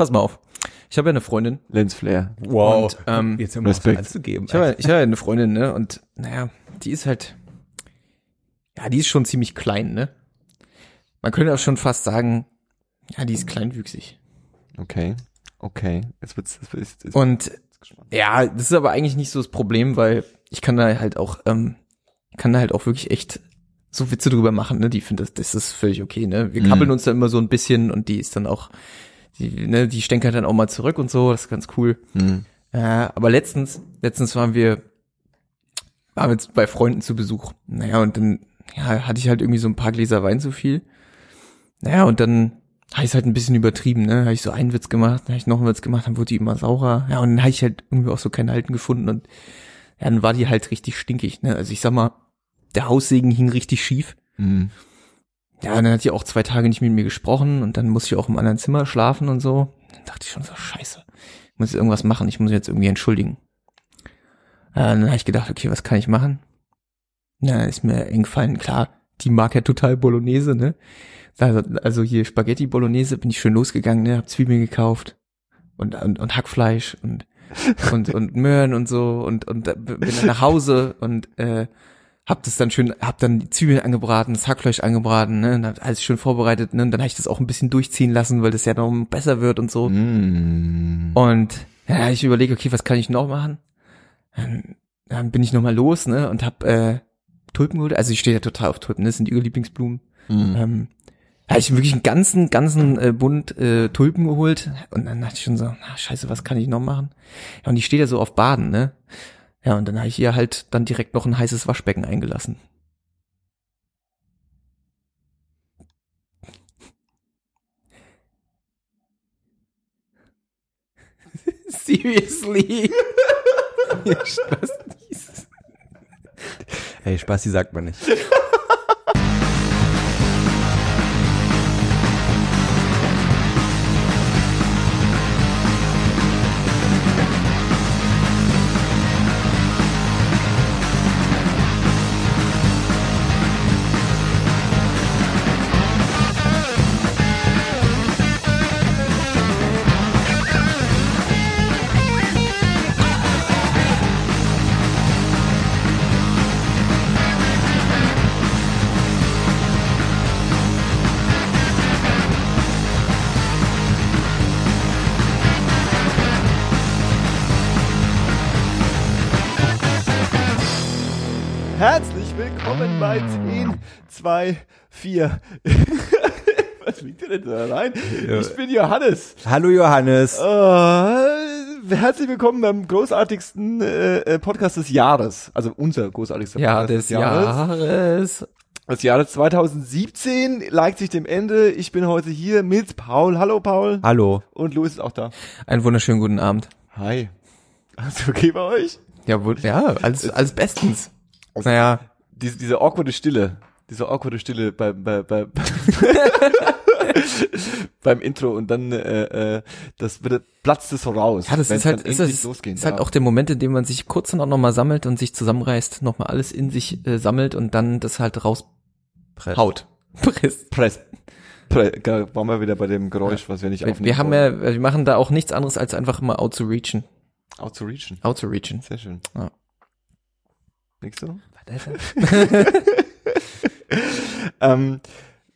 pass mal auf. Ich habe ja eine Freundin. Lensflare. Wow. Und, ähm, Jetzt auf, Respekt. anzugeben. Ich habe ja, ich hab ja eine Freundin, ne? Und naja, die ist halt, ja, die ist schon ziemlich klein, ne? Man könnte auch schon fast sagen, ja, die ist kleinwüchsig. Okay. Okay. Jetzt wird's, jetzt wird's, jetzt Und ja, das ist aber eigentlich nicht so das Problem, weil ich kann da halt auch, ähm, kann da halt auch wirklich echt so Witze drüber machen, ne? Die findet das, das ist völlig okay, ne? Wir Mhm. kabbeln uns da immer so ein bisschen und die ist dann auch, die, ne, die stänkert dann auch mal zurück und so, das ist ganz cool. Hm. Äh, aber letztens, letztens waren wir, waren wir jetzt bei Freunden zu Besuch. Naja, und dann, ja, hatte ich halt irgendwie so ein paar Gläser Wein zu viel. Naja, und dann habe ich halt ein bisschen übertrieben, ne? Habe ich so einen Witz gemacht, dann habe ich noch einen Witz gemacht, dann wurde die immer saurer. Ja, und dann habe ich halt irgendwie auch so keinen Halten gefunden und ja, dann war die halt richtig stinkig, ne? Also ich sag mal, der Haussegen hing richtig schief. Hm. Ja, dann hat die auch zwei Tage nicht mit mir gesprochen und dann musste ich auch im anderen Zimmer schlafen und so. Dann dachte ich schon so, scheiße, ich muss jetzt irgendwas machen, ich muss jetzt irgendwie entschuldigen. Äh, dann habe ich gedacht, okay, was kann ich machen? Na, ist mir eingefallen, klar, die mag ja total Bolognese, ne? Also, also hier Spaghetti Bolognese, bin ich schön losgegangen, ne? Hab Zwiebeln gekauft und, und, und Hackfleisch und, und, und Möhren und so und, und da bin dann nach Hause und äh, hab das dann schön, hab dann die Zwiebeln angebraten, das Hackfleisch angebraten, ne, und hab alles schön vorbereitet, ne, und dann habe ich das auch ein bisschen durchziehen lassen, weil das ja noch besser wird und so. Hm. Und ja, ich überlege, okay, was kann ich noch machen? Dann, dann bin ich nochmal los, ne, und hab äh, Tulpen geholt. Also ich stehe ja total auf Tulpen, ne, das sind ihre Lieblingsblumen. Hm. Ähm, ja, ich wirklich einen ganzen, ganzen äh, Bund äh, Tulpen geholt und dann dachte ich schon so, na, scheiße, was kann ich noch machen? Ja, und die steht ja so auf Baden, ne? Ja, und dann habe ich ihr halt dann direkt noch ein heißes Waschbecken eingelassen. Seriously? Ja, Spaß. Hey, Spasti sagt man nicht. 10, 2, 4. Was liegt denn da rein? Ich bin Johannes. Hallo Johannes. Äh, herzlich willkommen beim großartigsten äh, äh, Podcast des Jahres. Also unser großartigster Ja, Podcast des Jahres. Das Jahres 2017 neigt sich dem Ende. Ich bin heute hier mit Paul. Hallo Paul. Hallo. Und Louis ist auch da. Einen wunderschönen guten Abend. Hi. Alles okay bei euch? Ja, ja, alles, alles bestens. Naja, Diese, diese awkwarde Stille. Diese awkwarde Stille bei, bei, bei, beim Intro und dann äh, äh, das wird, platzt es so raus. ja, das ist halt, ist, das, losgehen ist halt auch der Moment, in dem man sich kurz dann auch nochmal sammelt und sich zusammenreißt, nochmal alles in sich äh, sammelt und dann das halt raushaut. Presst. Press. Pre waren wir wieder bei dem Geräusch, was wir nicht Wir, aufnehmen wir haben wollen. ja, wir machen da auch nichts anderes, als einfach mal out to reachen. Out to reachen. Out to reachen. Sehr schön. Ja. Nix so? Ähm,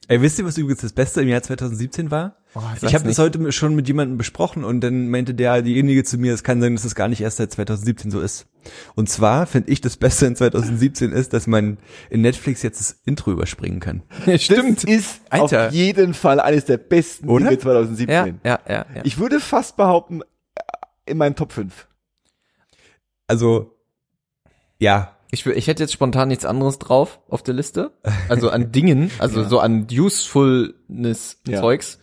Ey, wisst ihr, was übrigens das Beste im Jahr 2017 war? Oh, Ich habe das heute schon mit jemandem besprochen und dann meinte der, diejenige zu mir, es kann sein, dass das gar nicht erst seit 2017 so ist. Und zwar finde ich das Beste in 2017 ist, dass man in Netflix jetzt das Intro überspringen kann. Ja, stimmt. Das ist Alter. auf jeden Fall eines der besten Oder? Dinge 2017. Ja, ja, ja, ja. Ich würde fast behaupten, äh, in meinen Top 5. Also, ja, Ich, ich hätte jetzt spontan nichts anderes drauf auf der Liste. Also an Dingen, also Ja. so an Usefulness-Zeugs.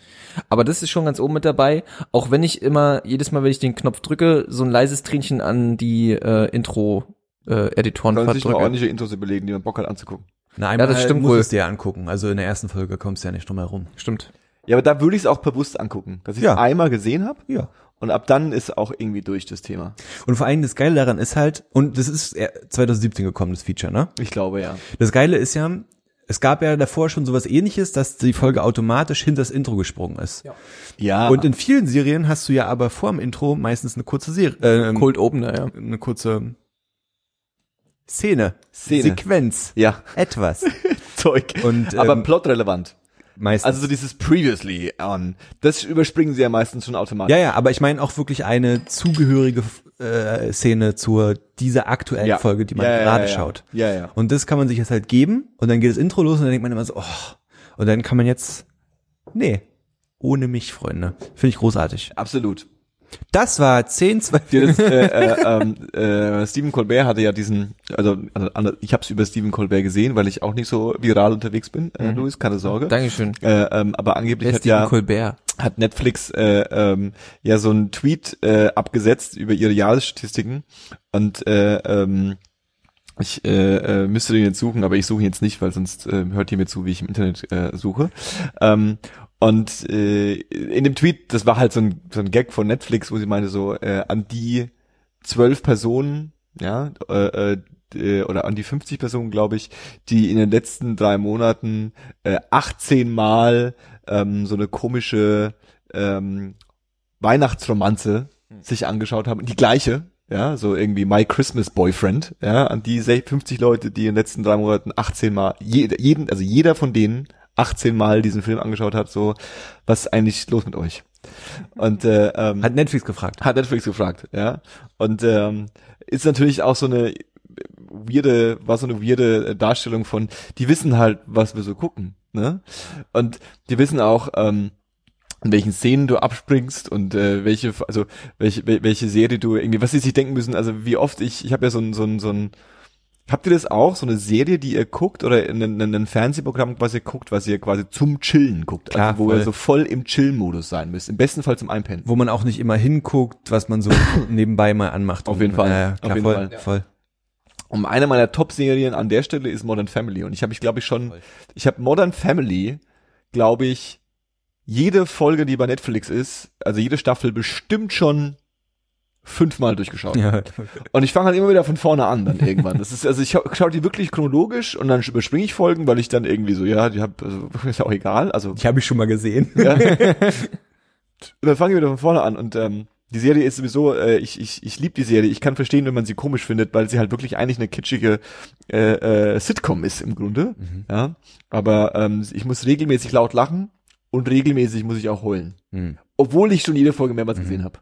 Aber das ist schon ganz oben mit dabei. Auch wenn ich immer, jedes Mal, wenn ich den Knopf drücke, so ein leises Tränchen an die äh, Intro-Editoren Sollen sich mal verdrücke. ordentliche Intros überlegen, die man Bock hat anzugucken. na, einmal das stimmt musst wohl. du es dir angucken. Also in der ersten Folge kommst du ja nicht drum herum. Stimmt. Ja, aber da würde ich es auch bewusst angucken, dass ich es Ja. einmal gesehen habe Ja. Und ab dann ist auch irgendwie durch das Thema. Und vor allem das Geile daran ist halt, und das ist eher 2017 gekommen, das Feature, ne? Ich glaube ja. Das Geile ist ja, Es gab ja davor schon sowas ähnliches, dass die Folge automatisch hinter das Intro gesprungen ist. Ja. Und in vielen Serien hast du ja aber vor dem Intro meistens eine kurze Serie, äh, Cold Opener, ja. eine kurze Szene, Szene. Sequenz, ja, etwas. Zeug. Und, Aber ähm, plotrelevant. Meistens. Also so dieses previously on. Das überspringen sie ja meistens schon automatisch. ja, ja, aber ich meine auch wirklich eine zugehörige äh, Szene zur dieser aktuellen Ja. Folge, die man Ja, gerade ja. schaut. Ja, ja. Und das kann man sich jetzt halt geben und dann geht das Intro los und dann denkt man immer so, oh. Und dann kann man jetzt, nee, ohne mich, Freunde. Finde ich großartig. Absolut. Das war 10, 2, Ja, das, äh, äh, ähm, äh, Stephen Colbert hatte ja diesen, also, also ich habe es über Stephen Colbert gesehen, weil ich auch nicht so viral unterwegs bin, äh, Luis, keine Sorge. Dankeschön. Äh, ähm, aber angeblich Wer hat Stephen ja Colbert? hat Netflix äh, ähm, ja so einen Tweet äh, abgesetzt über ihre Jahresstatistiken und äh, ähm, ich äh, äh, müsste den jetzt suchen, aber ich suche ihn jetzt nicht, weil sonst äh, hört ihr mir zu, wie ich im Internet äh, suche. Ähm, und äh, in dem Tweet, das war halt so ein, so ein Gag von Netflix, wo sie meinte so äh, an die zwölf Personen, ja, äh, äh, oder an die 50 Personen, glaube ich, die in den letzten drei Monaten äh, 18 Mal ähm, so eine komische ähm, Weihnachtsromanze sich angeschaut haben. Die gleiche, ja, so irgendwie My Christmas Boyfriend, ja, an die 50 Leute, die in den letzten drei Monaten 18 Mal, jeder, jeden, also jeder von denen 18 Mal diesen Film angeschaut hat, so, was ist eigentlich los mit euch? Und äh, ähm, hat Netflix gefragt. hat Netflix gefragt, ja. Und ähm, ist natürlich auch so eine weirde, war so eine weirde Darstellung von, die wissen halt, was wir so gucken, ne? Und die wissen auch, ähm, in welchen Szenen du abspringst und äh, welche, also welche, wel- welche Serie du irgendwie, was sie sich denken müssen, also wie oft ich, ich habe ja so ein, so ein, so ein, habt ihr das auch, so eine Serie, die ihr guckt oder ein, Fernsehprogramm, was ihr guckt, was ihr quasi zum Chillen guckt, Klar, also wo voll. ihr so voll im Chill-Modus sein müsst, im besten Fall zum Einpennen. Wo man auch nicht immer hinguckt, was man so nebenbei mal anmacht. Auf jeden Fall. Äh, Auf klar, jeden voll, Fall. voll. Und eine meiner Top-Serien an der Stelle ist Modern Family. Und ich habe ich glaube ich schon, ich habe Modern Family, glaube ich, jede Folge, die bei Netflix ist, also jede Staffel bestimmt schon fünfmal durchgeschaut. Ja. Und ich fange halt immer wieder von vorne an dann irgendwann. Das ist also ich schaue schau die wirklich chronologisch und dann überspringe ich Folgen, weil ich dann irgendwie so ja, die hab also, ist auch egal. Also Die habe ich schon mal gesehen. ja. Und dann fange ich wieder von vorne an und ähm, die Serie ist sowieso, äh, ich, ich, ich liebe die Serie. Ich kann verstehen, wenn man sie komisch findet, weil sie halt wirklich eigentlich eine kitschige äh, äh, Sitcom ist im Grunde. Ja, aber ähm, ich muss regelmäßig laut lachen und regelmäßig muss ich auch heulen, Hm. obwohl ich schon jede Folge mehrmals gesehen habe.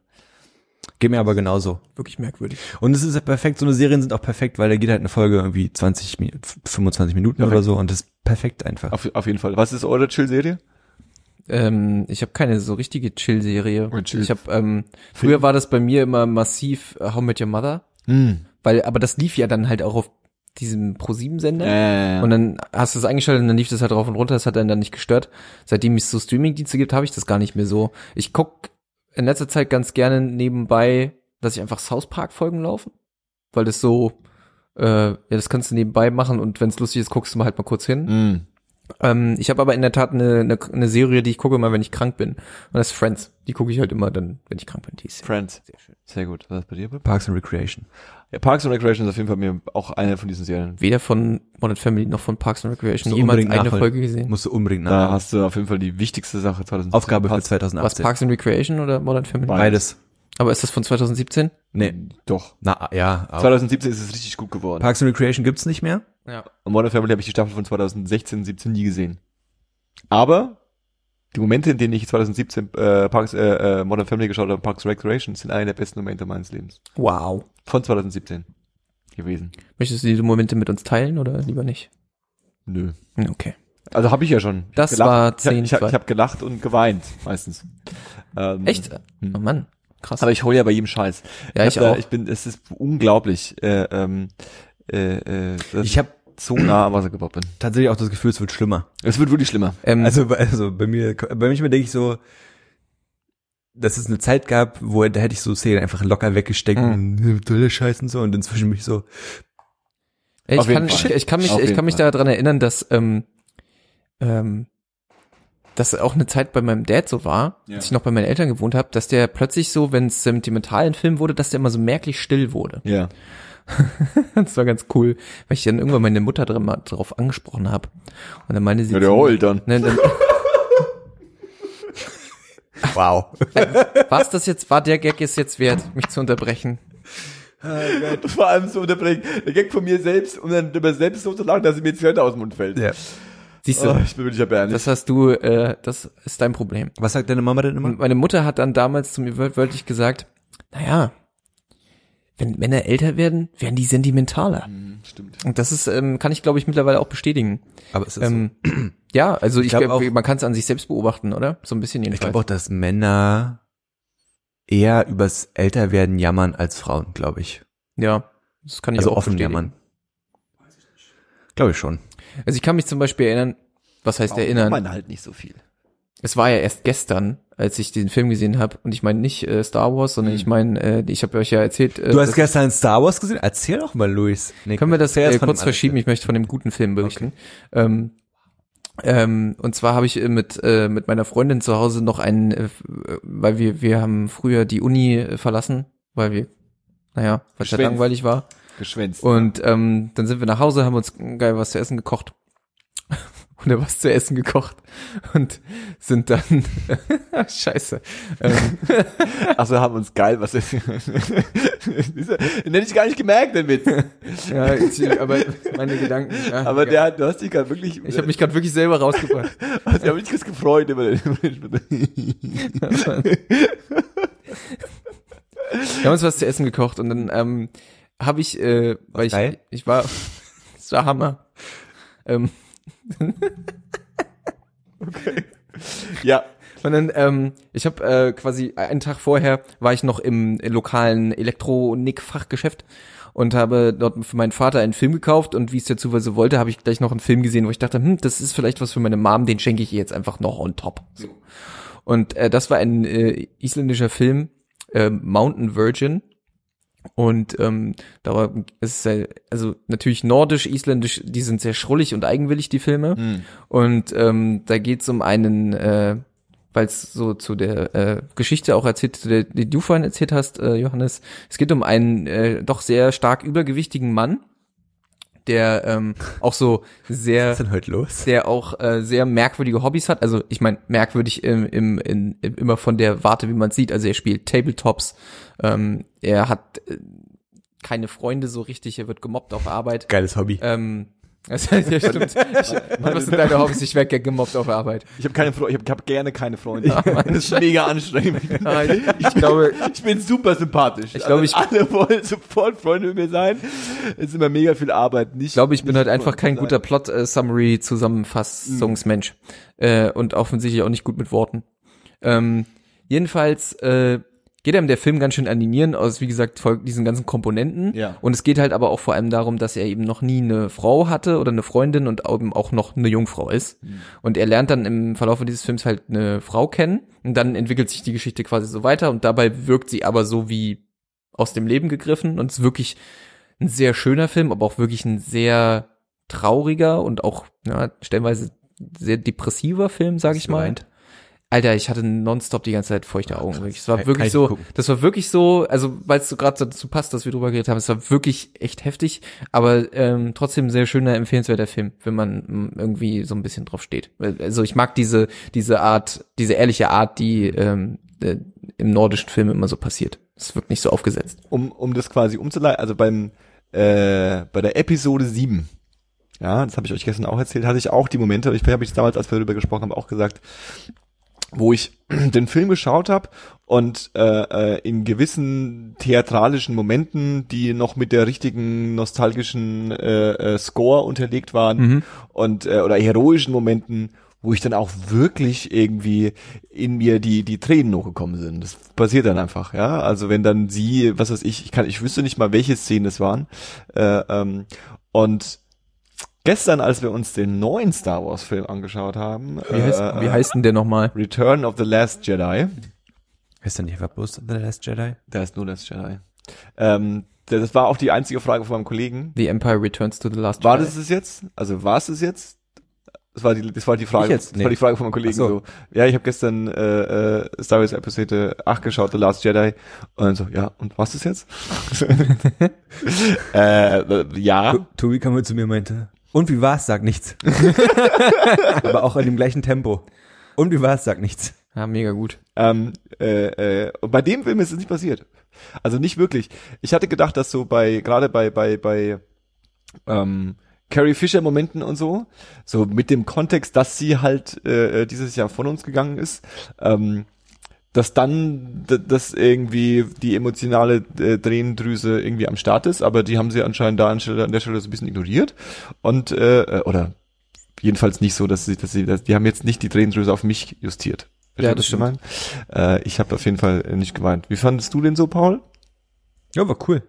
Geht mir aber genauso. Wirklich merkwürdig. Und es ist ja perfekt, so eine Serien sind auch perfekt, weil da geht halt eine Folge irgendwie 20, Minuten, 25 Minuten Perfekt. oder so und das ist perfekt einfach. Auf, auf jeden Fall. Was ist eure Chill-Serie? Ähm, ich habe keine so richtige Chill-Serie. Oh, Chill. Ich habe ähm, früher war das bei mir immer massiv äh, How Met Your Mother, Hm. weil aber das lief ja dann halt auch auf diesem Pro7-Sender. Äh, Und dann hast du es eingeschaltet und dann lief das halt rauf und runter, das hat einen dann nicht gestört. Seitdem es so Streaming-Dienste gibt, habe ich das gar nicht mehr so. Ich guck in letzter Zeit ganz gerne nebenbei, dass ich einfach South Park-Folgen laufen, weil das so, äh, ja, das kannst du nebenbei machen und wenn es lustig ist, guckst du mal halt mal kurz hin. hm. Ähm, ich habe aber in der Tat eine, eine, eine Serie, die ich gucke immer, wenn ich krank bin. Und das ist Friends. Die gucke ich halt immer dann, wenn ich krank bin. Die ist Friends. sehr schön. Sehr gut. Was ist bei dir? Parks and Recreation. Ja, Parks and Recreation ist auf jeden Fall mir auch eine von diesen Serien. Weder von Modern Family noch von Parks and Recreation jemals eine nachholen. Folge gesehen. Musst du unbedingt Da nach. hast du auf jeden Fall die wichtigste Sache 2017. Aufgabe für Passt. 2018. Was Parks and Recreation oder Modern Family? Beides. Beides. Aber ist das von 2017? Nee. Doch. Na, ja. aber 2017 ist es richtig gut geworden. Parks and Recreation gibt's nicht mehr. Ja. Und Modern Family habe ich die Staffel von 2016, 17 nie gesehen. Aber die Momente, in denen ich 2017 äh, Parks, äh, äh, Modern Family geschaut habe, Parks Recreation, sind eine der besten Momente meines Lebens. Wow. Von 2017 gewesen. Möchtest du diese Momente mit uns teilen oder lieber nicht? Nö. Okay. Also habe ich ja schon. Das gelacht. war Ich hab- 10, Ich habe zwei. ich hab gelacht und geweint meistens. Ähm, Echt? Hm. Oh Mann. Krass. Aber ich hole ja bei jedem Scheiß. ja, ich hab da- auch. Ich bin, es ist unglaublich, äh, ähm, äh, äh, Ich habe so nah am Wasser gebaut bin. tatsächlich auch das Gefühl, es wird schlimmer. Es wird wirklich schlimmer. ähm, Also, bei- also bei mir, bei manchmal denke ich so, dass es eine Zeit gab, wo da hätte ich so Szenen einfach locker weggesteckt und tolle Scheiß und so und inzwischen mich so, Ja, ich kann, ich, ich kann mich, Auf ich kann mich daran erinnern, dass, ähm, ähm, dass auch eine Zeit bei meinem Dad so war, Ja. als ich noch bei meinen Eltern gewohnt habe, dass der plötzlich so, wenn es sentimental ein Film wurde, dass der immer so merklich still wurde. Ja. das war ganz cool, weil ich dann irgendwann meine Mutter dran, mal drauf angesprochen habe. Und dann meinte sie, Ja, der zu heult dann. Ne, dann Wow. was das jetzt, war der Gag ist jetzt wert, mich zu unterbrechen. Vor allem so unterbrechen. Der Gag von mir selbst und dann über selbst so zu lachen, dass mir jetzt Wörter aus dem Mund fällt. Ja. Siehst du, Oh, ich bin wirklich erbärmlich. das hast du, äh, das ist dein Problem. Was sagt deine Mama denn immer? Meine Mutter hat dann damals zu mir wör- wörtlich gesagt, naja, wenn Männer älter werden, werden die sentimentaler. Hm, Stimmt. Und das ist, ähm, kann ich glaube ich mittlerweile auch bestätigen. Aber es ist Ähm, ja, also ich, glaub glaube, auch- man kann es an sich selbst beobachten, oder? So ein bisschen ich jedenfalls. glaube auch, dass Männer eher übers Älterwerden jammern als Frauen, glaube ich. ja, das kann ich Also auch offen bestätigen. jammern. Glaube ich schon. Also ich kann mich zum Beispiel erinnern, was heißt erinnern? Man halt nicht so viel. Es war ja erst gestern, als ich den Film gesehen habe, und ich meine nicht äh, Star Wars, sondern ich meine, äh, ich habe euch ja erzählt, äh, Du hast gestern Star Wars gesehen? Erzähl doch mal, Luis. Nee, Können wir das äh, kurz verschieben? Ich möchte von dem guten Film berichten. Ähm, ähm, und zwar habe ich äh, mit äh, mit meiner Freundin zu Hause noch einen, äh, äh, weil wir wir haben früher die Uni äh, verlassen, weil wir, naja, weil es halt langweilig war. Geschwänzt. Und ähm, dann sind wir nach Hause, haben uns geil was zu essen gekocht. Oder was zu essen gekocht. Und sind dann Scheiße. Ähm, Achso, haben uns geil, was. Dieser- den hätte ich gar nicht gemerkt, Witz. ja, ich, aber meine Gedanken. Ja, Aber der hat, du hast dich gerade wirklich. ich habe mich gerade wirklich selber rausgebracht. also, ich habe mich ganz gefreut über den. Wir haben uns was zu essen gekocht und dann ähm, habe ich, äh, weil ich, ich war, das war Hammer. Ähm, ja. und dann, ähm, ich habe äh, quasi einen Tag vorher war ich noch im lokalen Elektronik-Fachgeschäft und habe dort für meinen Vater einen Film gekauft und wie es der Zufall so wollte, habe ich gleich noch einen Film gesehen, wo ich dachte, hm, das ist vielleicht was für meine Mom, den schenke ich ihr jetzt einfach noch on top. So. Und äh, das war ein äh, isländischer Film, äh, Mountain Virgin. Und ähm, da war es ist sehr, also natürlich nordisch, isländisch, die sind sehr schrullig und eigenwillig, die Filme. Hm. Und ähm, da geht's um einen, äh, weil es so zu der äh, Geschichte auch erzählt, zu der, die du vorhin erzählt hast, äh, Johannes. Es geht um einen äh, doch sehr stark übergewichtigen Mann, der ähm, auch so sehr der auch äh, sehr merkwürdige Hobbys hat. Also ich meine, merkwürdig im, im, in, im, immer von der Warte, wie man sieht. Also er spielt Tabletops, ähm, er hat äh, keine Freunde so richtig, er wird gemobbt auf Arbeit. Geiles Hobby. Ähm, das, ja, stimmt. Ich, was sind deine Hobbys? Ich werde gemobbt auf Arbeit. Ich habe keine Freunde, ich habe hab gerne keine Freunde. Mann. das ist mega anstrengend. Ah, ich, glaube, Ich bin super sympathisch. Ich glaube, ich- alle wollen sofort Freunde mit mir sein. Es ist immer mega viel Arbeit. Nicht, ich glaube, ich bin halt einfach kein sein. guter Plot-Summary-Zusammenfassungsmensch. Äh, und offensichtlich auch nicht gut mit Worten. Ähm, jedenfalls äh, geht einem der Film ganz schön an die Nieren aus, wie gesagt, folgt diesen ganzen Komponenten. Ja. Und es geht halt aber auch vor allem darum, dass er eben noch nie eine Frau hatte oder eine Freundin und eben auch noch eine Jungfrau ist. Und er lernt dann im Verlauf dieses Films halt eine Frau kennen und dann entwickelt sich die Geschichte quasi so weiter und dabei wirkt sie aber so wie aus dem Leben gegriffen und es ist wirklich ein sehr schöner Film, aber auch wirklich ein sehr trauriger und auch ja, stellenweise sehr depressiver Film, sag ich mal. geweint? Alter, ich hatte nonstop die ganze Zeit feuchte Augen. Wirklich. Es war wirklich ich so, gucken. das war wirklich so, also weil es so gerade dazu passt, dass wir drüber geredet haben, es war wirklich echt heftig, aber ähm, trotzdem sehr schöner, empfehlenswerter Film, wenn man mm, irgendwie so ein bisschen drauf steht. Also ich mag diese diese Art, diese ehrliche Art, die ähm, äh, im nordischen Film immer so passiert. Es wirkt nicht so aufgesetzt. um, um das quasi umzuleiten, also beim äh, bei der Episode 7, ja, das habe ich euch gestern auch erzählt, hatte ich auch die Momente, ich habe ich damals, als wir darüber gesprochen haben, auch gesagt, wo ich den Film geschaut habe und äh, äh, in gewissen theatralischen Momenten, die noch mit der richtigen nostalgischen äh, äh, Score unterlegt waren Mhm. und äh, oder heroischen Momenten, wo ich dann auch wirklich irgendwie in mir die die Tränen hochgekommen sind. Das passiert dann einfach, ja. Also wenn dann sie, was weiß ich, ich kann, ich wüsste nicht mal, welche Szenen es waren. Äh, ähm, und gestern, als wir uns den neuen Star Wars Film angeschaut haben, Wie heißt, äh, wie heißt denn der nochmal? Return of the Last Jedi, Heißt der nicht einfach bloß The Last Jedi? da ist nur Last Jedi. Ähm, das war auch die einzige Frage von meinem Kollegen. The Empire Returns to the Last War Jedi. das es jetzt? Also war es es jetzt? Das war die, das war die Frage, Ich jetzt? das Nee. war die Frage von meinem Kollegen so. so. Ja, ich habe gestern äh, äh, Star Wars Episode 8 geschaut, The Last Jedi. Und dann so, ja, und was ist jetzt? äh, äh, ja. To- Tobi kam zu mir und meinte, und wie war's? Sag nichts. Aber auch in dem gleichen Tempo. Und wie war's? Sag nichts. Ja, mega gut. Ähm, äh, äh, bei dem Film ist es nicht passiert. Also nicht wirklich. Ich hatte gedacht, dass so bei, gerade bei, bei, bei ähm, Carrie Fisher Momenten und so, so mit dem Kontext, dass sie halt äh, dieses Jahr von uns gegangen ist, ähm, dass dann das irgendwie die emotionale äh, Drehendrüse irgendwie am Start ist, aber die haben sie anscheinend da an, Stelle, an der Stelle so ein bisschen ignoriert und äh, äh, oder jedenfalls nicht so, dass sie, dass sie, dass, die haben jetzt nicht die Drehendrüse auf mich justiert. Ja, das meine? Äh, ich habe auf jeden Fall nicht geweint. Wie fandest du den so, Paul? Ja, war cool.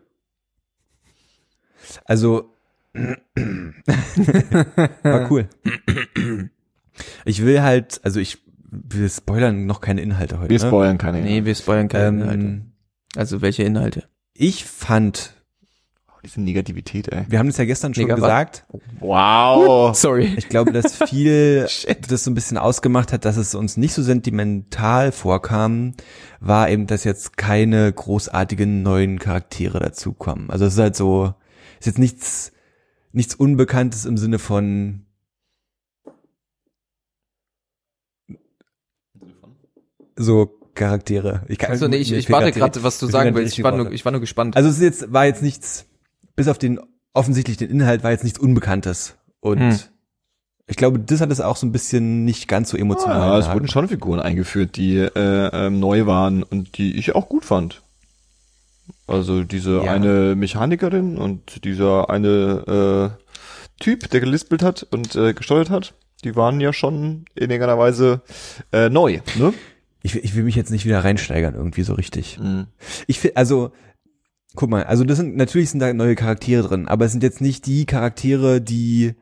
Also, war cool. Ich will halt, also ich, wir spoilern noch keine Inhalte heute. Wir ne? spoilern keine. Nee, wir spoilern keine Inhalte. ähm, Also welche Inhalte? ich fand, Oh, diese Negativität, ey. wir haben es ja gestern schon was? gesagt, Wow. Sorry. ich glaube, dass viel das so ein bisschen ausgemacht hat, dass es uns nicht so sentimental vorkam, war eben, dass jetzt keine großartigen neuen Charaktere dazukommen. Also es ist halt so, ist jetzt nichts, nichts Unbekanntes im Sinne von so Charaktere. Ich kann Also nee, ich, ich warte gerade, was du sagen willst. Ich war, nur, ich war nur gespannt. Also es ist jetzt, war jetzt nichts, bis auf den, offensichtlich den Inhalt war jetzt nichts Unbekanntes. Und Hm. ich glaube, das hat es auch so ein bisschen nicht ganz so emotional. Ja, es wurden schon Figuren eingeführt, die äh, ähm, neu waren und die ich auch gut fand. Also diese Ja. eine Mechanikerin und dieser eine äh, Typ, der gelispelt hat und äh, gesteuert hat, die waren ja schon in irgendeiner Weise äh, neu. Ne? Ich, will- ich will mich jetzt nicht wieder reinsteigern irgendwie so richtig. Mhm. Ich finde, also, guck mal, also das sind, natürlich sind da neue Charaktere drin, aber es sind jetzt nicht die Charaktere, die,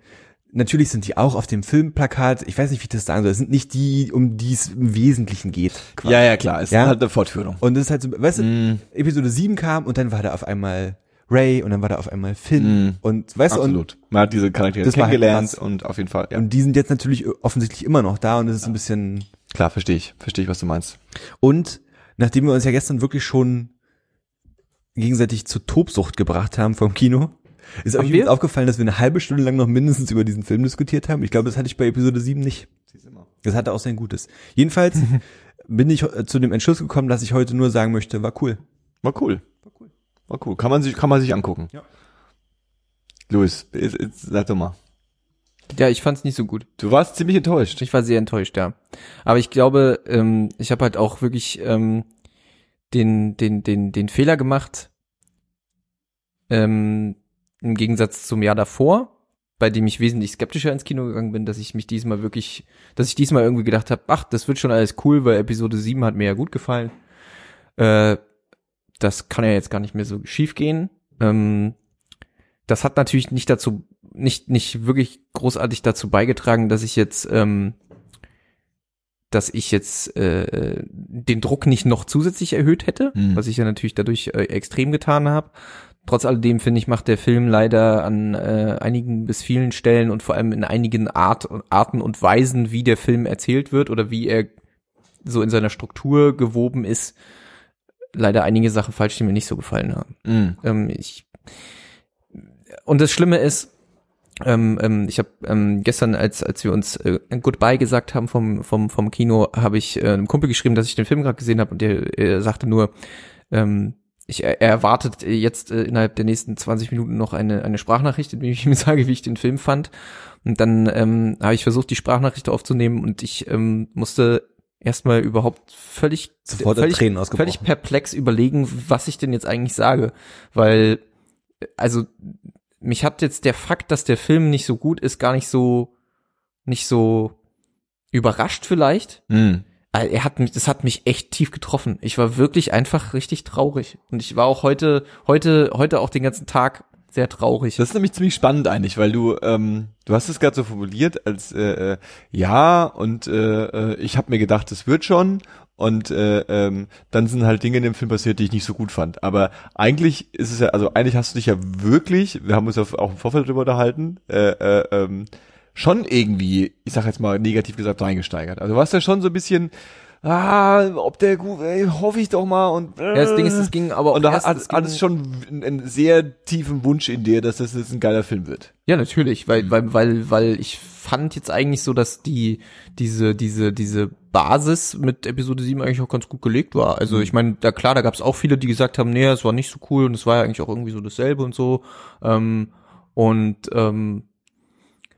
natürlich sind die auch auf dem Filmplakat, ich weiß nicht, wie ich das sagen soll, es sind nicht die, um die es im Wesentlichen geht. quasi. Ja, ja, klar. Es Ja? ist halt eine Fortführung. Und das ist halt so, weißt du, Mhm. Episode 7 kam und dann war da auf einmal Ray und dann war da auf einmal Finn Mhm. und, weißt du, und, Absolut. Man hat diese Charaktere halt kennengelernt krass. und auf jeden Fall, ja. und die sind jetzt natürlich offensichtlich immer noch da und es ist ein bisschen, Klar, verstehe ich. Verstehe ich, was du meinst. Und nachdem wir uns ja gestern wirklich schon gegenseitig zur Tobsucht gebracht haben vom Kino, ist wir? übrigens aufgefallen, dass wir eine halbe Stunde lang noch mindestens über diesen Film diskutiert haben. Ich glaube, das hatte ich bei Episode 7 nicht. Das hatte auch sein Gutes. Jedenfalls bin ich äh, zu dem Entschluss gekommen, dass ich heute nur sagen möchte, war cool. War cool. War cool. Kann man sich, kann man sich angucken. Ja. Luis, sag doch mal. Ja, ich fand's nicht so gut. Du warst ziemlich enttäuscht. Ich war sehr enttäuscht, ja. Aber ich glaube, ähm, ich habe halt auch wirklich ähm, den, den, den, den Fehler gemacht, ähm, im Gegensatz zum Jahr davor, bei dem ich wesentlich skeptischer ins Kino gegangen bin, dass ich mich diesmal wirklich, dass ich diesmal irgendwie gedacht habe, ach, das wird schon alles cool, weil Episode 7 hat mir ja gut gefallen. Äh, das kann ja jetzt gar nicht mehr so schief gehen. Ähm, das hat natürlich nicht dazu, nicht, nicht wirklich großartig dazu beigetragen, dass ich jetzt, ähm, dass ich jetzt äh, den Druck nicht noch zusätzlich erhöht hätte, Mhm. was ich ja natürlich dadurch äh, extrem getan habe. Trotz alledem finde ich, macht der Film leider an äh, einigen bis vielen Stellen und vor allem in einigen Art, Arten und Weisen, wie der Film erzählt wird oder wie er so in seiner Struktur gewoben ist, leider einige Sachen falsch, die mir nicht so gefallen haben. Mhm. Ähm, ich und das Schlimme ist, ähm, ähm, ich habe ähm, gestern, als als wir uns äh, Goodbye gesagt haben vom vom vom Kino, habe ich äh, einem Kumpel geschrieben, dass ich den Film gerade gesehen habe und der äh, sagte nur, ähm, ich, er er erwartet jetzt äh, innerhalb der nächsten 20 Minuten noch eine eine Sprachnachricht, in der ich ihm sage, wie ich den Film fand. Und dann ähm, habe ich versucht, die Sprachnachricht aufzunehmen und ich ähm, musste erstmal überhaupt völlig Sofort völlig, Tränen völlig perplex überlegen, was ich denn jetzt eigentlich sage, weil also mich hat jetzt der Fakt, dass der Film nicht so gut ist, gar nicht so nicht so überrascht vielleicht. Mhm. Er hat mich, das hat mich echt tief getroffen. Ich war wirklich einfach richtig traurig und ich war auch heute heute heute auch den ganzen Tag sehr traurig. Das ist nämlich ziemlich spannend eigentlich, weil du ähm, du hast es gerade so formuliert als äh, äh, ja und äh, äh, ich habe mir gedacht, es wird schon und äh, ähm, dann sind halt Dinge in dem Film passiert, die ich nicht so gut fand. Aber eigentlich ist es ja, also eigentlich hast du dich ja wirklich, wir haben uns ja auch im Vorfeld darüber unterhalten, äh, äh, ähm, schon irgendwie, ich sag jetzt mal negativ gesagt, reingesteigert. Also du warst ja schon so ein bisschen, ah, ob der gut, ey, hoffe ich doch mal und äh, Ja, das Ding ist, es ging aber auch und da hat, es hat ging- es schon einen, einen sehr tiefen Wunsch in dir, dass das jetzt ein geiler Film wird. Ja, natürlich, weil, weil, weil, weil ich fand jetzt eigentlich so, dass die, diese, diese, diese Basis mit Episode 7 eigentlich auch ganz gut gelegt war. Also ich meine, da klar, da gab es auch viele, die gesagt haben, nee, es war nicht so cool und es war ja eigentlich auch irgendwie so dasselbe und so. Ähm, und ähm,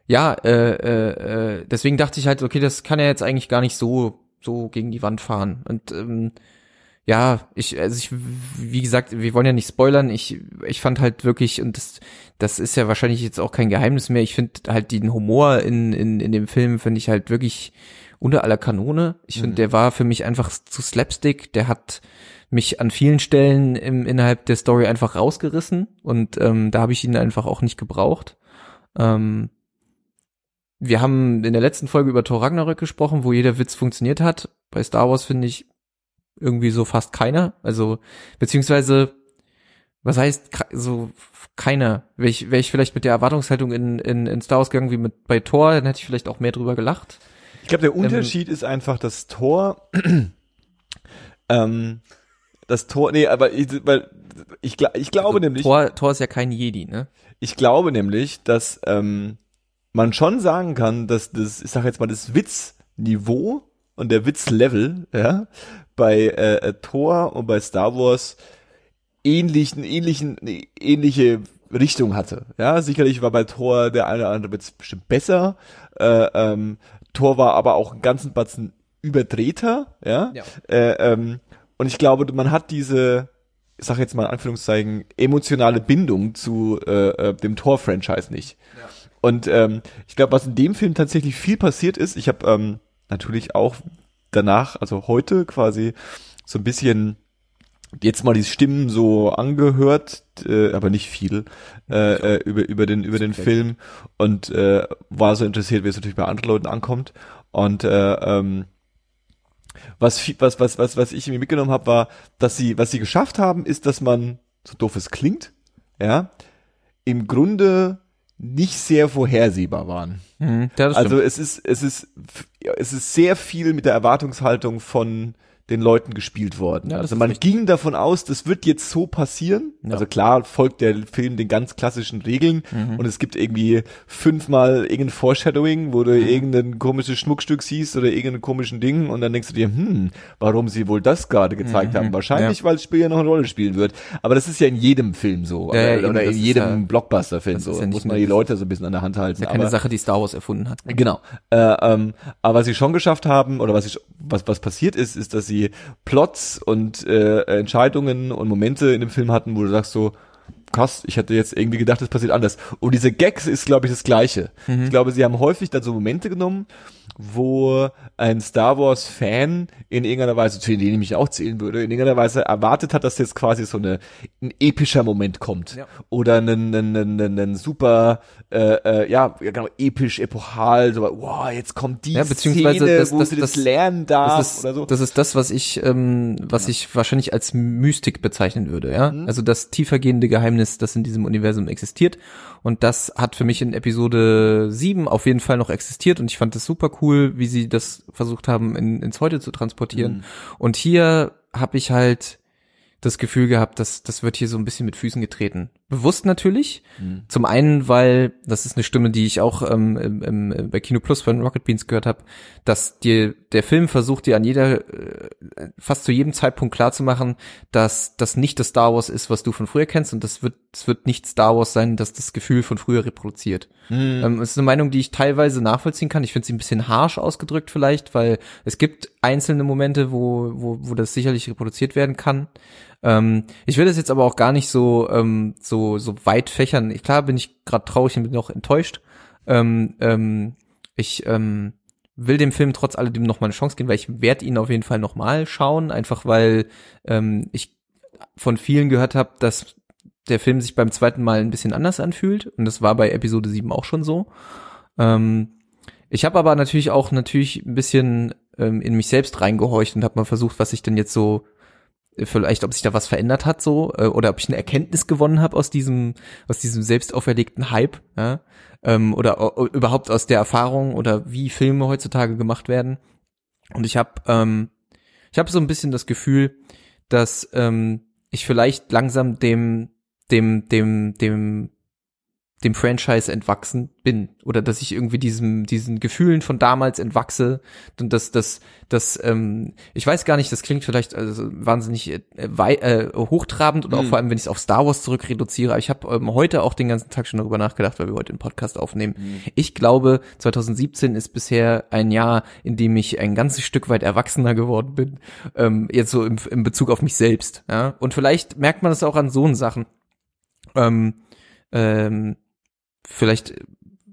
ja, äh, äh, äh, deswegen dachte ich halt, okay, das kann ja jetzt eigentlich gar nicht so, so gegen die Wand fahren. Und ähm, ja, ich, also ich, wie gesagt, wir wollen ja nicht spoilern. Ich, ich fand halt wirklich, und das, das ist ja wahrscheinlich jetzt auch kein Geheimnis mehr. Ich finde halt den Humor in, in, in dem Film finde ich halt wirklich unter aller Kanone. Ich finde, der war für mich einfach zu slapstick. Der hat mich an vielen Stellen im, innerhalb der Story einfach rausgerissen und ähm, da habe ich ihn einfach auch nicht gebraucht. Ähm, wir haben in der letzten Folge über Thor Ragnarök gesprochen, wo jeder Witz funktioniert hat. Bei Star Wars finde ich irgendwie so fast keiner. Also, beziehungsweise, was heißt so keiner? Wäre ich, wär ich vielleicht mit der Erwartungshaltung in, in, in Star Wars gegangen wie mit bei Thor, dann hätte ich vielleicht auch mehr drüber gelacht. Ich glaube, der Unterschied ist einfach, dass Thor, ähm, das Tor, nee, aber ich, weil ich, ich glaube also, nämlich, Thor, Thor ist ja kein Jedi, ne? ich glaube nämlich, dass ähm, man schon sagen kann, dass das, ich sag jetzt mal, das Witzniveau und der Witzlevel, ja, bei äh, äh, Thor und bei Star Wars ähnlichen, ähnlichen, nee, ähnliche Richtung hatte. Ja, sicherlich war bei Thor der eine oder andere Witz bestimmt besser. Äh, ähm, Thor war aber auch einen ganzen Batzen überdrehter, ja. Ja. Äh, ähm, und ich glaube, man hat diese, ich sag jetzt mal in Anführungszeichen, emotionale Bindung zu äh, äh, dem Thor-Franchise nicht. Und ähm, ich glaube, was in dem Film tatsächlich viel passiert ist, ich habe ähm, natürlich auch danach, also heute quasi so ein bisschen jetzt mal die Stimmen so angehört, äh, aber nicht viel äh, äh, über über den über den Film. Und äh, war so interessiert, wie es natürlich bei anderen Leuten ankommt. Und äh, ähm, was was was was was ich irgendwie mitgenommen habe, war, dass sie was sie geschafft haben, ist, dass man so doof es klingt, ja, im Grunde nicht sehr vorhersehbar waren. Mhm, ja, Also stimmt. es ist, es ist, es ist sehr viel mit der Erwartungshaltung von den Leuten gespielt worden. Ja, also man richtig. ging davon aus, das wird jetzt so passieren. Ja. Also klar folgt der Film den ganz klassischen Regeln Mhm. und es gibt irgendwie fünfmal irgendein Foreshadowing, wo du Mhm. irgendein komisches Schmuckstück siehst oder irgendein komischen Ding und dann denkst du dir, hm, warum sie wohl das gerade gezeigt Mhm. haben? Wahrscheinlich, weil das Spiel ja noch eine Rolle spielen wird. Aber das ist ja in jedem Film so. Ja, ja, oder eben, oder in jedem ja- Blockbuster-Film so. ja muss man die Leute so ein bisschen an der Hand halten. ist ja keine aber- Sache, die Star Wars erfunden hat. Genau. Äh, ähm, aber was sie schon geschafft haben, oder was, ich, was, was passiert ist, ist, dass sie Plots und äh, Entscheidungen und Momente in dem Film hatten, wo du sagst so, krass, ich hätte jetzt irgendwie gedacht, es passiert anders. Und diese Gags ist, glaube ich, das Gleiche. Ich glaube, sie haben häufig dann so Momente genommen, wo ein Star Wars Fan in irgendeiner Weise, zu denen ich mich auch zählen würde, in irgendeiner Weise erwartet hat, dass jetzt quasi so eine, ein epischer Moment kommt. Ja. Oder ein, ein, ein, ein, ein super, äh, äh, ja, ja, genau, episch, epochal, so, wow, jetzt kommt die Ja, beziehungsweise Szene, das- wo das- sie das, das- lernen darf Das ist, oder so. das ist das, was ich, ähm, was ich wahrscheinlich als Mystik bezeichnen würde, ja. Mhm. Also das tiefergehende Geheimnis, das in diesem Universum existiert. Und das hat für mich in Episode 7 auf jeden Fall noch existiert und ich fand das super cool, wie sie das versucht haben, in, ins Heute zu transportieren. Mhm. Und hier habe ich halt das Gefühl gehabt, dass das wird hier so ein bisschen mit Füßen getreten. Bewusst natürlich. Mhm. Zum einen, weil das ist eine Stimme, die ich auch ähm, im, im, bei Kino Plus von Rocket Beans gehört habe, dass dir der Film versucht dir an jeder äh, fast zu jedem Zeitpunkt klar zu machen, dass das nicht das Star Wars ist, was du von früher kennst und das wird es wird nicht Star Wars sein, das das Gefühl von früher reproduziert. Ähm, es ist eine Meinung, die ich teilweise nachvollziehen kann. Ich finde sie ein bisschen harsh ausgedrückt vielleicht, weil es gibt einzelne Momente, wo wo, wo das sicherlich reproduziert werden kann. Ähm, ich will das jetzt aber auch gar nicht so ähm, so so weit fächern. Ich, klar bin ich gerade traurig und bin auch enttäuscht. Ähm, ähm, ich ähm, will dem Film trotz alledem noch mal eine Chance geben, weil ich werde ihn auf jeden Fall noch mal schauen, einfach weil ähm, ich von vielen gehört habe, dass der Film sich beim zweiten Mal ein bisschen anders anfühlt und das war bei Episode 7 auch schon so. Ähm, ich habe aber natürlich auch natürlich ein bisschen ähm, in mich selbst reingehorcht und habe mal versucht, was ich denn jetzt so vielleicht, ob sich da was verändert hat so äh, oder ob ich eine Erkenntnis gewonnen habe aus diesem aus diesem selbst auferlegten Hype, ja, ähm, oder überhaupt aus der Erfahrung oder wie Filme heutzutage gemacht werden. Und ich habe ähm, ich habe so ein bisschen das Gefühl, dass ähm, ich vielleicht langsam dem dem dem dem dem Franchise entwachsen bin oder dass ich irgendwie diesem diesen Gefühlen von damals entwachse und dass das das ähm, ich weiß gar nicht das klingt vielleicht also wahnsinnig äh, wei äh, hochtrabend und auch vor allem wenn ich es auf Star Wars zurück reduziere ich habe ähm, heute auch den ganzen Tag schon darüber nachgedacht weil wir heute einen Podcast aufnehmen. Ich glaube 2017 ist bisher ein Jahr in dem ich ein ganzes Stück weit erwachsener geworden bin ähm, jetzt so im, im Bezug auf mich selbst ja. Und vielleicht merkt man das auch an so Sachen. Ähm, ähm, vielleicht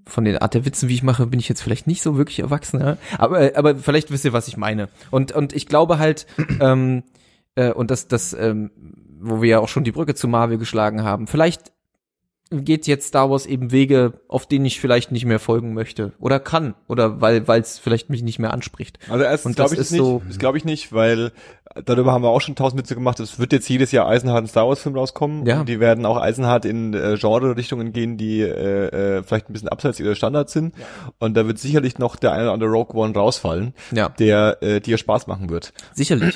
von den Art der Witzen, wie ich mache, bin ich jetzt vielleicht nicht so wirklich erwachsen, aber aber vielleicht wisst ihr, was ich meine. Und und ich glaube halt ähm, äh, und das das ähm, wo wir ja auch schon die Brücke zu Marvel geschlagen haben. Vielleicht geht jetzt Star Wars eben Wege, auf denen ich vielleicht nicht mehr folgen möchte oder kann oder weil weil es vielleicht mich nicht mehr anspricht. Also erstens Und glaube das ich ist nicht, so- das glaube ich nicht, weil darüber haben wir auch schon tausend Witze gemacht. Es wird jetzt jedes Jahr Eisenhart ein Star Wars Film rauskommen. Ja. Und die werden auch Eisenhart in äh, Genre-Richtungen gehen, die äh, äh, vielleicht ein bisschen abseits ihrer Standards sind. Und da wird sicherlich noch der eine oder andere Rogue One rausfallen, Ja, der äh, dir Spaß machen wird. sicherlich.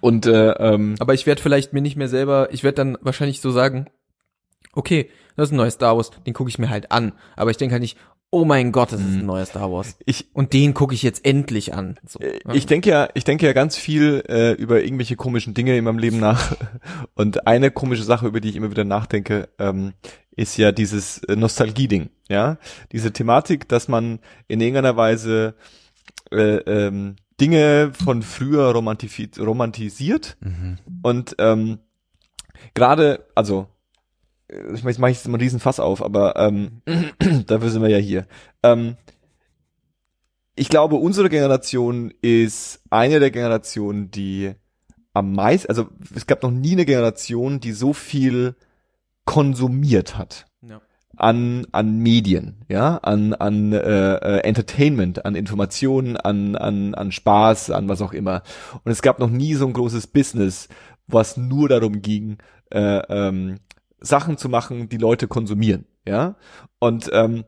Und äh, ähm, Aber ich werde vielleicht mir nicht mehr selber, ich werde dann wahrscheinlich so sagen, okay, das ist ein neues Star Wars, den gucke ich mir halt an. Aber ich denke halt nicht, oh mein Gott, das ist ein neuer Star Wars. ich Und den gucke ich jetzt endlich an. So, Äh. Ich denke ja, ich denke ja ganz viel äh, über irgendwelche komischen Dinge in meinem Leben nach. Und eine komische Sache, über die ich immer wieder nachdenke, ähm, ist ja dieses äh, Nostalgie-Ding. Ja, diese Thematik, dass man in irgendeiner Weise äh, ähm, Dinge von früher romantisiert und ähm, gerade, also ich meine, jetzt mache ich jetzt mal einen riesen Fass auf, aber ähm, dafür sind wir ja hier. Ähm, ich glaube, unsere Generation ist eine der Generationen, die am meisten, also es gab noch nie eine Generation, die so viel konsumiert hat Ja. an an Medien, ja, an an äh, äh, Entertainment, an Informationen, an an an Spaß, an was auch immer. Und es gab noch nie so ein großes Business, was nur darum ging, äh, ähm, Sachen zu machen, die Leute konsumieren, ja. Und ähm,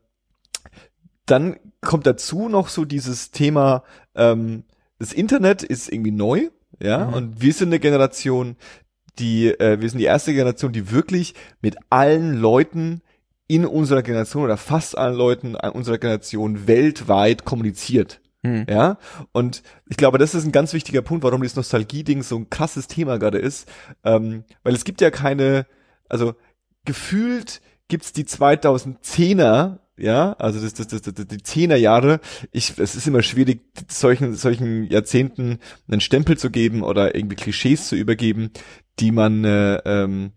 dann kommt dazu noch so dieses Thema, ähm, das Internet ist irgendwie neu, ja, Mhm. und wir sind eine Generation, die, äh, wir sind die erste Generation, die wirklich mit allen Leuten in unserer Generation oder fast allen Leuten an unserer Generation weltweit kommuniziert. Hm. Ja, und ich glaube, das ist ein ganz wichtiger Punkt, warum dieses Nostalgie-Ding so ein krasses Thema gerade ist, ähm, weil es gibt ja keine, also gefühlt gibt's die 2010er, ja, also das, das, das, das, die 10er Jahre. Ich, es ist immer schwierig, solchen, solchen Jahrzehnten einen Stempel zu geben oder irgendwie Klischees zu übergeben, die man, äh, ähm,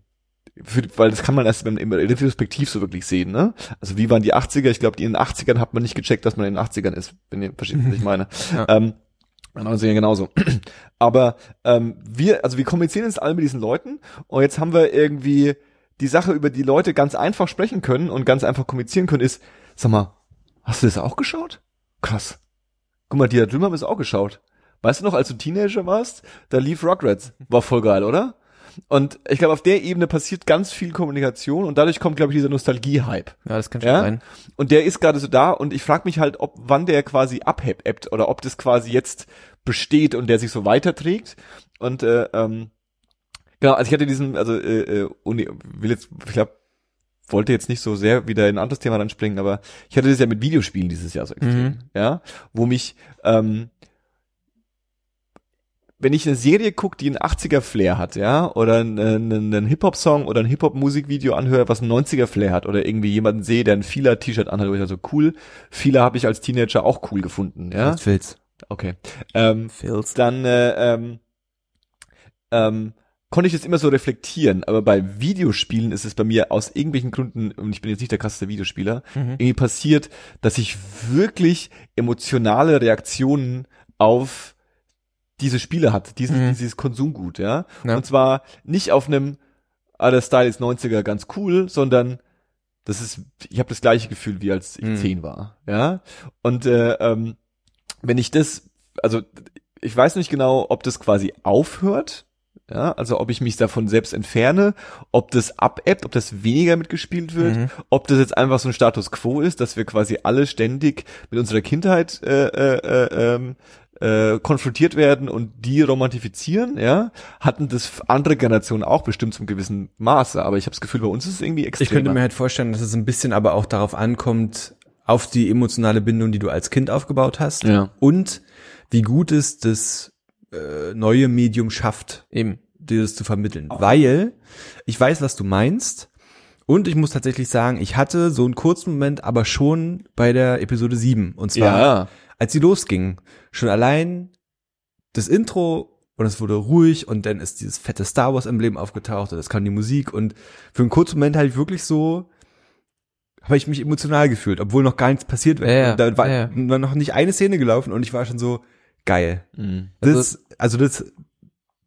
für, weil das kann man erst im, im Retrospektiv so wirklich sehen, ne? Also wie waren die 80er? Ich glaube, in den 80ern hat man nicht gecheckt, dass man in den 80ern ist, wenn ihr versteht, was ich meine. Ja. Ähm, in den 90ern genauso. Aber ähm, wir, also wir kommunizieren jetzt alle mit diesen Leuten und jetzt haben wir irgendwie die Sache, über die Leute ganz einfach sprechen können und ganz einfach kommunizieren können, ist, sag mal, hast du das auch geschaut? Krass. Guck mal, die drüben haben es auch geschaut. Weißt du noch, als du Teenager warst, da lief Rugrats. War voll geil, oder? Und ich glaube, auf der Ebene passiert ganz viel Kommunikation und dadurch kommt, glaube ich, dieser Nostalgie-Hype. Ja, das kann schon Ja? sein. Und der ist gerade so da und ich frage mich halt, ob wann der quasi abhebt oder ob das quasi jetzt besteht und der sich so weiterträgt. Und äh, ähm, genau, also ich hatte diesen, also äh, äh, Uni, will jetzt, ich glaube, wollte jetzt nicht so sehr wieder in ein anderes Thema ranspringen, aber ich hatte das ja mit Videospielen dieses Jahr so extrem, Mhm. ja, wo mich ähm, wenn ich eine Serie gucke, die einen 80er-Flair hat, ja, oder einen, einen, Hip-Hop-Song oder ein Hip-Hop-Musikvideo anhöre, was einen 90er-Flair hat, oder irgendwie jemanden sehe, der ein Fila-T-Shirt anhat, wo ich also cool, Fila habe ich als Teenager auch cool gefunden, ja, Filz. okay, ähm, Filz. dann äh, ähm, ähm, konnte ich das immer so reflektieren, aber bei Videospielen ist es bei mir aus irgendwelchen Gründen, und ich bin jetzt nicht der krasseste Videospieler, Mhm. irgendwie passiert, dass ich wirklich emotionale Reaktionen auf diese Spiele hat, dieses, Mhm. dieses Konsumgut, ja? Ja. Und zwar nicht auf einem, ah, der Style ist 90er ganz cool, sondern das ist, ich habe das gleiche Gefühl wie als ich Mhm. zehn war, ja? Und äh, ähm, wenn ich das, also ich weiß nicht genau, ob das quasi aufhört, Ja, also ob ich mich davon selbst entferne, ob das abebbt, ob das weniger mitgespielt wird, Mhm. ob das jetzt einfach so ein Status quo ist, dass wir quasi alle ständig mit unserer Kindheit äh, äh, äh, ähm, äh, konfrontiert werden und die romantisieren, ja, hatten das andere Generationen auch bestimmt zum gewissen Maße, aber ich habe das Gefühl, bei uns ist es irgendwie extrem. Ich könnte mir halt vorstellen, dass es ein bisschen aber auch darauf ankommt, auf die emotionale Bindung, die du als Kind aufgebaut hast Ja. und wie gut es das äh, neue Medium schafft, Eben. dir das zu vermitteln. Weil ich weiß, was du meinst. Und ich muss tatsächlich sagen, ich hatte so einen kurzen Moment, aber schon bei der Episode 7. Und zwar, ja, als sie losging. Schon allein das Intro und es wurde ruhig und dann ist dieses fette Star Wars Emblem aufgetaucht und es kam die Musik und für einen kurzen Moment halt wirklich so habe ich mich emotional gefühlt, obwohl noch gar nichts passiert wäre. Ja, da war, ja. war noch nicht eine Szene gelaufen und ich war schon so geil. Mhm. Das, also das,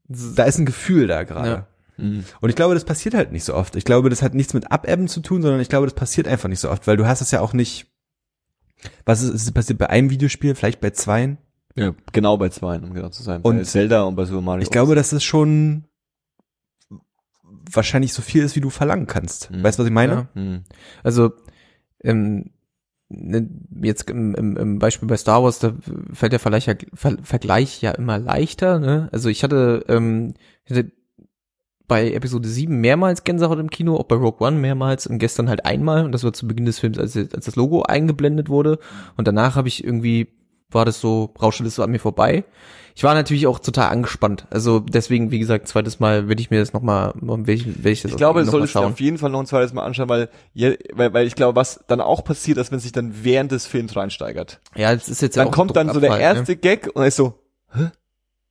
da ist ein Gefühl da gerade. Ja. Mhm. Und ich glaube, das passiert halt nicht so oft. Ich glaube, das hat nichts mit Abebben zu tun, sondern ich glaube, das passiert einfach nicht so oft, weil du hast es ja auch nicht. Was ist, ist passiert bei einem Videospiel, vielleicht bei zweien? ja, genau bei zwei, um genau zu sein. Und bei Zelda und bei Super Mario. Ich glaube, dass es schon wahrscheinlich so viel ist, wie du verlangen kannst. Mhm. Weißt du, was ich meine? Ja. Mhm. Also, ähm, jetzt im, im, im Beispiel bei Star Wars, da fällt der Vergleich ja, Ver, Vergleich ja immer leichter. Ne? Also ich hatte, ähm, hatte bei Episode 7 mehrmals Gänsehaut im Kino, auch bei Rogue One mehrmals und gestern halt einmal. Und das war zu Beginn des Films, als, als das Logo eingeblendet wurde. Und danach habe ich irgendwie, war das so, rauschte das so an mir vorbei. Ich war natürlich auch total angespannt. Also deswegen, wie gesagt, zweites Mal will ich mir das nochmal, will ich, will ich das Ich glaube, das solltest du auf jeden Fall noch ein zweites Mal anschauen, weil, weil, weil ich glaube, was dann auch passiert, ist, wenn sich dann während des Films reinsteigert. Ja, das ist jetzt ja Dann auch kommt dann so der ne? erste Gag und er ist so, hä?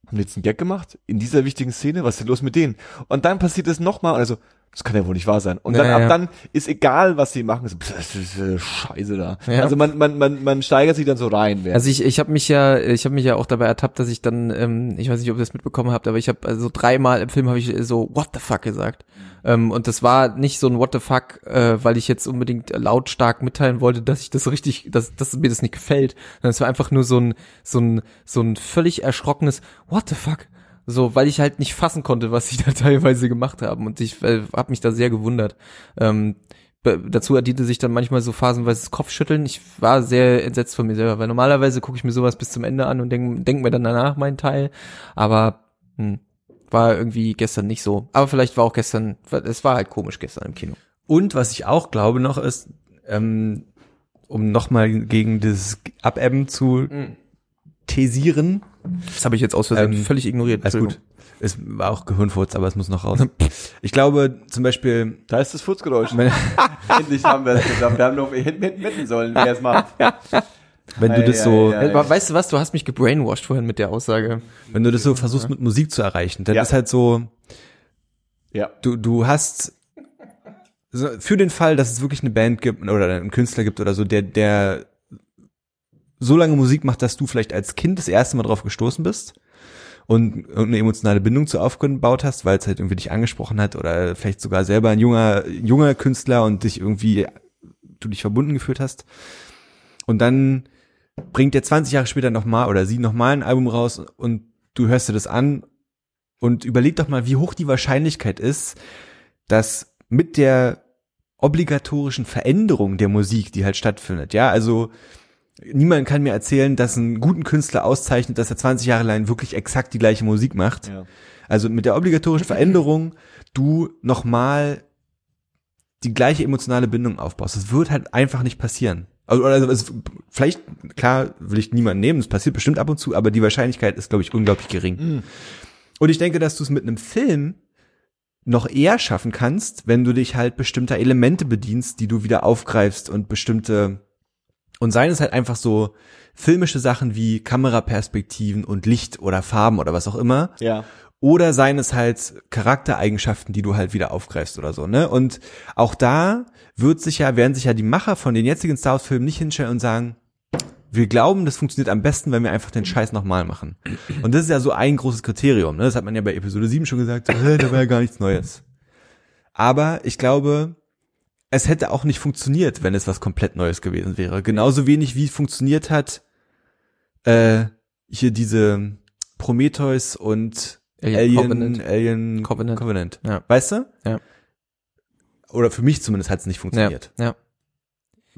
Haben die jetzt einen Gag gemacht? In dieser wichtigen Szene? Was ist denn los mit denen? Und dann passiert es nochmal also, das kann ja wohl nicht wahr sein. Und dann Ja, ab ja. dann ist egal, was sie machen, so, pff, das ist äh, Scheiße da. Ja. Also man, man, man, man steigert sich dann so rein. Also ich, ich habe mich ja, ich habe mich ja auch dabei ertappt, dass ich dann, ähm, ich weiß nicht, ob ihr das mitbekommen habt, aber ich habe also dreimal im Film habe ich so What the fuck gesagt. Ähm, und das war nicht so ein What the fuck, äh, weil ich jetzt unbedingt lautstark mitteilen wollte, dass ich das richtig, dass, dass mir das nicht gefällt. Sondern es war einfach nur so ein, so ein, so ein völlig erschrockenes What the fuck. So, weil ich halt nicht fassen konnte, was sie da teilweise gemacht haben. Und ich äh, habe mich da sehr gewundert. Ähm, dazu addierte sich dann manchmal so phasenweise das Kopfschütteln. Ich war sehr entsetzt von mir selber, weil normalerweise gucke ich mir sowas bis zum Ende an und denke denk mir dann danach meinen Teil. Aber hm, war irgendwie gestern nicht so. Aber vielleicht war auch gestern, es war halt komisch gestern im Kino. Und was ich auch glaube noch ist, ähm, um nochmal gegen das Abebben zu thesieren, Das habe ich jetzt aus Versehen Ähm, völlig ignoriert. alles gut. Es war auch Gehirnfurz, aber es muss noch raus. Ich glaube zum Beispiel, da ist das Furzgeräusch. wenn, Endlich haben wir es geschafft. Wir haben nur hinten wetten sollen, wer es macht. wenn du Ei, das so, ei, ei. Aber weißt du was, du hast mich gebrainwashed vorhin mit der Aussage. wenn du das so versuchst mit Musik zu erreichen, dann Ja. ist halt so, Ja. du, du hast für den Fall, dass es wirklich eine Band gibt oder einen Künstler gibt oder so, der, der so lange Musik macht, dass du vielleicht als Kind das erste Mal drauf gestoßen bist und irgendeine emotionale Bindung zu aufgebaut hast, weil es halt irgendwie dich angesprochen hat oder vielleicht sogar selber ein junger, junger Künstler und dich irgendwie, du dich verbunden gefühlt hast. Und dann bringt der 20 Jahre später nochmal oder sie nochmal ein Album raus und du hörst dir das an und überleg doch mal, wie hoch die Wahrscheinlichkeit ist, dass mit der obligatorischen Veränderung der Musik, die halt stattfindet, ja, also niemand kann mir erzählen, dass einen guten Künstler auszeichnet, dass er 20 Jahre lang wirklich exakt die gleiche Musik macht. Ja. Also mit der obligatorischen Veränderung du nochmal die gleiche emotionale Bindung aufbaust. Das wird halt einfach nicht passieren. Also, also es, vielleicht, klar, will ich niemanden nehmen, es passiert bestimmt ab und zu, aber die Wahrscheinlichkeit ist, glaube ich, unglaublich gering. Und ich denke, dass du es mit einem Film noch eher schaffen kannst, wenn du dich halt bestimmter Elemente bedienst, die du wieder aufgreifst und bestimmte und seien es halt einfach so filmische Sachen wie Kameraperspektiven und Licht oder Farben oder was auch immer. Ja. Oder seien es halt Charaktereigenschaften, die du halt wieder aufgreifst oder so, ne? Und auch da wird sich ja, werden sich ja die Macher von den jetzigen Star Wars Filmen nicht hinstellen und sagen, wir glauben, das funktioniert am besten, wenn wir einfach den Scheiß nochmal machen. Und das ist ja so ein großes Kriterium, ne? Das hat man ja bei Episode 7 schon gesagt, äh, da war ja gar nichts Neues. Aber ich glaube, es hätte auch nicht funktioniert, wenn es was komplett Neues gewesen wäre. Genauso wenig wie funktioniert hat, äh, hier diese Prometheus und Alien, Covenant. Alien Covenant. Covenant. Ja. Weißt du? Ja. Oder für mich zumindest hat es nicht Ja, funktioniert. ja.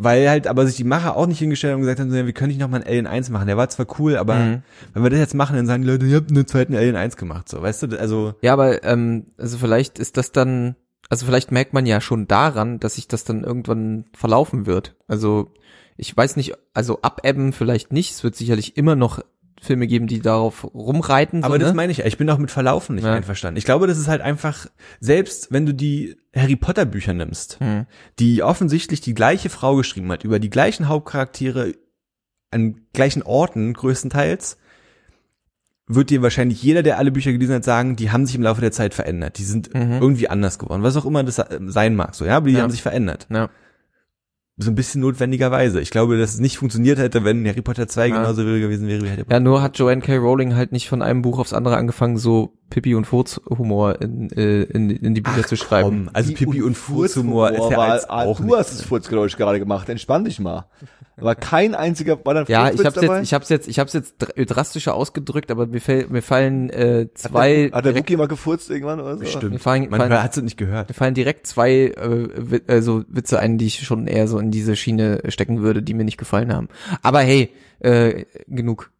Weil halt aber sich die Macher auch nicht hingestellt haben und gesagt haben, ja, wir können nicht noch mal ein Alien 1 machen. Der war zwar cool, aber Mhm. wenn wir das jetzt machen, dann sagen die Leute, ihr habt einen zweiten Alien 1 gemacht. So, weißt du, also Ja, aber ähm, also vielleicht ist das dann, also vielleicht merkt man ja schon daran, dass sich das dann irgendwann verlaufen wird. Also ich weiß nicht, also abebben vielleicht nicht. Es wird sicherlich immer noch Filme geben, die darauf rumreiten. Aber so, das ne? meine ich, ich bin auch mit Verlaufen nicht Ja. einverstanden. Ich glaube, das ist halt einfach, selbst wenn du die Harry Potter Bücher nimmst, Hm. die offensichtlich die gleiche Frau geschrieben hat, über die gleichen Hauptcharaktere an gleichen Orten größtenteils, wird dir wahrscheinlich jeder, der alle Bücher gelesen hat, sagen, die haben sich im Laufe der Zeit verändert. Die sind Mhm. irgendwie anders geworden, was auch immer das sein mag, so, ja, aber die Ja. haben sich verändert. Ja. So ein bisschen notwendigerweise. Ich glaube, dass es nicht funktioniert hätte, wenn Harry Potter 2 Ja. genauso gewesen wäre wie Harry Potter. Ja, nur hat Joanne K. Rowling halt nicht von einem Buch aufs andere angefangen, so Pippi und Furz Humor in, äh, in, in die Bücher zu schreiben. Komm, also Pipi und Furzhumor ist ja als auch Du nicht. hast das Furzgeräusch gerade gemacht. Entspann dich mal. War kein einziger, war Ja, ich hab's dabei? jetzt, ich hab's jetzt, ich hab's jetzt dr- drastischer ausgedrückt, aber mir, fäll, mir fallen äh, zwei, Hat der direkt, Wookie mal gefurzt irgendwann oder so? Bestimmt. mir fallen, Man fallen, hat es nicht gehört. mir fallen direkt zwei äh, Wi- äh, so Witze ein, die ich schon eher so in diese Schiene stecken würde, die mir nicht gefallen haben. Aber hey, äh, genug.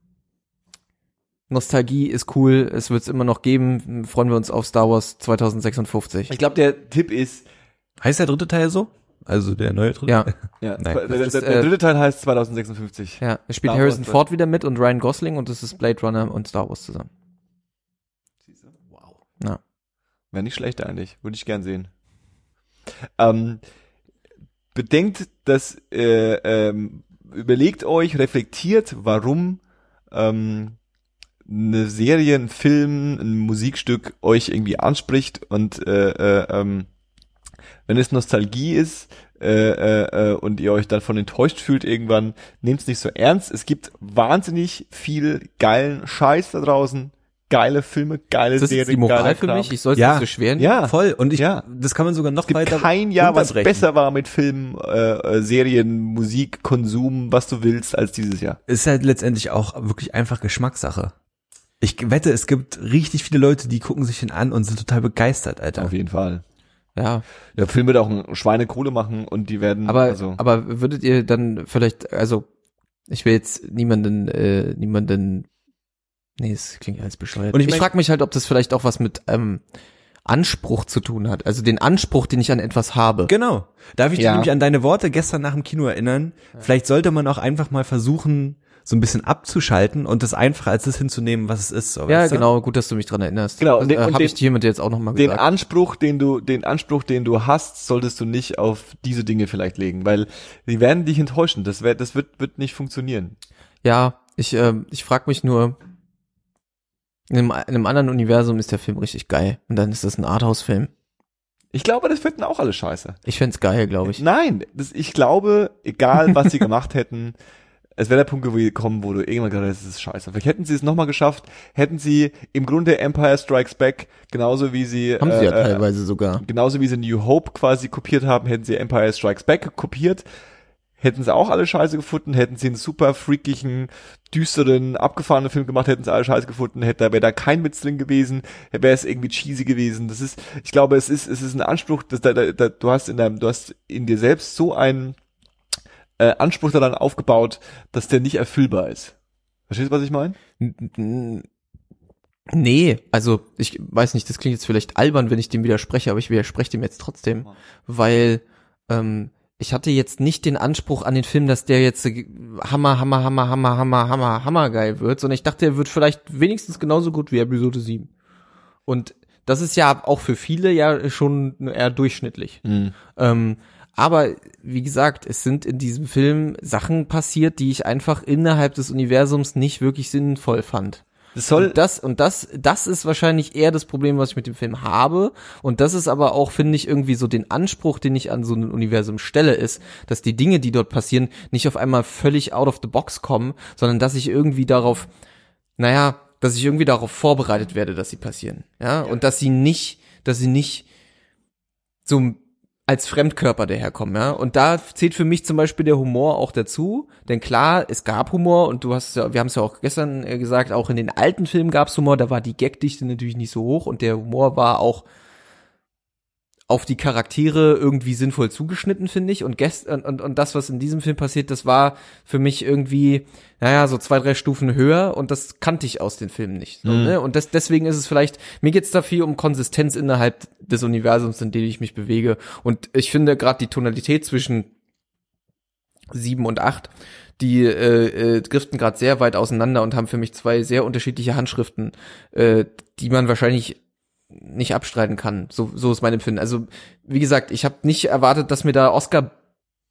Nostalgie ist cool, es wird's immer noch geben. Freuen wir uns auf Star Wars 2056. Ich glaube, der Tipp ist, Heißt der dritte Teil so? Also der neue dritte? Ja, ja, Nein, der, der, der äh, dritte Teil heißt 2056. ja. Es spielt Star Harrison Wars, Ford wieder mit und Ryan Gosling und es ist Blade Runner und Star Wars zusammen. Wow. Ja. Wäre nicht schlecht eigentlich. Würde ich gern sehen. Ähm, bedenkt, dass, äh, ähm, überlegt euch, reflektiert, warum ähm, eine Serie, ein Film, ein Musikstück euch irgendwie anspricht und äh, äh, ähm, wenn es Nostalgie ist äh, äh, äh, und ihr euch dann von enttäuscht fühlt irgendwann, nehmt es nicht so ernst. Es gibt wahnsinnig viel geilen Scheiß da draußen, geile Filme, geile Ist das Serien, jetzt die Moral für mich? Ich soll es Ja. nicht beschweren. Ja, Voll. Und ich, Ja. das kann man sogar noch es gibt weiter kein Jahr, was besser war mit Film, äh, äh, Serien, Musik, Konsum, was du willst, als dieses Jahr. Ist halt letztendlich auch wirklich einfach Geschmackssache. Ich wette, es gibt richtig viele Leute, die gucken sich den an und sind total begeistert, Alter. Auf jeden Fall. Ja. Der Film wird auch ein Schweinekohle machen und die werden Aber, also aber würdet ihr dann vielleicht, also ich will jetzt niemanden, äh, niemanden, nee, es klingt ja als bescheuert. Und ich ich mein- frage mich halt, ob das vielleicht auch was mit ähm, Anspruch zu tun hat. Also den Anspruch, den ich an etwas habe. Genau. Darf ich dich Ja. nämlich an deine Worte gestern nach dem Kino erinnern? Vielleicht sollte man auch einfach mal versuchen, so ein bisschen abzuschalten und das einfach als das hinzunehmen, was es ist. So, ja, weißt du? genau, gut, dass du mich dran erinnerst. Genau, und den- äh, und habe den- ich dir hiermit jetzt auch nochmal den gesagt. Anspruch, den du, den Anspruch, den du hast, solltest du nicht auf diese Dinge vielleicht legen, weil die werden dich enttäuschen. Das wird, das wird, wird nicht funktionieren. Ja, ich, ähm, ich frage mich nur, in einem, in einem anderen Universum ist der Film richtig geil. Und dann ist das ein Arthouse-Film. Ich glaube, das finden auch alle scheiße. Ich fänd's geil, glaube ich. Nein, das, ich glaube, egal was sie gemacht hätten, es wäre der Punkt gekommen, wo du irgendwann gesagt hast, das ist scheiße. Vielleicht hätten sie es nochmal geschafft, hätten sie im Grunde Empire Strikes Back, genauso wie sie, Haben sie ja äh, teilweise sogar. genauso wie sie New Hope quasi kopiert haben, hätten sie Empire Strikes Back kopiert, hätten sie auch alle scheiße gefunden, hätten sie einen super freakigen, düsteren, abgefahrenen Film gemacht, hätten sie alle scheiße gefunden, hätte da wäre da kein Witz drin gewesen, wäre es irgendwie cheesy gewesen. Das ist, ich glaube, es ist, es ist ein Anspruch, dass da, da, da, du hast in deinem, du hast in dir selbst so einen äh, Anspruch daran aufgebaut, dass der nicht erfüllbar ist. Verstehst du, was ich meine? Nee, also ich weiß nicht, das klingt jetzt vielleicht albern, wenn ich dem widerspreche, aber ich widerspreche dem jetzt trotzdem, weil ähm, ich hatte jetzt nicht den Anspruch an den Film, dass der jetzt äh, Hammer, Hammer, Hammer, Hammer, Hammer, Hammer, Hammer geil wird, sondern ich dachte, er wird vielleicht wenigstens genauso gut wie Episode 7. Und das ist ja auch für viele ja schon eher durchschnittlich. Ähm, aber wie gesagt, es sind in diesem Film Sachen passiert, die ich einfach innerhalb des Universums nicht wirklich sinnvoll fand. Das soll, Und das und das das ist wahrscheinlich eher das Problem, was ich mit dem Film habe. Und das ist aber auch finde ich irgendwie so den Anspruch, den ich an so ein Universum stelle, ist, dass die Dinge, die dort passieren, nicht auf einmal völlig out of the box kommen, sondern dass ich irgendwie darauf naja, dass ich irgendwie darauf vorbereitet werde, dass sie passieren, ja, und dass sie nicht, dass sie nicht so als Fremdkörper daherkommen, ja. Und da zählt für mich zum Beispiel der Humor auch dazu. Denn klar, es gab Humor und du hast ja, wir haben es ja auch gestern äh, gesagt, auch in den alten Filmen gab es Humor, da war die Gagdichte natürlich nicht so hoch und der Humor war auch auf die Charaktere irgendwie sinnvoll zugeschnitten, finde ich. Und, gest und, und, und das, was in diesem Film passiert, das war für mich irgendwie, naja, so zwei, drei Stufen höher und das kannte ich aus den Filmen nicht. So, Mhm. ne? Und das, deswegen ist es vielleicht, mir geht's da viel um Konsistenz innerhalb des Universums, in dem ich mich bewege. Und ich finde gerade die Tonalität zwischen sieben und acht, die äh, äh, driften gerade sehr weit auseinander und haben für mich zwei sehr unterschiedliche Handschriften, äh, die man wahrscheinlich nicht abstreiten kann. So, so ist mein Empfinden. Also, wie gesagt, ich habe nicht erwartet, dass mir da Oscar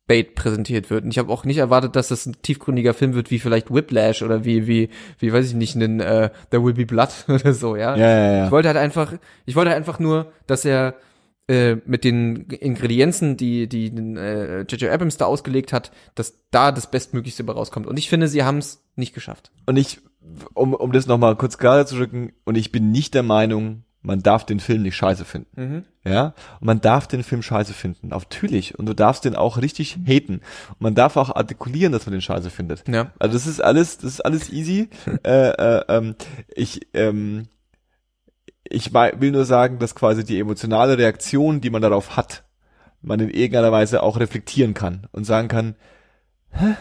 Bait präsentiert wird. Und ich habe auch nicht erwartet, dass das ein tiefgründiger Film wird, wie vielleicht Whiplash oder wie, wie, wie weiß ich nicht, ein äh, There Will Be Blood oder so, ja. Ja, ja, ja. Ich wollte halt einfach, ich wollte halt einfach nur, dass er äh, mit den Ingredienzen, die die äh, J.J. Abrams da ausgelegt hat, dass da das Bestmöglichste bei rauskommt. Und ich finde, sie haben es nicht geschafft. Und ich, um, um das nochmal kurz gerade zu rücken, und ich bin nicht der Meinung, man darf den Film nicht scheiße finden. Ja, und man darf den Film scheiße finden, natürlich. Und du darfst den auch richtig haten. Und man darf auch artikulieren, dass man den scheiße findet. Ja. Also das ist alles, das ist alles easy. äh, äh, ähm, ich, ähm, ich will nur sagen, dass quasi die emotionale Reaktion, die man darauf hat, man in irgendeiner Weise auch reflektieren kann und sagen kann, hä,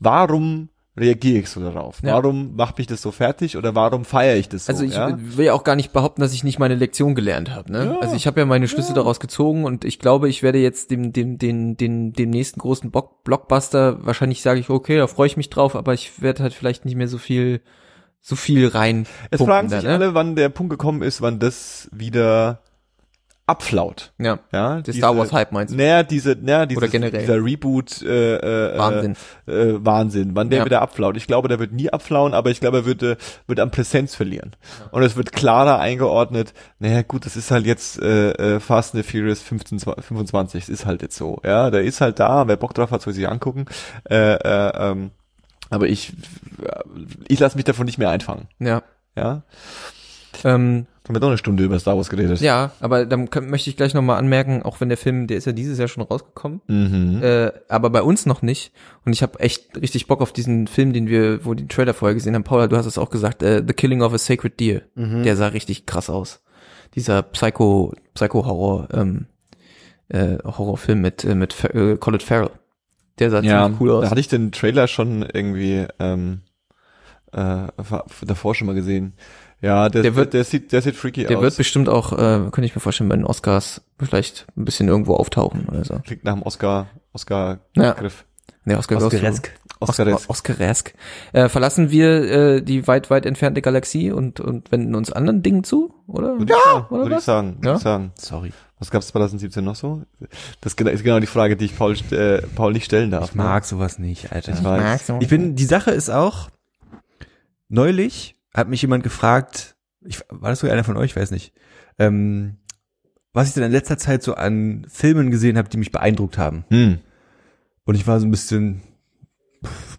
warum reagiere ich so darauf? Ja. Warum macht mich das so fertig oder warum feiere ich das so? Also ich ja? will ja auch gar nicht behaupten, dass ich nicht meine Lektion gelernt habe. Ne? Ja. Also ich habe ja meine Schlüsse daraus gezogen und ich glaube, ich werde jetzt dem dem den den dem nächsten großen Block Blockbuster wahrscheinlich sage ich okay, da freue ich mich drauf, aber ich werde halt vielleicht nicht mehr so viel so viel rein. es fragen da, sich ne? alle, wann der Punkt gekommen ist, wann das wieder abflaut. Ja, Ja, der Star Wars Hype meinst du? Naja, diese, naja, dieses, Oder generell. dieser Reboot, äh, äh, Wahnsinn. Äh, äh, Wahnsinn, wann der Ja. wieder abflaut. Ich glaube, der wird nie abflauen, aber ich glaube, er wird, äh, wird an Präsenz verlieren. Und es wird klarer eingeordnet, naja, gut, das ist halt jetzt äh, äh, Fast and the Furious 15, 25, das ist halt jetzt so. Ja, der ist halt da, wer Bock drauf hat, soll sich angucken. Äh, äh, ähm, aber ich, ich lasse mich davon nicht mehr einfangen. Ja. Ja, Ähm, haben wir doch eine Stunde über Star Wars geredet. ja, aber dann könnt, möchte ich gleich nochmal anmerken, auch wenn der Film, der ist ja dieses Jahr schon rausgekommen, Mhm. äh, aber bei uns noch nicht. Und ich habe echt richtig Bock auf diesen Film, den wir, wo den Trailer vorher gesehen haben. Paula, du hast es auch gesagt, äh, The Killing of a Sacred Deer. Der sah richtig krass aus. Dieser Psycho, Psycho-Horror, ähm, äh, Horrorfilm mit, äh, mit Fa- äh, Colin Farrell. Der sah Ja, ziemlich cool aus. da hatte ich den Trailer schon irgendwie ähm, äh, davor schon mal gesehen. Ja, der, Der wird- der, sieht, der sieht freaky Der aus. wird bestimmt auch, äh, könnte ich mir vorstellen, bei den Oscars vielleicht ein bisschen irgendwo auftauchen oder so. Klingt nach dem Oscar, Oscar Ja. Griff. Nee, Oscar Oscaresk. Oscar Oscar, Oscaresk. Äh, verlassen wir äh, die weit, weit entfernte Galaxie und, und wenden uns anderen Dingen zu, oder? Würde ich sagen, oder würde ich was? sagen, würde Ja? ich sagen. Sorry. Was gab's 2017 noch so? Das ist genau- die Frage, die ich Paul, äh, Paul nicht stellen darf. Ich mag sowas nicht, Alter. Ich weiß. Ich bin, die Sache ist auch, neulich hat mich jemand gefragt, ich, war das sogar einer von euch, ich weiß nicht, ähm, was ich denn in letzter Zeit so an Filmen gesehen habe, die mich beeindruckt haben. Hm. Und ich war so ein bisschen, pff,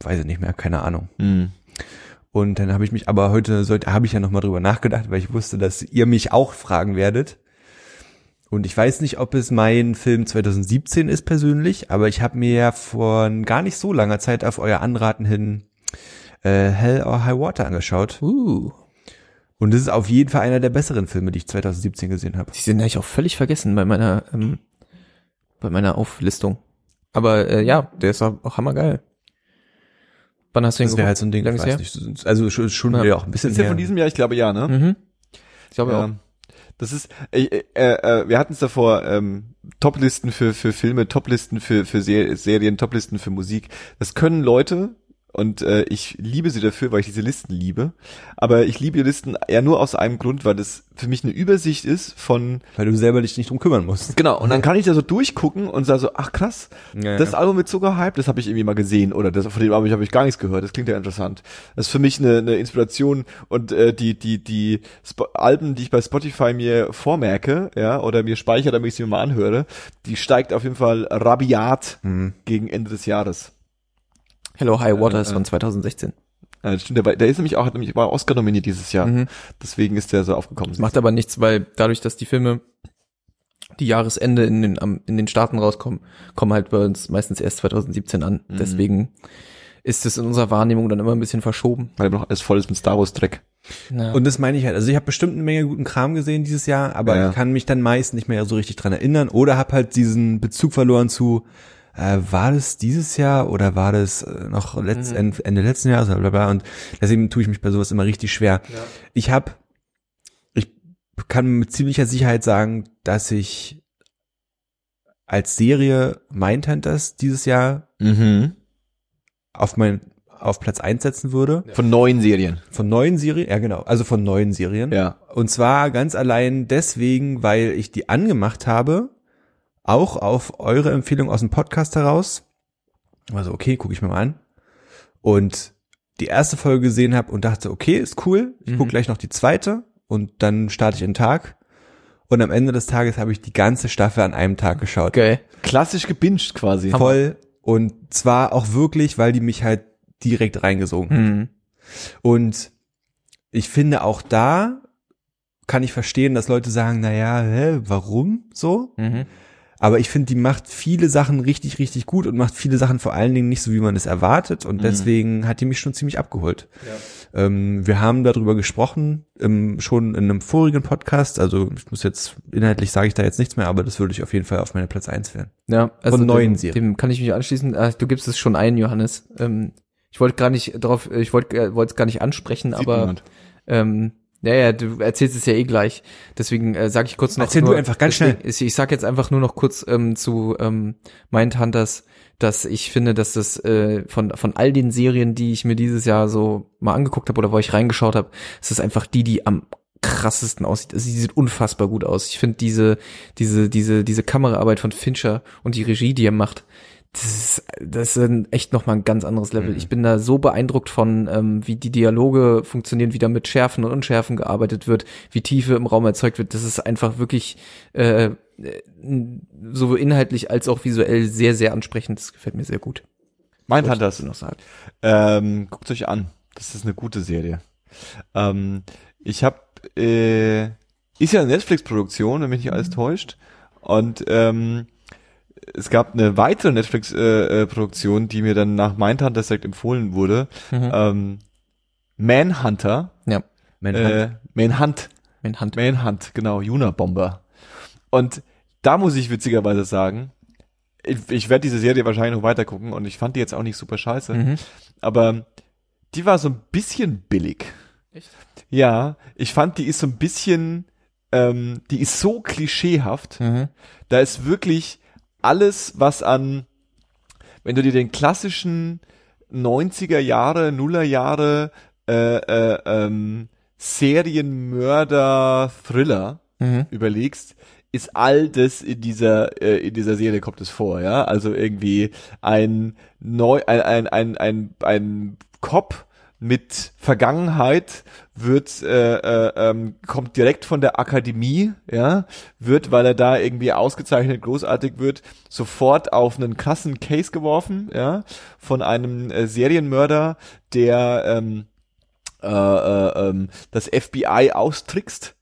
weiß ich nicht mehr, keine Ahnung. Hm. Und dann habe ich mich, aber heute sollte, habe ich ja nochmal drüber nachgedacht, weil ich wusste, dass ihr mich auch fragen werdet. Und ich weiß nicht, ob es mein Film 2017 ist persönlich, aber ich habe mir ja vor gar nicht so langer Zeit auf euer Anraten hin äh, Hell or High Water angeschaut. Uh, Und das ist auf jeden Fall einer der besseren Filme, die ich 2017 gesehen habe. die sind eigentlich auch völlig vergessen bei meiner, ähm, bei meiner Auflistung. Aber äh, ja, der ist auch hammergeil. Wann hast du ihn Das wäre halt so ein Ding, ich lange weiß ist nicht. Also schon, schon Ja. wieder auch ein bisschen Ist ja von diesem Jahr, ich glaube ja, ne? Mhm. Ich glaube auch. Ja. Das ist, äh, äh, äh, wir hatten es davor, ähm, Toplisten für, für Filme, Toplisten für, für Se Serien, Toplisten für Musik. Das können Leute, und äh, ich liebe sie dafür, weil ich diese Listen liebe. Aber ich liebe die Listen eher nur aus einem Grund, weil das für mich eine Übersicht ist von Weil du selber dich nicht drum kümmern musst. Genau, und dann kann ich da so durchgucken und sage so, ach krass, Ja, das ja. Album mit so gehypt, das habe ich irgendwie mal gesehen oder das von dem Album habe ich gar nichts gehört. Das klingt ja interessant. Das ist für mich eine, eine Inspiration und äh, die die die Sp Alben, die ich bei Spotify mir vormerke, ja, oder mir speichere, damit ich sie mir mal anhöre, die steigt auf jeden Fall rabiat Mhm. gegen Ende des Jahres. Hello High Water Äh, ist äh. von 2016. Ja, das stimmt, der, war- der ist nämlich auch, hat nämlich war Oscar nominiert dieses Jahr. Mhm. Deswegen ist der so aufgekommen. Macht aber nichts, weil dadurch, dass die Filme die Jahresende in den, am- in den Staaten rauskommen, kommen halt bei uns meistens erst 2017 an. Mhm. Deswegen ist es in unserer Wahrnehmung dann immer ein bisschen verschoben. Weil noch alles voll ist mit Star Wars Dreck. Ja. Und das meine ich halt. Also ich habe bestimmt eine Menge guten Kram gesehen dieses Jahr, aber Ja. ich kann mich dann meist nicht mehr so richtig dran erinnern oder habe halt diesen Bezug verloren zu, äh, war das dieses Jahr oder war das äh, noch letzt, Ende, Ende letzten Jahres, bla bla bla. Und deswegen tue ich mich bei sowas immer richtig schwer. Ich habe, ich kann mit ziemlicher Sicherheit sagen, dass ich als Serie Mindhunters dieses Jahr Mhm. auf mein auf Platz eins setzen würde. Von neuen Serien. Von neuen Serien, ja genau, also von neuen Serien. Ja. Und zwar ganz allein deswegen, weil ich die angemacht habe, auch auf eure Empfehlung aus dem Podcast heraus. Also okay, gucke ich mir mal an. Und die erste Folge gesehen habe und dachte, okay, ist cool. Ich guck Mhm. gleich noch die zweite und dann starte ich den Tag. Und am Ende des Tages habe ich die ganze Staffel an einem Tag geschaut. Geil. Klassisch gebinged quasi. Voll. Und zwar auch wirklich, weil die mich halt direkt reingesogen hat. Mhm. Und ich finde auch da kann ich verstehen, dass Leute sagen, na ja, hä, warum so? Mhm. Aber ich finde, die macht viele Sachen richtig, richtig gut und macht viele Sachen vor allen Dingen nicht so, wie man es erwartet. Und deswegen hat die mich schon ziemlich abgeholt. Ähm, wir haben darüber gesprochen, ähm, schon in einem vorigen Podcast. Also ich muss jetzt, inhaltlich sage ich da jetzt nichts mehr, aber das würde ich auf jeden Fall auf meine Platz eins wählen. Ja, also Von neuen dem, Serien. dem kann ich mich anschließen. Ah, Du gibst es schon ein, Johannes. Ähm, ich wollte gar nicht drauf, ich wollte äh, wollte es gar nicht ansprechen, Sieht aber niemand. ähm, ja, ja, du erzählst es ja eh gleich. Deswegen äh, sage ich kurz noch. Erzähl nur, du einfach ganz deswegen, Ich, ich sag jetzt einfach nur noch kurz ähm, zu ähm, Mindhunters, dass ich finde, dass das äh, von von all den Serien, die ich mir dieses Jahr so mal angeguckt habe oder wo ich reingeschaut habe, ist es einfach die, die am krassesten aussieht. Also sie sieht unfassbar gut aus. Ich finde diese diese diese diese Kameraarbeit von Fincher und die Regie, die er macht, das ist, das ist echt noch mal ein ganz anderes Level. Ich bin da so beeindruckt von, ähm, wie die Dialoge funktionieren, wie da mit Schärfen und Unschärfen gearbeitet wird, wie Tiefe im Raum erzeugt wird. Das ist einfach wirklich äh, äh, sowohl inhaltlich als auch visuell sehr, sehr ansprechend. Das gefällt mir sehr gut. Mindhunters. Wollte ich noch sagen. Ähm, guckt euch an. Das ist eine gute Serie. Ähm, ich habe, äh, ist ja eine Netflix-Produktion, wenn mich nicht alles täuscht. Und ähm, es gab eine weitere Netflix-Produktion, die mir dann nach Mindhunters direkt empfohlen wurde. Mhm. Ähm, Manhunter. Ja, Äh, Manhunt. mein Hand. Manhunt, genau, Unabomber. Und da muss ich witzigerweise sagen, ich, ich werde diese Serie wahrscheinlich noch weiter gucken und ich fand die jetzt auch nicht super scheiße, Mhm. aber die war so ein bisschen billig. Echt? Ja, ich fand, die ist so ein bisschen, ähm, die ist so klischeehaft. Mhm. Da ist wirklich alles, was an, wenn du dir den klassischen 90er Jahre, Nuller Jahre äh, äh, ähm, Serienmörder-Thriller Mhm. überlegst, ist all das in dieser äh, in dieser Serie kommt es vor, ja? Also irgendwie ein neu ein ein ein ein, ein Cop mit Vergangenheit wird äh, äh, ähm, kommt direkt von der Akademie, ja, wird, weil er da irgendwie ausgezeichnet großartig wird, sofort auf einen krassen Case geworfen, ja, von einem äh, Serienmörder, der ähm, äh, äh, ähm, das FBI austrickst,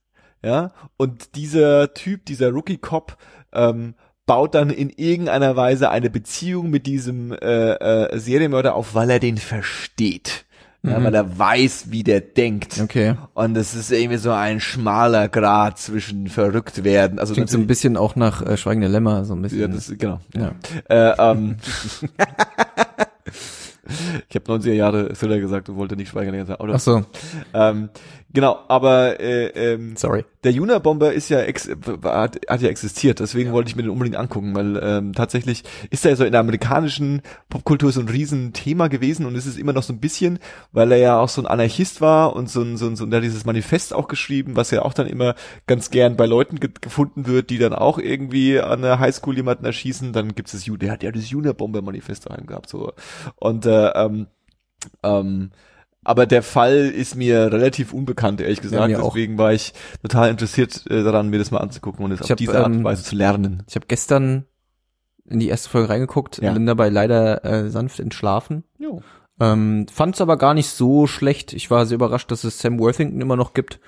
ja, und dieser Typ, dieser Rookie-Cop, ähm, baut dann in irgendeiner Weise eine Beziehung mit diesem äh, äh, Serienmörder auf, weil er den versteht. Ja, Mhm. weil er weiß, wie der denkt. Okay. Und es ist irgendwie so ein schmaler Grad zwischen verrückt werden. Also Klingt so ein bisschen auch nach äh, Schweigende Lämmer, so ein bisschen. ja, das, genau. Ja. Äh, ähm, ich habe 90er Jahre Thriller gesagt und wollte nicht Schweiger sagen. Oder? Ach so, Ähm, genau, aber äh, ähm, sorry. der Juna-Bomber ist ja ex hat, hat ja existiert, deswegen wollte ich mir den unbedingt angucken, weil ähm, tatsächlich ist er so in der amerikanischen Popkultur so ein Riesenthema gewesen und ist es immer noch so ein bisschen, weil er ja auch so ein Anarchist war und so ein, so ein, so ein der hat dieses Manifest auch geschrieben, was ja auch dann immer ganz gern bei Leuten ge gefunden wird, die dann auch irgendwie an der Highschool jemanden erschießen, dann gibt es das, der hat ja das Juna-Bomber-Manifest daheim gehabt, so. Und äh, ähm, ähm, aber der Fall ist mir relativ unbekannt, ehrlich gesagt. auch. Deswegen war ich total interessiert äh, daran, mir das mal anzugucken und es Ich auf hab, diese Art und ähm, Weise zu lernen. Ich habe gestern in die erste Folge reingeguckt, Ja. bin dabei leider äh, sanft entschlafen. Jo. Ähm, Fand es aber gar nicht so schlecht. Ich war sehr überrascht, dass es Sam Worthington immer noch gibt.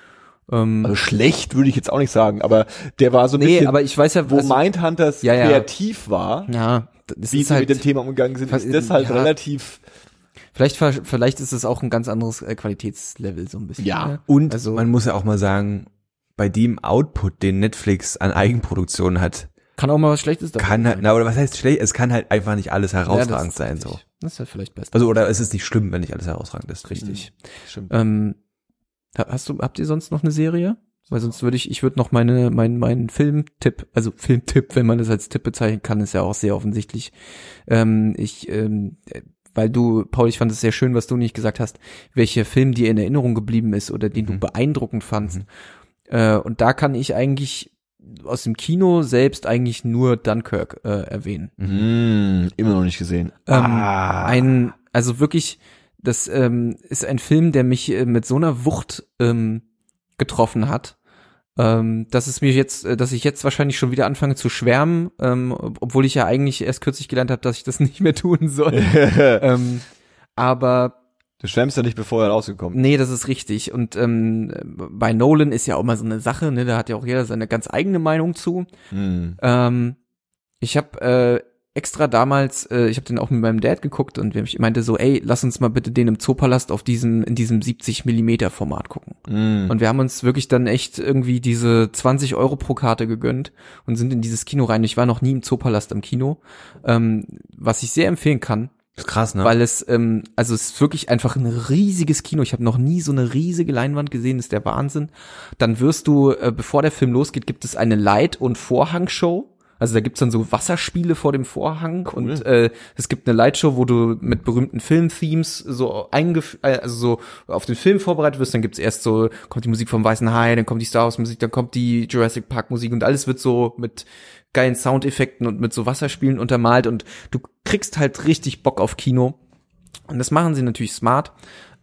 Ähm, Also schlecht würde ich jetzt auch nicht sagen, aber der war so ein nee, bisschen, aber ich weiß ja, wo also, Mindhunters Ja, ja. kreativ war, ja, wie sie halt, mit dem Thema umgegangen sind, ist das halt Ja. relativ, vielleicht, vielleicht ist es auch ein ganz anderes äh, Qualitätslevel so ein bisschen. Ja. ne? Und Also- man muss ja auch mal sagen, bei dem Output, den Netflix an Eigenproduktionen hat, Kann auch mal was Schlechtes dabei kann halt, na, oder was heißt schlecht, es kann halt einfach nicht alles Ja, herausragend das- sein, so. Das ist ja vielleicht besser. Also, oder es ist nicht schlimm, wenn nicht alles herausragend ist. Richtig. stimmt. Ähm, ha- hast du, habt ihr sonst noch eine Serie? Weil sonst würde ich, ich würde noch meine, mein, mein Filmtipp, also Filmtipp, wenn man das als Tipp bezeichnen kann, ist ja auch sehr offensichtlich. Ähm, ich, ähm, äh, weil du, Paul, ich fand es sehr schön, was du nicht gesagt hast, welcher Film dir in Erinnerung geblieben ist oder den du Mhm. beeindruckend fandst. Äh, und da kann ich eigentlich aus dem Kino selbst eigentlich nur Dunkirk äh, erwähnen. Mm, immer noch nicht gesehen. Ähm, Ah. Ein, also wirklich, das ähm, ist ein Film, der mich äh, mit so einer Wucht ähm, getroffen hat, ähm, dass es mir jetzt, äh, dass ich jetzt wahrscheinlich schon wieder anfange zu schwärmen, ähm, ob- obwohl ich ja eigentlich erst kürzlich gelernt habe, dass ich das nicht mehr tun soll. ähm, aber Du schwärmst ja nicht, bevor er rausgekommen nee, das ist richtig. Und ähm, bei Nolan ist ja auch mal so eine Sache, ne? Da hat ja auch jeder seine ganz eigene Meinung zu. Mm. Ähm, ich habe äh, extra damals, äh, ich habe den auch mit meinem Dad geguckt und ich meinte so, ey, lass uns mal bitte den im Zoopalast auf diesem in diesem 70 Millimeter Format gucken. Mm. Und wir haben uns wirklich dann echt irgendwie diese 20 Euro pro Karte gegönnt und sind in dieses Kino rein. Ich war noch nie im Zoopalast im Kino, ähm, was ich sehr empfehlen kann, ist krass, ne? weil es, ähm, also es ist wirklich einfach ein riesiges Kino. Ich habe noch nie so eine riesige Leinwand gesehen, ist der Wahnsinn. Dann wirst du, äh, bevor der Film losgeht, gibt es eine Light- und Vorhangshow. Also da gibt's dann so Wasserspiele vor dem Vorhang und äh, es gibt eine Lightshow, wo du mit berühmten Filmthemes so eingef äh, also so auf den Film vorbereitet wirst. Dann gibt's erst so kommt die Musik vom Weißen Hai, dann kommt die Star Wars Musik, dann kommt die Jurassic Park Musik und alles wird so mit geilen Soundeffekten und mit so Wasserspielen untermalt und du kriegst halt richtig Bock auf Kino. Und das machen sie natürlich smart.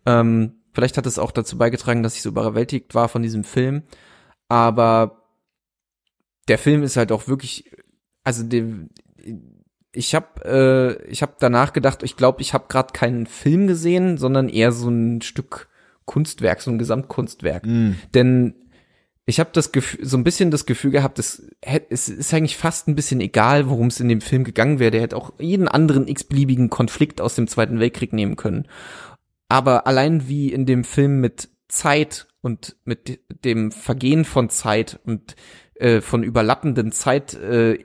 Ähm, vielleicht hat es auch dazu beigetragen, dass ich so überwältigt war von diesem Film. Aber der Film ist halt auch wirklich, also dem, ich habe äh, ich habe danach gedacht, ich glaube, ich habe gerade keinen Film gesehen, sondern eher so ein Stück Kunstwerk, so ein Gesamtkunstwerk. Mm. Denn ich habe das Gefühl, so ein bisschen das Gefühl gehabt, es, es ist eigentlich fast ein bisschen egal, worum es in dem Film gegangen wäre. Der hätte auch jeden anderen x-beliebigen Konflikt aus dem Zweiten Weltkrieg nehmen können. Aber allein wie in dem Film mit Zeit und mit dem Vergehen von Zeit und äh, von überlappenden Zeit, äh,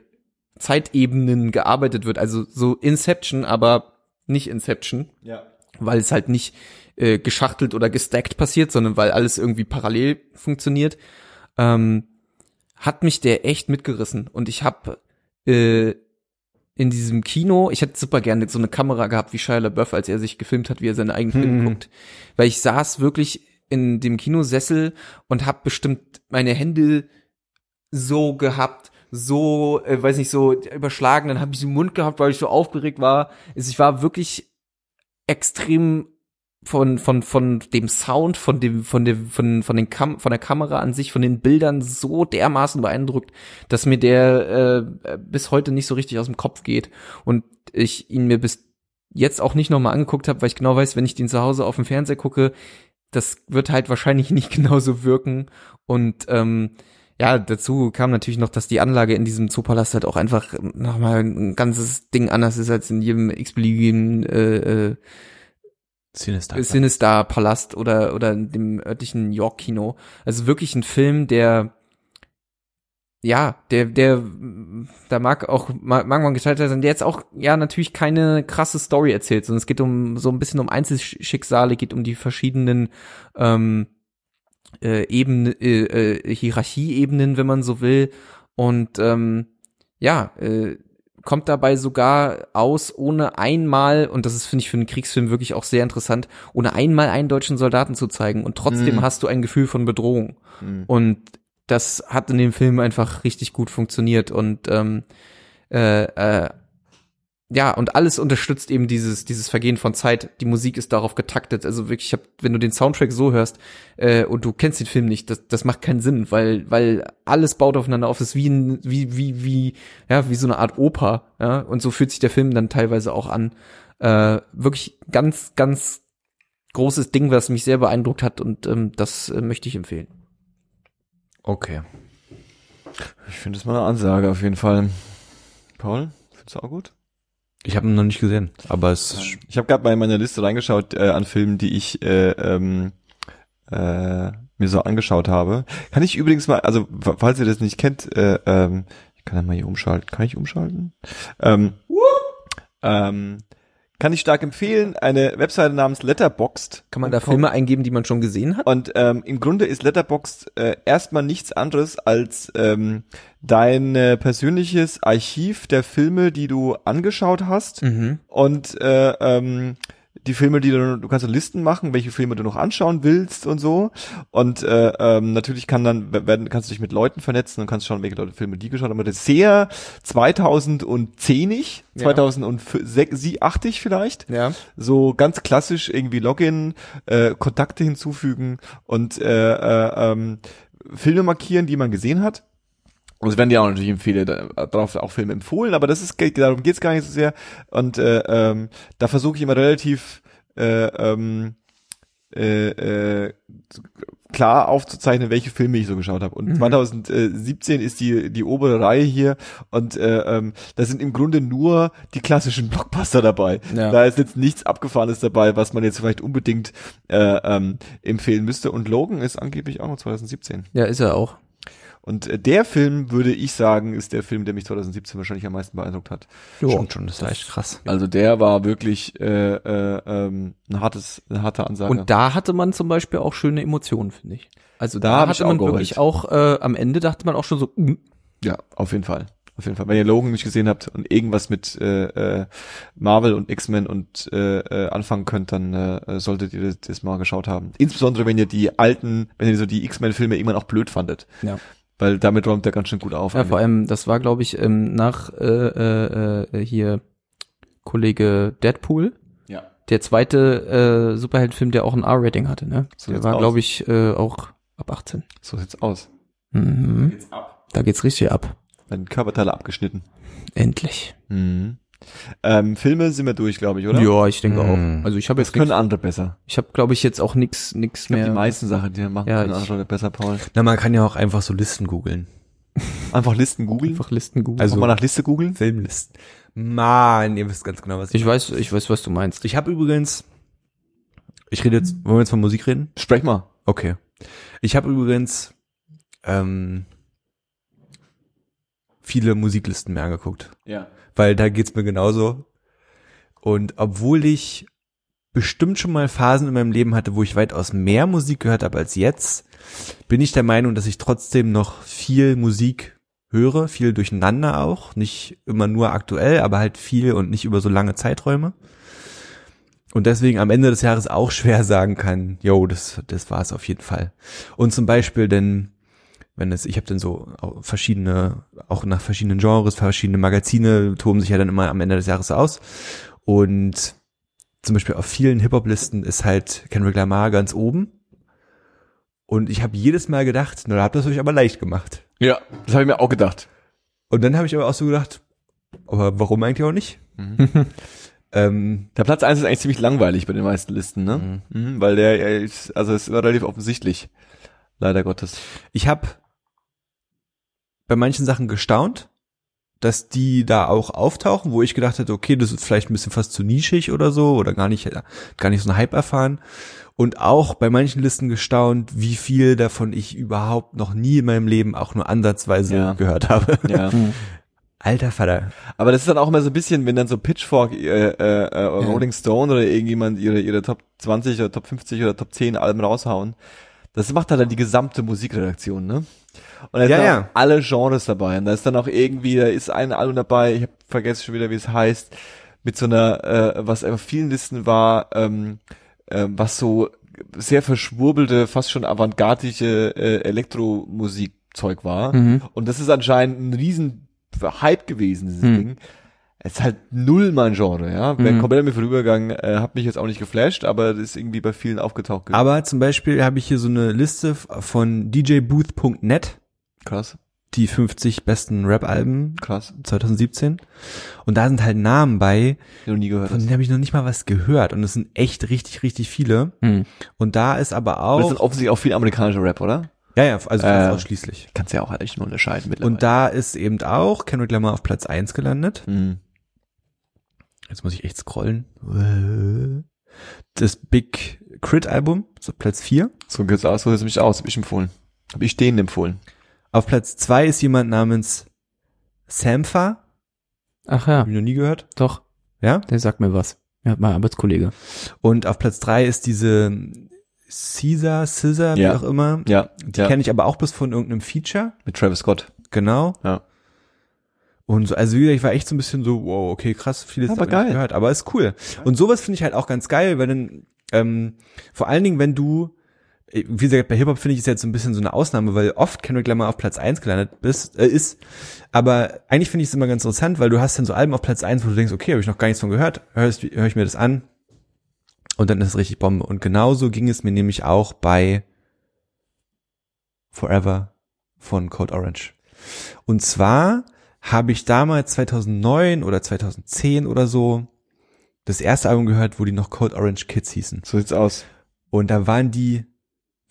Zeitebenen gearbeitet wird, also so Inception, aber nicht Inception Ja. weil es halt nicht äh, geschachtelt oder gestackt passiert, sondern weil alles irgendwie parallel funktioniert, ähm, hat mich der echt mitgerissen. Und ich habe äh, in diesem Kino, ich hätte super gerne so eine Kamera gehabt wie Shia LaBeouf, als er sich gefilmt hat, wie er seine eigenen Filme Mhm. guckt, weil ich saß wirklich in dem Kinosessel und habe bestimmt meine Hände so gehabt, so, äh, weiß nicht, so überschlagen, dann habe ich im Mund gehabt, weil ich so aufgeregt war. Also ich war wirklich extrem von von von dem Sound, von dem von dem von von den Kam von der Kamera an sich, von den Bildern so dermaßen beeindruckt, dass mir der äh, bis heute nicht so richtig aus dem Kopf geht und ich ihn mir bis jetzt auch nicht nochmal angeguckt habe, weil ich genau weiß, wenn ich den zu Hause auf dem Fernseher gucke, das wird halt wahrscheinlich nicht genauso wirken und ähm, ja, dazu kam natürlich noch, dass die Anlage in diesem Zoopalast halt auch einfach nochmal ein ganzes Ding anders ist als in jedem x-beliebigen äh, äh, Sinister. Sinister Palast oder oder in dem örtlichen York Kino. Also wirklich ein Film, der ja, der der da mag auch mag mag man gestaltet sein, der jetzt auch ja natürlich keine krasse Story erzählt, sondern es geht um so ein bisschen um Einzelschicksale, geht um die verschiedenen ähm, äh, Ebenen, äh, äh, Hierarchieebenen, wenn man so will. Und ähm, ja, äh, kommt dabei sogar aus, ohne einmal, und das ist, finde ich, für einen Kriegsfilm wirklich auch sehr interessant, ohne einmal einen deutschen Soldaten zu zeigen. Und trotzdem Mhm. hast du ein Gefühl von Bedrohung. Mm. Und das hat in dem Film einfach richtig gut funktioniert. Und ähm, äh, äh, ja, und alles unterstützt eben dieses, dieses Vergehen von Zeit. Die Musik ist darauf getaktet. Also wirklich, ich hab, wenn du den Soundtrack so hörst äh, und du kennst den Film nicht, das, das macht keinen Sinn, weil, weil alles baut aufeinander auf. Das ist wie ein, wie, wie, wie, ja, wie so eine Art Oper, ja. Und so fühlt sich der Film dann teilweise auch an. Äh, wirklich ganz, ganz großes Ding, was mich sehr beeindruckt hat und ähm, das äh, möchte ich empfehlen. Okay. Ich finde das mal eine Ansage auf jeden Fall. Paul, findest du auch gut? Ich habe ihn noch nicht gesehen, aber es Ich habe gerade mal in meine Liste reingeschaut äh, an Filmen, die ich äh, ähm, äh, mir so angeschaut habe. Kann ich übrigens mal, also falls ihr das nicht kennt, äh, ähm, ich kann ja mal hier umschalten. Kann ich umschalten? Ähm, ähm, kann ich stark empfehlen. Eine Webseite namens Letterboxd. Kann man da Filme eingeben, die man schon gesehen hat? Und ähm, im Grunde ist Letterboxd äh, erstmal nichts anderes als ähm, dein äh, persönliches Archiv der Filme, die du angeschaut hast. Mhm. Und äh, ähm, die Filme, die du, du kannst Listen machen, welche Filme du noch anschauen willst und so. Und äh, ähm, natürlich kann dann werden, kannst du dich mit Leuten vernetzen und kannst schauen, welche Leute Filme die geschaut haben. Das ist sehr 2010ig, Ja. 2008 vielleicht Ja. so ganz klassisch irgendwie Login, äh, Kontakte hinzufügen und äh, äh, ähm, Filme markieren, die man gesehen hat. Und es werden dir auch natürlich empfehle, da- darauf auch Filme empfohlen, aber das ist darum geht's gar nicht so sehr. Und äh, ähm, da versuche ich immer relativ äh, ähm, äh, äh, klar aufzuzeichnen, welche Filme ich so geschaut habe. Und Mhm. 2017 ist die die obere Reihe hier und äh, ähm, da sind im Grunde nur die klassischen Blockbuster dabei. Ja. Da ist jetzt nichts Abgefahrenes dabei, was man jetzt vielleicht unbedingt äh, ähm, empfehlen müsste. Und Logan ist angeblich auch noch 2017. Ja, ist er auch. Und äh, der Film, würde ich sagen, ist der Film, der mich 2017 wahrscheinlich am meisten beeindruckt hat. stimmt schon, das war echt krass. Also der war wirklich äh, äh, ähm, ein hartes, eine harte Ansage. Und da hatte man zum Beispiel auch schöne Emotionen, finde ich. Also Da da, hatte man geheult. wirklich auch, äh, am Ende dachte man auch schon so, mm, Ja, auf jeden Fall. Auf jeden Fall. Wenn ihr Logan nicht gesehen habt und irgendwas mit äh, äh, Marvel und X-Men und äh, äh, anfangen könnt, dann äh, solltet ihr das, das mal geschaut haben. Insbesondere wenn ihr die alten, wenn ihr so die X-Men-Filme irgendwann auch blöd fandet. ja. Weil damit räumt er ganz schön gut auf. Ja, vor allem, das war, glaube ich, ähm, nach äh, äh, äh, hier Kollege Deadpool, ja. der zweite äh, Superheldenfilm, der auch ein R-Rating hatte, ne? So der war, glaube ich, äh, auch ab 18. So sieht's aus. Mhm. Geht's ab. Da geht's richtig ab. Werden Körperteile abgeschnitten. Endlich. Mhm. Ähm, Filme sind wir durch, glaube ich, oder? Ja, ich denke Mhm. auch. Also ich habe Das jetzt können nix, andere besser. ich habe glaube ich jetzt auch nix nix Ich glaube, mehr. die meisten Sachen, die wir machen, Ja, können ich- andere besser, Paul. Na, man kann ja auch einfach so Listen googeln. Einfach Listen googeln. einfach Listen googeln. Also- mal nach Liste googeln. Filmlisten. Mann, ihr wisst ganz genau, was ich weiß, ich weiß, was du meinst. Ich habe übrigens, ich rede jetzt, wollen wir jetzt von Musik reden? Sprech mal. Okay. Ich habe übrigens ähm, viele Musiklisten mir angeguckt, Ja. weil da geht's mir genauso. Und obwohl ich bestimmt schon mal Phasen in meinem Leben hatte, wo ich weitaus mehr Musik gehört habe als jetzt, bin ich der Meinung, dass ich trotzdem noch viel Musik höre, viel durcheinander auch, nicht immer nur aktuell, aber halt viel und nicht über so lange Zeiträume. Und deswegen am Ende des Jahres auch schwer sagen kann, yo, das, das war es auf jeden Fall. Und zum Beispiel, denn wenn es, ich habe dann so verschiedene, auch nach verschiedenen Genres, verschiedene Magazine toben sich ja dann immer am Ende des Jahres aus. Und zum Beispiel auf vielen Hip-Hop-Listen ist halt Kendrick Lamar ganz oben. Und ich habe jedes Mal gedacht, na, da habt ihr es euch aber leicht gemacht. Ja, das habe ich mir auch gedacht. Und dann habe ich aber auch so gedacht, aber warum eigentlich auch nicht? ähm, Der Platz 1 ist eigentlich ziemlich langweilig bei den meisten Listen, ne? Mhm. weil der er also es ist relativ offensichtlich. Leider Gottes. ich habe bei manchen Sachen gestaunt, dass die da auch auftauchen, wo ich gedacht hätte, okay, das ist vielleicht ein bisschen fast zu nischig oder so oder gar nicht gar nicht so ein Hype erfahren und auch bei manchen Listen gestaunt, wie viel davon ich überhaupt noch nie in meinem Leben auch nur ansatzweise Ja. gehört habe. Ja. Alter Vater. Aber das ist dann auch immer so ein bisschen, wenn dann so Pitchfork, äh, äh, äh, Rolling Stone oder irgendjemand ihre, ihre Top 20 oder Top 50 oder Top 10 Alben raushauen. Das macht halt dann die gesamte Musikredaktion, ne? Und da Ja, sind ja. alle Genres dabei. Und da ist dann auch irgendwie, da ist ein Album dabei, ich habe vergessen schon wieder, wie es heißt, mit so einer, äh, was auf vielen Listen war, ähm, äh, was so sehr verschwurbelte, fast schon avantgardische äh, Elektromusikzeug war. Mhm. Und das ist anscheinend ein riesen Hype gewesen, dieses Hm. Ding. Es ist halt null mein Genre, ja. Wäre Mhm. komplett mir vorübergegangen, äh, hat mich jetzt auch nicht geflasht, aber das ist irgendwie bei vielen aufgetaucht. gewesen. Aber zum Beispiel habe ich hier so eine Liste von djbooth.net, krass, die 50 besten Rap-Alben krass. 2017. Und da sind halt Namen bei, Die noch nie gehört von denen habe ich noch nicht mal was gehört. Und es sind echt richtig, richtig viele. Mhm. Und da ist aber Aber das auch, sind offensichtlich auch viel amerikanischer Rap, oder? Ja, ja, also Äh, ausschließlich. Kannst ja auch eigentlich nur unterscheiden mittlerweile. Und da ist eben auch Kendrick Lamar auf Platz eins gelandet. Mhm. Jetzt muss ich echt scrollen. Das Big Crit Album, so Platz vier. So geht's aus, so sieht's mich aus, hab ich empfohlen. Hab ich denen empfohlen. Auf Platz zwei ist jemand namens Sampha. Ach ja, Hab ich noch nie gehört. doch, Ja? der sagt mir was. Ja, mein Arbeitskollege. Und auf Platz drei ist diese Caesar, Scissor, wie Ja. auch immer. Ja, Die ja. kenne ich aber auch bis von irgendeinem Feature. mit Travis Scott. Genau. Ja. Und so, also wie gesagt, ich war echt so ein bisschen so, wow, okay, krass, vieles Aber geil. gehört, aber ist cool. Und sowas finde ich halt auch ganz geil, weil dann, ähm, vor allen Dingen, wenn du, wie gesagt, bei Hip-Hop finde ich es jetzt so ein bisschen so eine Ausnahme, weil oft Kendrick Lamar auf Platz eins gelandet bist, äh, ist, aber eigentlich finde ich es immer ganz interessant, weil du hast dann so Alben auf Platz eins, wo du denkst, okay, habe ich noch gar nichts von gehört, hörst, hör ich mir das an und dann ist es richtig Bombe. Und genauso ging es mir nämlich auch bei Forever von Code Orange. Und zwar habe ich damals 2009 oder 2010 oder so das erste Album gehört, wo die noch Code Orange Kids hießen. So sieht's aus. Und da waren die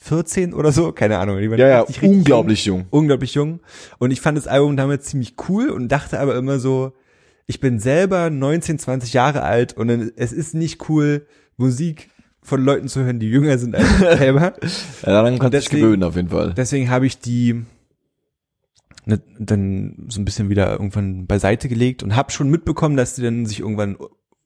14 oder so, keine Ahnung. Die waren Ja, ja, richtig, unglaublich jung. Jung, unglaublich jung. Und ich fand das Album damals ziemlich cool und dachte aber immer so, ich bin selber 19, 20 Jahre alt und dann, es ist nicht cool, Musik von Leuten zu hören, die jünger sind als ich selber. Ja, daran kannst du dich Deswegen- gewöhnen auf jeden Fall. Deswegen habe ich die ne, dann so ein bisschen wieder irgendwann beiseite gelegt und habe schon mitbekommen, dass die dann sich irgendwann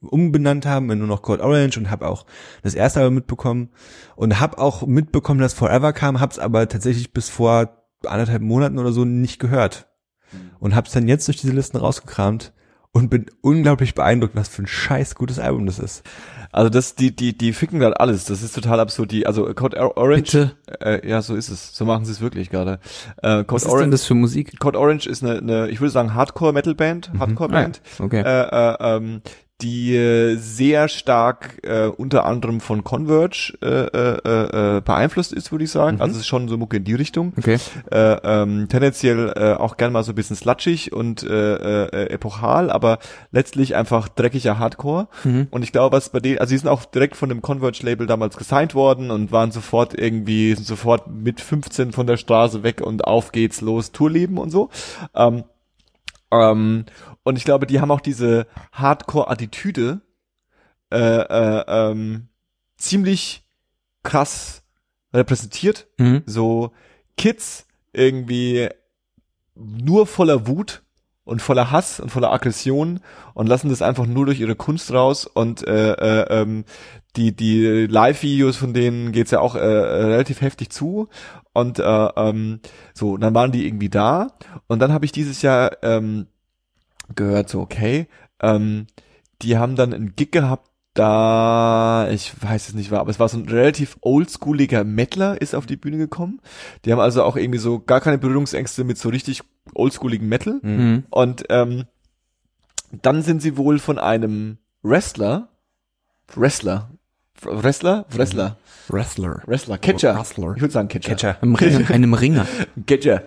umbenannt haben in nur noch Code Orange und habe auch das erste Album mitbekommen und habe auch mitbekommen, dass Forever kam, habe es aber tatsächlich bis vor anderthalb Monaten oder so nicht gehört und habe es dann jetzt durch diese Listen rausgekramt und bin unglaublich beeindruckt, was für ein scheiß gutes Album das ist. Also das, die, die, die ficken gerade alles. Das ist total absurd. Die, also Code Or- Orange. Bitte. Äh, ja, so ist es. So machen sie es wirklich gerade. Äh, Code Was ist denn Orange. das für Musik? Code Orange ist eine, eine ich würde sagen Hardcore Metal Band, Hardcore Band. Ah, ja. Okay. Äh, äh, ähm, die äh, sehr stark äh, unter anderem von Converge äh, äh, äh, beeinflusst ist, würde ich sagen. Also es ist schon so Mucke in die Richtung. Okay. Äh, ähm, tendenziell äh, auch gern mal so ein bisschen slutschig und äh, äh, epochal, aber letztlich einfach dreckiger Hardcore. Mhm. Und ich glaube, was bei denen, also sie sind auch direkt von dem Converge-Label damals gesigned worden und waren sofort irgendwie, sind sofort mit 15 von der Straße weg und auf geht's los, Tourleben und so. Ähm, ähm, und ich glaube, die haben auch diese Hardcore-Attitüde äh, äh, ähm, ziemlich krass repräsentiert. Mhm. so Kids irgendwie nur voller Wut und voller Hass und voller Aggression und lassen das einfach nur durch ihre Kunst raus. Und äh, äh, ähm, die die Live-Videos von denen geht's ja auch äh, äh, relativ heftig zu. Und äh, ähm, so und dann waren die irgendwie da. Und dann habe ich dieses Jahr ähm, gehört so okay ähm, die haben dann einen Gig gehabt da, ich weiß es nicht war, aber es war so ein relativ oldschooliger Mettler ist auf die Bühne gekommen. Die haben also auch irgendwie so gar keine Berührungsängste mit so richtig oldschooligen Metal. Mhm. Und ähm, dann sind sie wohl von einem Wrestler, Wrestler, Wrestler, Wrestler, Wrestler. Wrestler, Catcher. Wrestler. Ich würde sagen Catcher. Catcher. Einem Ringer. Einem Ringer. Catcher.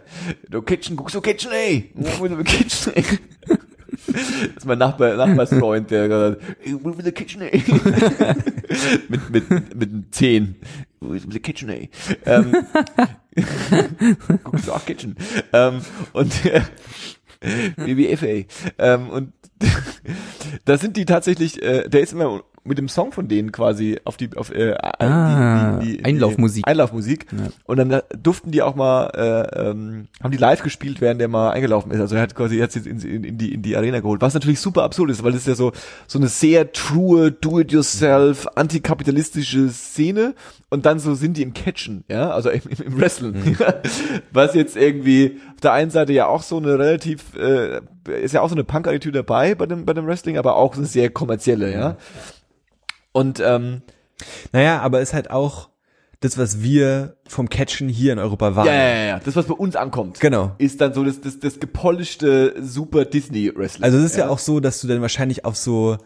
Du Catchen, guckst du Catchen, ey. Wo du Catchen, ey? Das ist mein Nachbar, Nachbarsfreund, der gerade, wo will der Kitchen, ey? mit, mit, mit einem Zehn. Will der Kitchen, ey? Ähm, guckst du auch Kitchen. Ähm, und, äh, ey. Ähm, und da sind die tatsächlich, äh, der ist immer mit dem Song von denen quasi auf die, auf, äh, Ah, Einlaufmusik. Einlaufmusik. Ja. Und dann durften die auch mal, äh, ähm, haben die live gespielt, während der mal eingelaufen ist. Also er hat quasi jetzt in, in, in, die, in die Arena geholt. Was natürlich super absurd ist, weil das ist ja so, so eine sehr true, do-it-yourself, antikapitalistische Szene. Und dann so sind die im Catchen, ja, also im, im, im Wrestling. Was jetzt irgendwie auf der einen Seite ja auch so eine relativ, äh, ist ja auch so eine Punk-Attitüde dabei bei dem, bei dem Wrestling, aber auch eine sehr kommerzielle, ja. Und ähm, Naja, aber ist halt auch das, was wir vom Catchen hier in Europa ja, wahrnehmen. ja, ja, ja, das, was bei uns ankommt. Genau. ist dann so das, das, das gepolischte Super Disney Wrestling. Also es ist ja. auch so, dass du dann wahrscheinlich auf so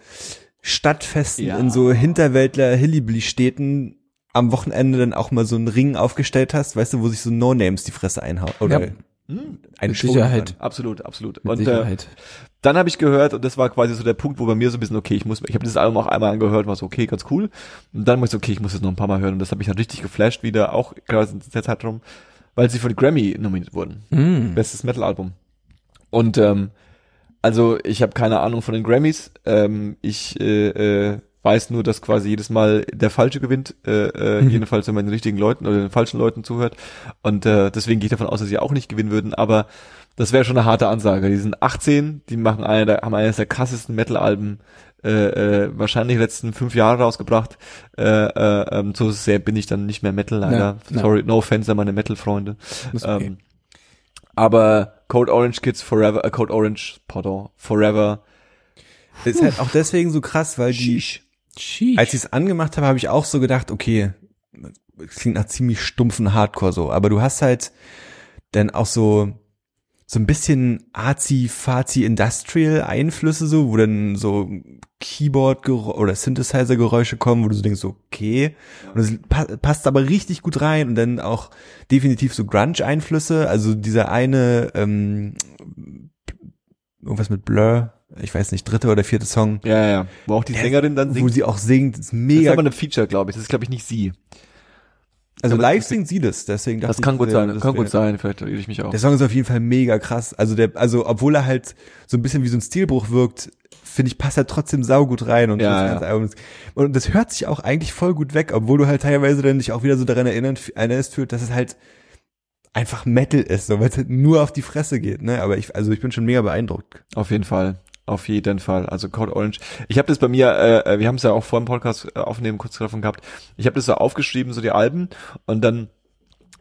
Stadtfesten Ja. in so Hinterwäldler Hillbilly-Städten am Wochenende dann auch mal so einen Ring aufgestellt hast, weißt du, wo sich so No-Names die Fresse einhauen. Oder Ja. eine Mit Sicherheit. absolut, absolut. Mit Und äh, Sicherheit. Dann habe ich gehört und das war quasi so der Punkt, wo bei mir so ein bisschen okay, ich muss, ich habe dieses Album auch einmal angehört, war so okay, ganz cool. Und dann war ich so okay, ich muss es noch ein paar Mal hören und das hat mich dann richtig geflasht wieder, auch gerade in der Zeit rum. weil sie für die Grammy nominiert wurden. Mm. Bestes Metal-Album. Und ähm, also ich habe keine Ahnung von den Grammys. Ähm, ich äh, äh, weiß nur, dass quasi jedes Mal der Falsche gewinnt, äh, äh, Mhm. jedenfalls wenn man den richtigen Leuten oder den falschen Leuten zuhört. Und äh, deswegen gehe ich davon aus, dass sie auch nicht gewinnen würden. Aber das wäre schon eine harte Ansage. Die sind 18, die machen eine der, haben eines der krassesten Metal-Alben äh, äh, wahrscheinlich die letzten fünf Jahre rausgebracht. Äh, äh, ähm, so sehr bin ich dann nicht mehr Metal leider. Ja, ja. Sorry, no offense an meine Metal-Freunde. Okay. Ähm, aber Code Orange Kids Forever, äh, Code Orange, pardon, Forever. Ist halt auch deswegen so krass, weil die, Sheesh. als ich es angemacht habe, habe ich auch so gedacht, okay, das klingt nach ziemlich stumpfen Hardcore so, aber du hast halt dann auch so so ein bisschen arzi fazi industrial Einflüsse so, wo dann so Keyboard oder Synthesizer Geräusche kommen, wo du so denkst, okay, und das pa passt aber richtig gut rein und dann auch definitiv so Grunge Einflüsse, also dieser eine ähm, irgendwas mit Blur, ich weiß nicht, dritte oder vierte Song, Ja, ja. Wo auch die Der- Sängerin dann wo singt. sie auch singt, ist Das ist mega. aber eine Feature, glaube ich. Das ist, glaube ich, nicht sie. Also aber- live singt sie das, deswegen dachte Das kann ich, gut äh, sein. Das kann gut sein. Vielleicht irre ich mich auch. Der Song ist auf jeden Fall mega krass. Also der, also obwohl er halt so ein bisschen wie so ein Stilbruch wirkt, finde ich, passt er trotzdem saugut rein und Ja, das ja. Album und das hört sich auch eigentlich voll gut weg, obwohl du halt teilweise dann dich auch wieder so daran erinnern, erinnerst fühlt, dass es halt einfach Metal ist, so, weil es halt nur auf die Fresse geht, ne? Aber ich, also ich bin schon mega beeindruckt. Auf jeden Fall. Auf jeden Fall. Also Code Orange. Ich habe das bei mir, äh, wir haben es ja auch vor dem Podcast äh, aufnehmen kurz davon gehabt. Ich habe das so aufgeschrieben, so die Alben, und dann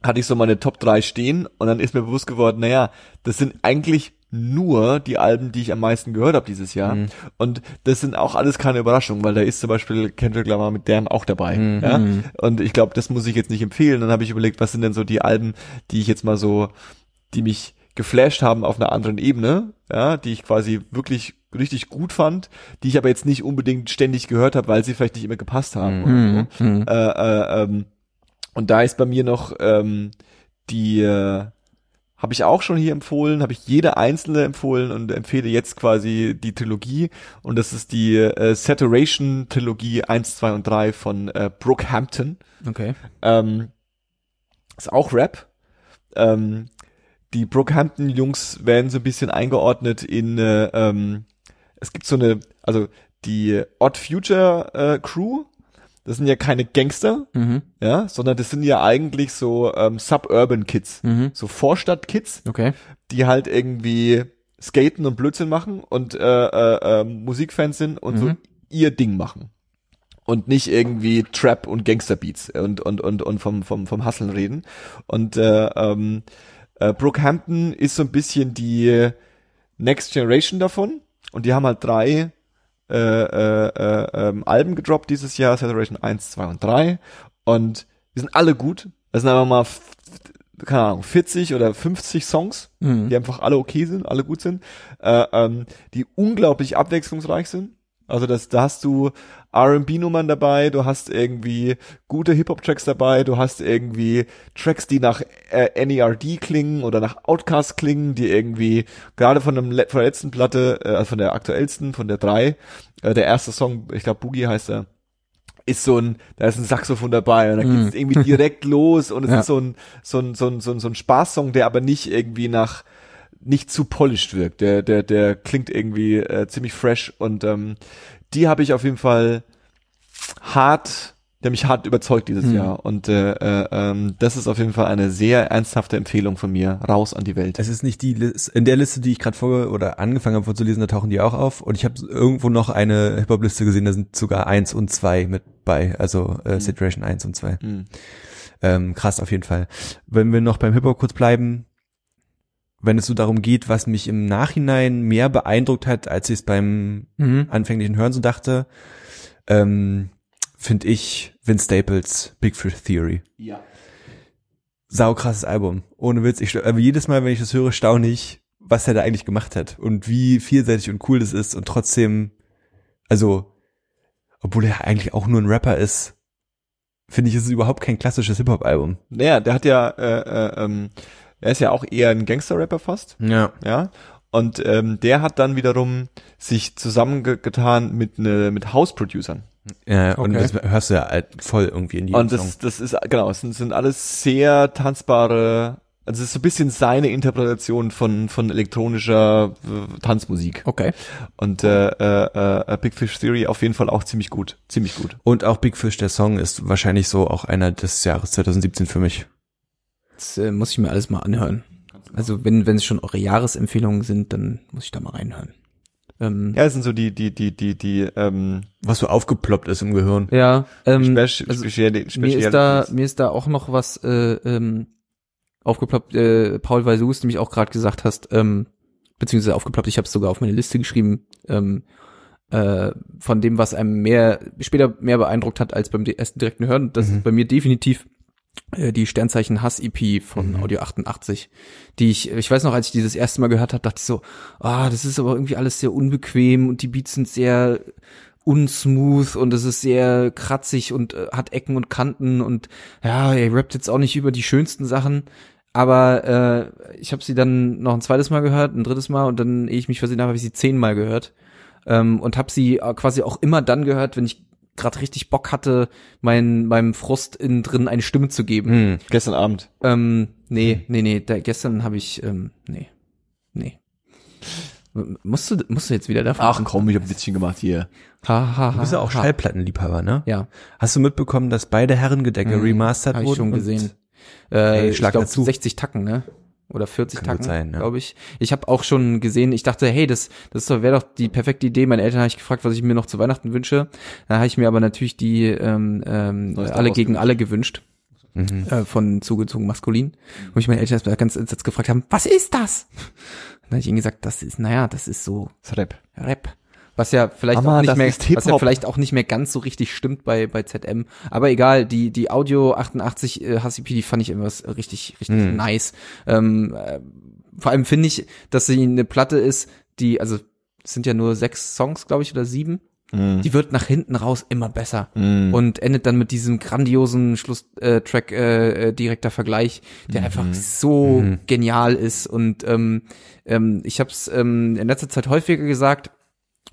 hatte ich so meine Top 3 stehen und dann ist mir bewusst geworden, naja, das sind eigentlich nur die Alben, die ich am meisten gehört habe dieses Jahr. Mhm. Und das sind auch alles keine Überraschungen, weil da ist zum Beispiel Kendrick Lamar mit Damn auch dabei. Mhm. Ja? Und ich glaube, das muss ich jetzt nicht empfehlen. Dann habe ich überlegt, was sind denn so die Alben, die ich jetzt mal so, die mich geflasht haben auf einer anderen Ebene, ja, die ich quasi wirklich richtig gut fand, die ich aber jetzt nicht unbedingt ständig gehört habe, weil sie vielleicht nicht immer gepasst haben. oder so. Mhm. Äh, äh, ähm, und da ist bei mir noch ähm, die äh, habe ich auch schon hier empfohlen, habe ich jede einzelne empfohlen und empfehle jetzt quasi die Trilogie und das ist die äh, Saturation Trilogie 1, 2 und 3 von äh, Brookhampton. Okay. Ähm, ist auch Rap. Ähm, die Brookhampton-Jungs werden so ein bisschen eingeordnet in, äh, ähm, es gibt so eine, also die Odd Future äh, Crew, das sind ja keine Gangster, Mhm. ja, sondern das sind ja eigentlich so ähm, Suburban Kids, Mhm. so Vorstadt-Kids, Okay. die halt irgendwie skaten und Blödsinn machen und äh, äh, äh, Musikfans sind und so Mhm. ihr Ding machen. Und nicht irgendwie Trap und Gangsterbeats und, und, und, und vom, vom, vom Hustlen reden. Und äh, ähm, äh, Brookhampton ist so ein bisschen die Next Generation davon. Und die haben halt drei äh, äh, äh, ähm, Alben gedroppt dieses Jahr, Saturation 1, 2 und 3. Und die sind alle gut. Das sind einfach mal, keine Ahnung, 40 oder 50 Songs Mhm. die einfach alle okay sind, alle gut sind, äh, ähm, die unglaublich abwechslungsreich sind. Also das, da hast du R&B-Nummern dabei, du hast irgendwie gute Hip-Hop-Tracks dabei, du hast irgendwie Tracks, die nach äh, NERD klingen oder nach Outcast klingen, die irgendwie gerade von, von der letzten Platte, äh, von der aktuellsten, von der drei, äh, der erste Song, ich glaube Boogie heißt er, ist so ein, da ist ein Saxophon dabei und da geht's irgendwie direkt los und es Ja. ist so ein, so ein, so ein, so ein, so ein Spaßsong, der aber nicht irgendwie nach, nicht zu polished wirkt. Der, der, der klingt irgendwie äh, ziemlich fresh und ähm, die habe ich auf jeden Fall hart, der mich hart überzeugt dieses Mhm. Jahr und äh, äh, ähm, das ist auf jeden Fall eine sehr ernsthafte Empfehlung von mir, raus an die Welt. Es ist nicht die Liste, in der Liste, die ich gerade vor oder angefangen habe vorzulesen, da tauchen die auch auf. Und ich habe irgendwo noch eine Hip-Hop-Liste gesehen, da sind sogar eins und zwei mit bei, also äh, Situation eins und zwei. Mhm. Ähm, krass auf jeden Fall. Wenn wir noch beim Hip-Hop kurz bleiben, wenn es so darum geht, was mich im Nachhinein mehr beeindruckt hat, als ich es beim Mhm. anfänglichen Hören so dachte, ähm, finde ich Vince Staples Big Fish Theory. Ja. Saukrasses Album. Ohne Witz. Ich, aber jedes Mal, wenn ich das höre, staune ich, was er da eigentlich gemacht hat und wie vielseitig und cool das ist und trotzdem, also, obwohl er eigentlich auch nur ein Rapper ist, finde ich, ist es überhaupt kein klassisches Hip-Hop-Album. Naja, der hat ja, äh, äh, ähm, er ist ja auch eher ein Gangster-Rapper fast. Ja. ja. Und ähm, der hat dann wiederum sich zusammengetan mit ne, mit House-Producern. Ja, und Okay. das hörst du ja halt voll irgendwie in jedem Und Song. das, das ist, genau, es sind, sind alles sehr tanzbare, also es ist so ein bisschen seine Interpretation von, von elektronischer äh, Tanzmusik. Okay. Und äh, äh, äh, Big Fish Theory auf jeden Fall auch ziemlich gut. Ziemlich gut. Und auch Big Fish, der Song, ist wahrscheinlich so auch einer des Jahres 2017 für mich. Das äh, muss ich mir alles mal anhören. Also wenn wenn es schon eure Jahresempfehlungen sind, dann muss ich da mal reinhören. Ähm, Ja, es sind so die, die, die, die, die, ähm, Was so aufgeploppt ist im Gehirn. ja. Ähm, Speci also Speziali mir ist da mir ist da auch noch was äh, ähm, aufgeploppt. Äh, Paul, weil du es nämlich auch gerade gesagt hast, ähm, beziehungsweise aufgeploppt. Ich habe es sogar auf meine Liste geschrieben. Ähm, äh, von dem, was einem mehr später mehr beeindruckt hat als beim ersten direkten Hören. Das Mhm. ist bei mir definitiv die Sternzeichen Hass EP von Mhm. Audio 88, die ich ich weiß noch, als ich die das erste Mal gehört habe, dachte ich so, ah, das ist aber irgendwie alles sehr unbequem und die Beats sind sehr unsmooth und es ist sehr kratzig und äh, hat Ecken und Kanten und ja, er rappt jetzt auch nicht über die schönsten Sachen, aber äh, ich habe sie dann noch ein zweites Mal gehört, ein drittes Mal und dann, ehe ich mich versehen habe, habe ich sie zehnmal gehört ähm, und habe sie äh, quasi auch immer dann gehört, wenn ich gerade richtig Bock hatte, mein, meinem Frust innen drin eine Stimme zu geben. Hm. Gestern Abend. Ähm, nee, nee, nee, da, gestern habe ich, ähm, nee, nee. Musst du, musst du jetzt wieder davon? Ach komm, ich hab ein bisschen gemacht hier. Ha, ha, ha, Du bist ja auch ha. Schallplattenliebhaber, ne? Ja, Hast du mitbekommen, dass beide Herrengedecke Mhm, remastert habe wurden? ich schon und- gesehen. Äh, Ey, ich schlag glaube dazu. 60 Tacken, ne? Oder 40 Kann Tacken, ja. glaube ich. Ich habe auch schon gesehen, ich dachte, hey, das, das wäre doch die perfekte Idee. Meine Eltern habe ich gefragt, was ich mir noch zu Weihnachten wünsche. Da habe ich mir aber natürlich die ähm, ähm, alle gegen alle gewünscht. Mhm. äh, von zugezogen maskulin. Wo ich meine Eltern erstmal ganz entsetzt gefragt haben, was ist das? Dann habe ich ihnen gesagt, das ist, naja, das ist so Das ist Rap. Rap. Was ja vielleicht Mama, auch nicht mehr, was ja vielleicht auch nicht mehr ganz so richtig stimmt bei, bei ZM. Aber egal, die, die Audio 88 äh, HCP, die fand ich immer was richtig, richtig Mhm. nice. Ähm, äh, vor allem finde ich, dass sie eine Platte ist, die, also, es sind ja nur sechs Songs, glaube ich, oder sieben. Mhm. Die wird nach hinten raus immer besser Mhm. und endet dann mit diesem grandiosen Schlusstrack äh, äh, äh, direkter Vergleich, der einfach so Mhm. genial ist und ähm, ähm, ich habe es ähm, in letzter Zeit häufiger gesagt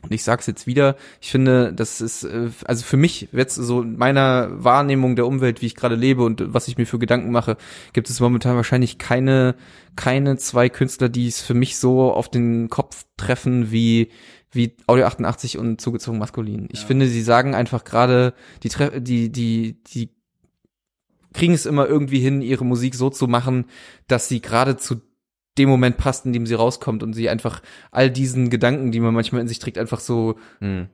und ich sag's jetzt wieder, ich finde, das ist äh, also für mich jetzt so in meiner Wahrnehmung der Umwelt, wie ich gerade lebe und was ich mir für Gedanken mache, gibt es momentan wahrscheinlich keine keine zwei Künstler, die es für mich so auf den Kopf treffen wie wie Audio 88 und zugezogen maskulin. Ich finde, sie sagen einfach gerade die die die die kriegen es immer irgendwie hin, ihre Musik so zu machen, dass sie gerade zu dem Moment passt, in dem sie rauskommt und sie einfach all diesen Gedanken, die man manchmal in sich trägt, einfach so Mhm.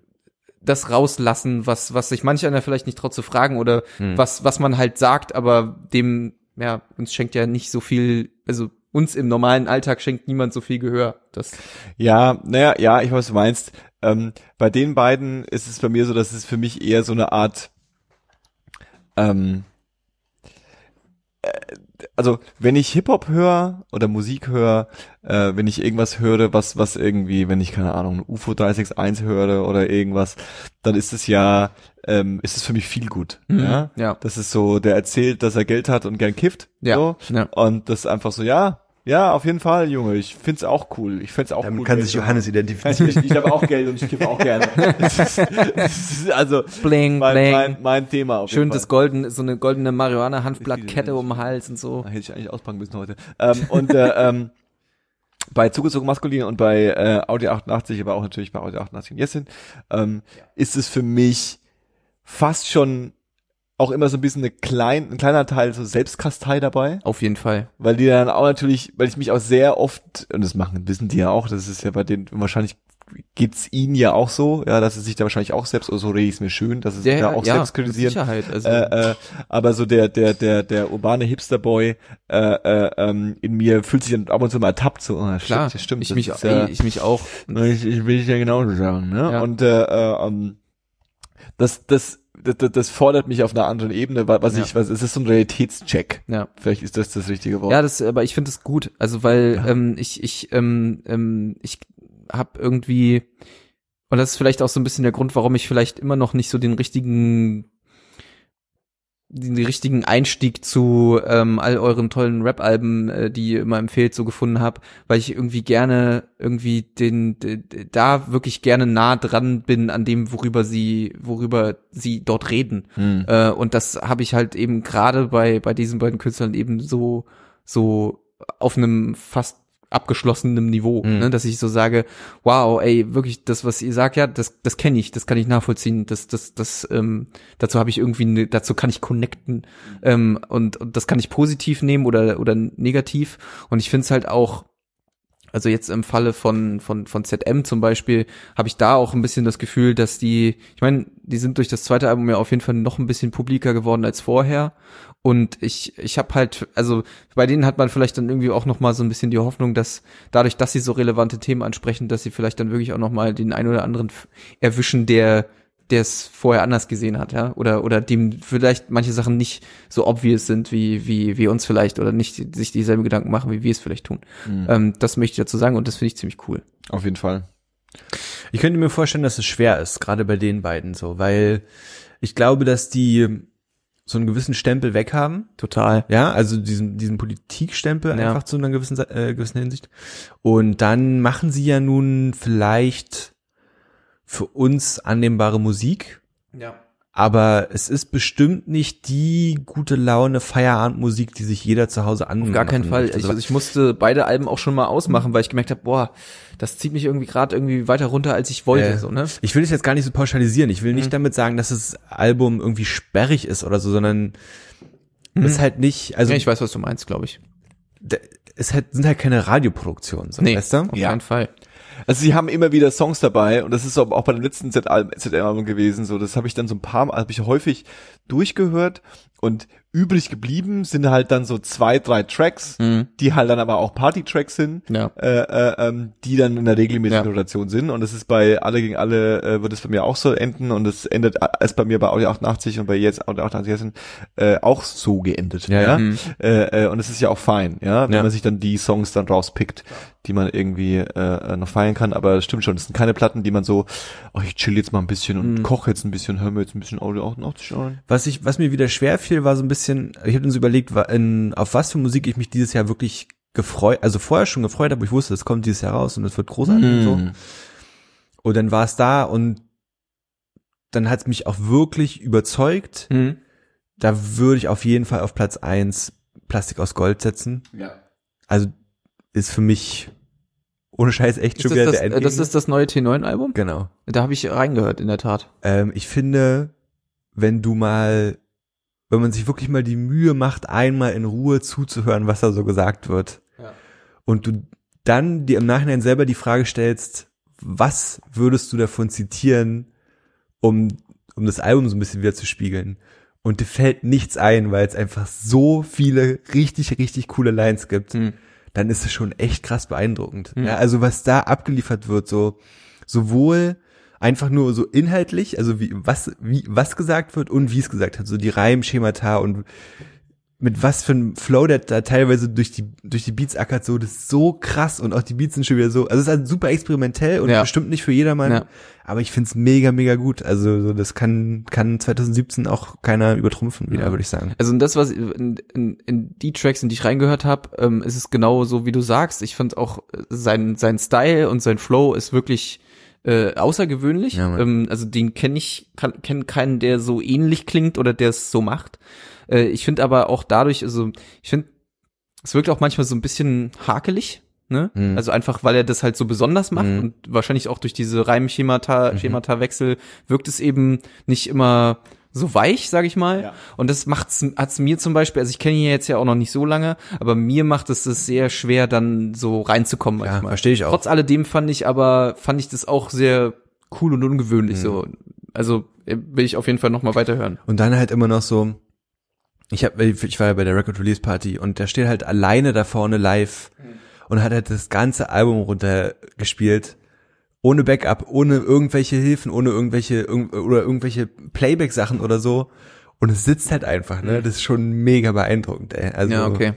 das rauslassen, was, was sich manch einer vielleicht nicht traut zu fragen oder Mhm. was, was man halt sagt, aber dem, ja, uns schenkt ja nicht so viel, also uns im normalen Alltag schenkt niemand so viel Gehör. Das, Ja, naja, ja, ich weiß, was du meinst. Ähm, bei den beiden ist es bei mir so, dass es für mich eher so eine Art, ähm, äh, also wenn ich Hip-Hop höre oder Musik höre, äh, wenn ich irgendwas höre, was, was irgendwie, wenn ich, keine Ahnung, UFO 361 höre oder irgendwas, dann ist es ja, ähm, ist es für mich viel gut. Ja? ja, Das ist so, der erzählt, dass er Geld hat und gern kifft. ja, So. ja. Und das ist einfach so, ja, ja, auf jeden Fall, Junge. Ich find's auch cool. Ich find's auch Damit cool. kann Geld sich. Johannes identifizieren. ich, ich habe auch Geld und ich kiffe auch gerne. Das ist, das ist also Bling, mein, bling. mein, mein Thema. Auf Schön jeden das golden, so eine goldene Marihuana-Hanfblattkette um den Hals und so. Da hätte ich eigentlich auspacken müssen heute. Ähm, und äh, ähm, bei zugezogen maskulin und bei äh, Audi 88, aber auch natürlich bei Audi 88 und Jessin, ähm, ist es für mich fast schon auch immer so ein bisschen eine klein, ein kleiner Teil so Selbstkastei dabei. Auf jeden Fall. weil die dann auch natürlich, weil ich mich auch sehr oft, und das machen, wissen die ja auch, das ist ja bei denen, wahrscheinlich geht's ihnen ja auch so, ja, dass sie sich da wahrscheinlich auch selbst, oder so rede ich es mir schön, dass sie sich da auch selbst mit kritisieren. Sicherheit. Also, Äh, äh, aber so der, der, der, der urbane Hipsterboy äh, äh, ähm, in mir fühlt sich dann ab und zu mal ertappt, so, oh, klar, stimmt, stimmt, ich, das mich, ist ja, ey, ich mich auch. ich, ich will ich ja genauso sagen, ne? Ja. Und äh, äh, ähm, das, das, das, das fordert mich auf einer anderen Ebene, wa- was Ja. ich, was, es ist so ein Realitätscheck. Ja. Vielleicht ist das das richtige Wort. Ja, das, aber ich finde es gut. Also weil Ja. ähm, ich ich ähm, ähm, ich habe irgendwie und das ist vielleicht auch so ein bisschen der Grund, warum ich vielleicht immer noch nicht so den richtigen den richtigen Einstieg zu ähm, all euren tollen Rap-Alben, äh, die ihr immer empfehlt, so gefunden habe, weil ich irgendwie gerne irgendwie den, den da wirklich gerne nah dran bin an dem, worüber sie, worüber sie dort reden. Hm. Äh, und das habe ich halt eben gerade bei bei diesen beiden Künstlern eben so so auf einem fast abgeschlossenem Niveau, Mhm. ne, dass ich so sage, wow, ey, wirklich das, was ihr sagt, ja, das, das kenne ich, das kann ich nachvollziehen, das, das, das, ähm, dazu habe ich irgendwie, ne, dazu kann ich connecten ähm, und, und das kann ich positiv nehmen oder oder negativ und ich finde es halt auch also jetzt im Falle von von von ZM zum Beispiel habe ich da auch ein bisschen das Gefühl, dass die, ich meine, die sind durch das zweite Album ja auf jeden Fall noch ein bisschen publiker geworden als vorher. Und ich ich habe halt, also bei denen hat man vielleicht dann irgendwie auch noch mal so ein bisschen die Hoffnung, dass dadurch, dass sie so relevante Themen ansprechen, dass sie vielleicht dann wirklich auch noch mal den einen oder anderen erwischen, der der es vorher anders gesehen hat, ja, oder oder dem vielleicht manche Sachen nicht so obvious sind wie wie wie uns vielleicht oder nicht sich dieselben Gedanken machen, wie wir es vielleicht tun. Ähm, das möchte ich dazu sagen und das finde ich ziemlich cool. Auf jeden Fall. Ich könnte mir vorstellen, dass es schwer ist, gerade bei den beiden so, weil ich glaube, dass die so einen gewissen Stempel weghaben. Total. Ja, also diesen, diesen Politikstempel Ja. einfach zu einer gewissen, äh, gewissen Hinsicht. Und dann machen sie ja nun vielleicht für uns annehmbare Musik, Ja. Aber es ist bestimmt nicht die gute Laune Feierabendmusik, die sich jeder zu Hause anmacht. Auf gar keinen Fall. Ich, Also, also ich musste beide Alben auch schon mal ausmachen, weil ich gemerkt habe, boah, das zieht mich irgendwie gerade irgendwie weiter runter, als ich wollte. Äh, so, ne? Ich will das jetzt gar nicht so pauschalisieren. Ich will nicht Mhm. damit sagen, dass das Album irgendwie sperrig ist oder so, sondern ist halt nicht, also Mhm. ja, ich weiß, was du meinst, glaube ich. es halt, sind halt keine Radioproduktionen, so, Nee, weißt du? auf keinen Fall. Also sie haben immer wieder Songs dabei und das ist auch bei dem letzten ZM-Album gewesen, so das habe ich dann so ein paar Mal, habe ich häufig durchgehört und übrig geblieben sind halt dann so zwei, drei Tracks, Mhm. die halt dann aber auch Party-Tracks sind, Ja. äh, äh, ähm, die dann in der regelmäßigen Ja. Rotation sind und das ist bei Alle gegen Alle äh, wird es bei mir auch so enden und es endet ist bei mir bei Audi 88 und bei jetzt Audi 88 äh, auch so geendet, Ja, ja. Mhm. Äh, äh, und es ist ja auch fein, ja, wenn man sich dann die Songs dann rauspickt, die man irgendwie äh, noch feiern kann, aber es stimmt schon, das sind keine Platten, die man so, oh, ich chill jetzt mal ein bisschen und Mhm. koche jetzt ein bisschen, hör mir jetzt ein bisschen Audi 88 an. Was ich, was mir wieder schwer fiel, war so ein bisschen, ich habe dann so überlegt, in, auf was für Musik ich mich dieses Jahr wirklich gefreut, also vorher schon gefreut habe, ich wusste, es kommt dieses Jahr raus und es wird großartig und so. Mhm. Und dann war es da und dann hat es mich auch wirklich überzeugt. Mhm. Da würde ich auf jeden Fall auf Platz eins Plastik aus Gold setzen. Ja. Also ist für mich ohne Scheiß echt Ist schon wieder das, der Endgegner. das ist das neue T9-Album? genau. Da habe ich reingehört, in der Tat. Ähm, ich finde, wenn du mal, wenn man sich wirklich mal die Mühe macht, einmal in Ruhe zuzuhören, was da so gesagt wird, Ja. und du dann dir im Nachhinein selber die Frage stellst, was würdest du davon zitieren, um, um das Album so ein bisschen wieder zu spiegeln? Und dir fällt nichts ein, weil es einfach so viele richtig, richtig coole Lines gibt Mhm. Dann ist es schon echt krass beeindruckend. Mhm. Ja, also was da abgeliefert wird, so sowohl einfach nur so inhaltlich, also wie was wie was gesagt wird und wie es gesagt hat, so die Reimschemata und mit was für einem Flow der da teilweise durch die durch die Beats ackert, so das ist so krass und auch die Beats sind schon wieder so, also es ist halt super experimentell und Ja. bestimmt nicht für jedermann, Ja. aber ich find's mega mega gut. Also so, das kann kann 2017 auch keiner übertrumpfen wieder, Ja. würde ich sagen. Also in das, was in, in, in die Tracks, in die ich reingehört habe, ähm, ist es genau so, wie du sagst. Ich fand auch äh, sein sein Style und sein Flow ist wirklich äh, außergewöhnlich. Ja, ähm, also den kenne ich, kann, kenn keinen, der so ähnlich klingt oder der es so macht. Äh, ich finde aber auch dadurch, also ich finde, es wirkt auch manchmal so ein bisschen hakelig. Ne? Mhm. Also einfach, weil er das halt so besonders macht Mhm. und wahrscheinlich auch durch diese Reimschemata, Schemata-Wechsel wirkt es eben nicht immer so weich, sag ich mal. Ja. Und das macht's, hat's mir zum Beispiel, also ich kenne ihn jetzt ja auch noch nicht so lange, aber mir macht es es sehr schwer, dann so reinzukommen Ja, verstehe ich auch. Trotz alledem fand ich aber, fand ich das auch sehr cool und ungewöhnlich Mhm. so. Also äh, will ich auf jeden Fall noch mal weiterhören. Und dann halt immer noch so, ich hab, ich war ja bei der Record Release Party und der steht halt alleine da vorne live und hat halt das ganze Album runtergespielt. Ohne Backup, ohne irgendwelche Hilfen, ohne irgendwelche, irg oder irgendwelche Playback-Sachen oder so. Und es sitzt halt einfach, ne? Das ist schon mega beeindruckend, ey. Also, ja, okay.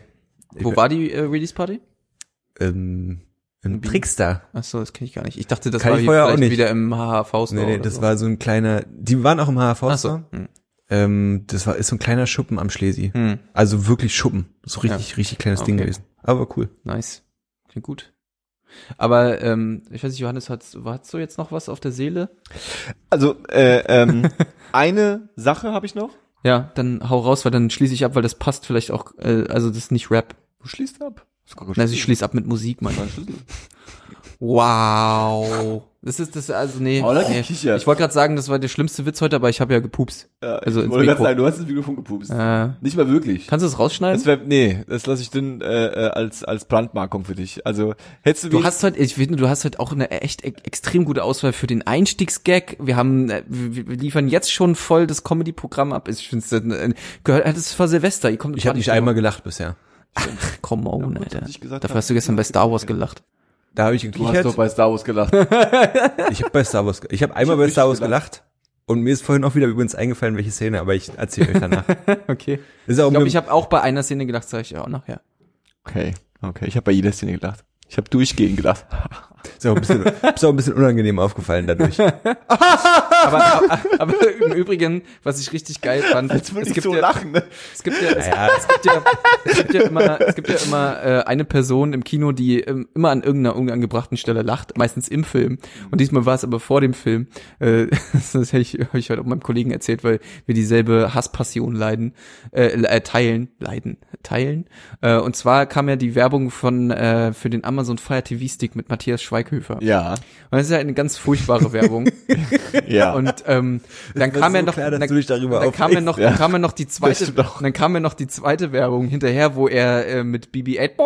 Wo war die äh, Release Party? Ähm, Im Wie? Trickster. Ach so, das kenne ich gar nicht. Ich dachte, das Kann war ich vorher auch nicht. wieder im HHV Store. Nee, nee, oder das so. war so ein kleiner, die waren auch im HHV Ach so. Hm. Ähm, das war ist so ein kleiner Schuppen am Schlesi. Hm, Also wirklich Schuppen. So richtig, richtig kleines Ding Okay. gewesen. Aber cool. nice. Klingt gut. Aber ähm, ich weiß nicht, Johannes, hast, hast du jetzt noch was auf der Seele? Also, äh, ähm, eine Sache habe ich noch. Ja, dann hau raus, weil dann schließe ich ab, weil das passt vielleicht auch, äh, also das ist nicht Rap. Du schließt ab. Das ist gar kein Also ich schließe ab mit Musik, Mann. Wow. Das ist das, also nee. Oh, nee. gekichert. Ich wollte gerade sagen, das war der schlimmste Witz heute, aber ich habe ja gepupst. Ja, Also ich ins wollte gerade sagen, du hast das Mikrofon gepupst. Äh, Nicht mal wirklich. kannst du das rausschneiden? Das wär, nee, das lasse ich dann äh, äh, als als Brandmarkung für dich. Also hättest du, Du hast heute, ich finde, du hast heute auch eine echt e extrem gute Auswahl für den Einstiegsgag. Wir haben, äh, wir wir liefern jetzt schon voll das Comedy-Programm ab. Ich finde es äh, gehört, das ist vor Silvester. Ihr kommt Ich habe nicht einmal gelacht bisher. Come on, Ja, gut, Alter. Dafür hast du gestern bei Star Wars gelacht. Da habe ich du hast gekichert. doch bei Star Wars gelacht. Ich habe bei Star Wars, ich habe einmal hab bei Star Wars richtig gelacht. Und mir ist vorhin auch wieder übrigens eingefallen, welche Szene, aber ich erzähle euch danach. Okay. Ist auch Ich glaube, ich habe auch bei einer Szene gelacht, sage ich ja auch nachher. Okay, okay. Ich habe bei jeder Szene gelacht. Ich habe durchgehend gelacht. ist auch ein bisschen, ist auch ein bisschen unangenehm aufgefallen dadurch. Aber, aber, aber im Übrigen, was ich richtig geil fand, Als würde es ich gibt so ja, lachen. Ne? es gibt ja, es, Ja. es gibt ja, es gibt ja immer, es gibt ja immer äh, eine Person im Kino, die ähm, immer an irgendeiner unangebrachten Stelle lacht, meistens im Film. Und diesmal war es aber vor dem Film. Äh, das hätte ich, hab ich heute auch meinem Kollegen erzählt, weil wir dieselbe Hasspassion leiden, äh, äh, teilen, leiden, teilen. Äh, und zwar kam ja die Werbung von äh, für den Amazon Fire TV Stick mit Matthias Schweighöfer. Ja, Und das ist ja eine ganz furchtbare Werbung. ja. Und ähm, dann kam ja so noch, klar, dann, dann kam ja noch, Ja. kam ja noch die zweite, dann kam ja noch die zweite Werbung hinterher, wo er äh, mit BB-8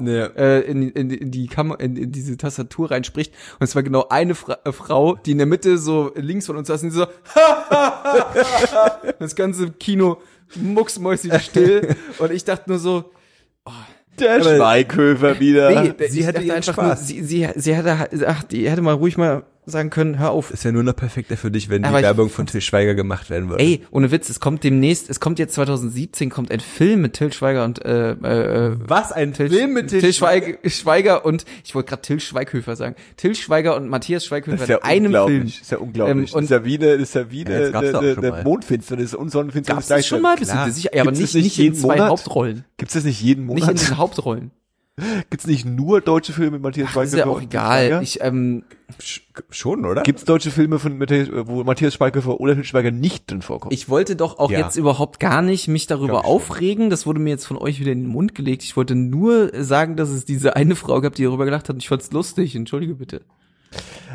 Ja. äh, in, in, in die Kam in, in diese Tastatur reinspricht. Und es war genau eine Fra äh, Frau, die in der Mitte so links von uns saß und so das ganze Kino mucksmäusig still. Und ich dachte nur so, der Aber- Schweighöfer wieder. nee, sie ihren einfach Spaß. Nur, sie, sie, sie hätte, ach, die hätte mal ruhig mal sagen können, hör auf. Ist ja nur noch perfekter für dich, wenn die Aber ich- Werbung von Till Schweiger gemacht werden würde. Ey, ohne Witz, es kommt demnächst, es kommt jetzt 2017, kommt ein Film mit Till Schweiger und äh, äh, äh, Was ein Till, Film mit Till, Schweiger, Schweiger und ich wollte gerade Till Schweighöfer sagen. Till Schweiger und Matthias Das Schweighöfer ist ja in einem Film. unglaublich. ist ja unglaublich. Ähm, und- das ist ja wie eine, ist ja wie Ja, eine, doch eine, schon eine mal. Mondfinsternis und Sonnenfinsternis. Gab's das schon mal? Bist du sicher? Ja, aber nicht, nicht nicht in jeden zwei Monat? Hauptrollen. Gibt's das nicht jeden Nicht in Monat? den Hauptrollen. Gibt's nicht nur deutsche Filme mit Matthias Das ist Schweighöfer? ja auch egal. Ich, ähm, Sch- Schon, oder? Gibt's deutsche Filme von Matthias, wo Matthias Schweighöfer oder Schweiger nicht drin vorkommt? ich wollte doch auch Ja. jetzt überhaupt gar nicht mich darüber ich schon. aufregen. Das wurde mir jetzt von euch wieder in den Mund gelegt. Ich wollte nur sagen, dass es diese eine Frau gab, die darüber gelacht hat. Und ich fand's lustig. Entschuldige bitte.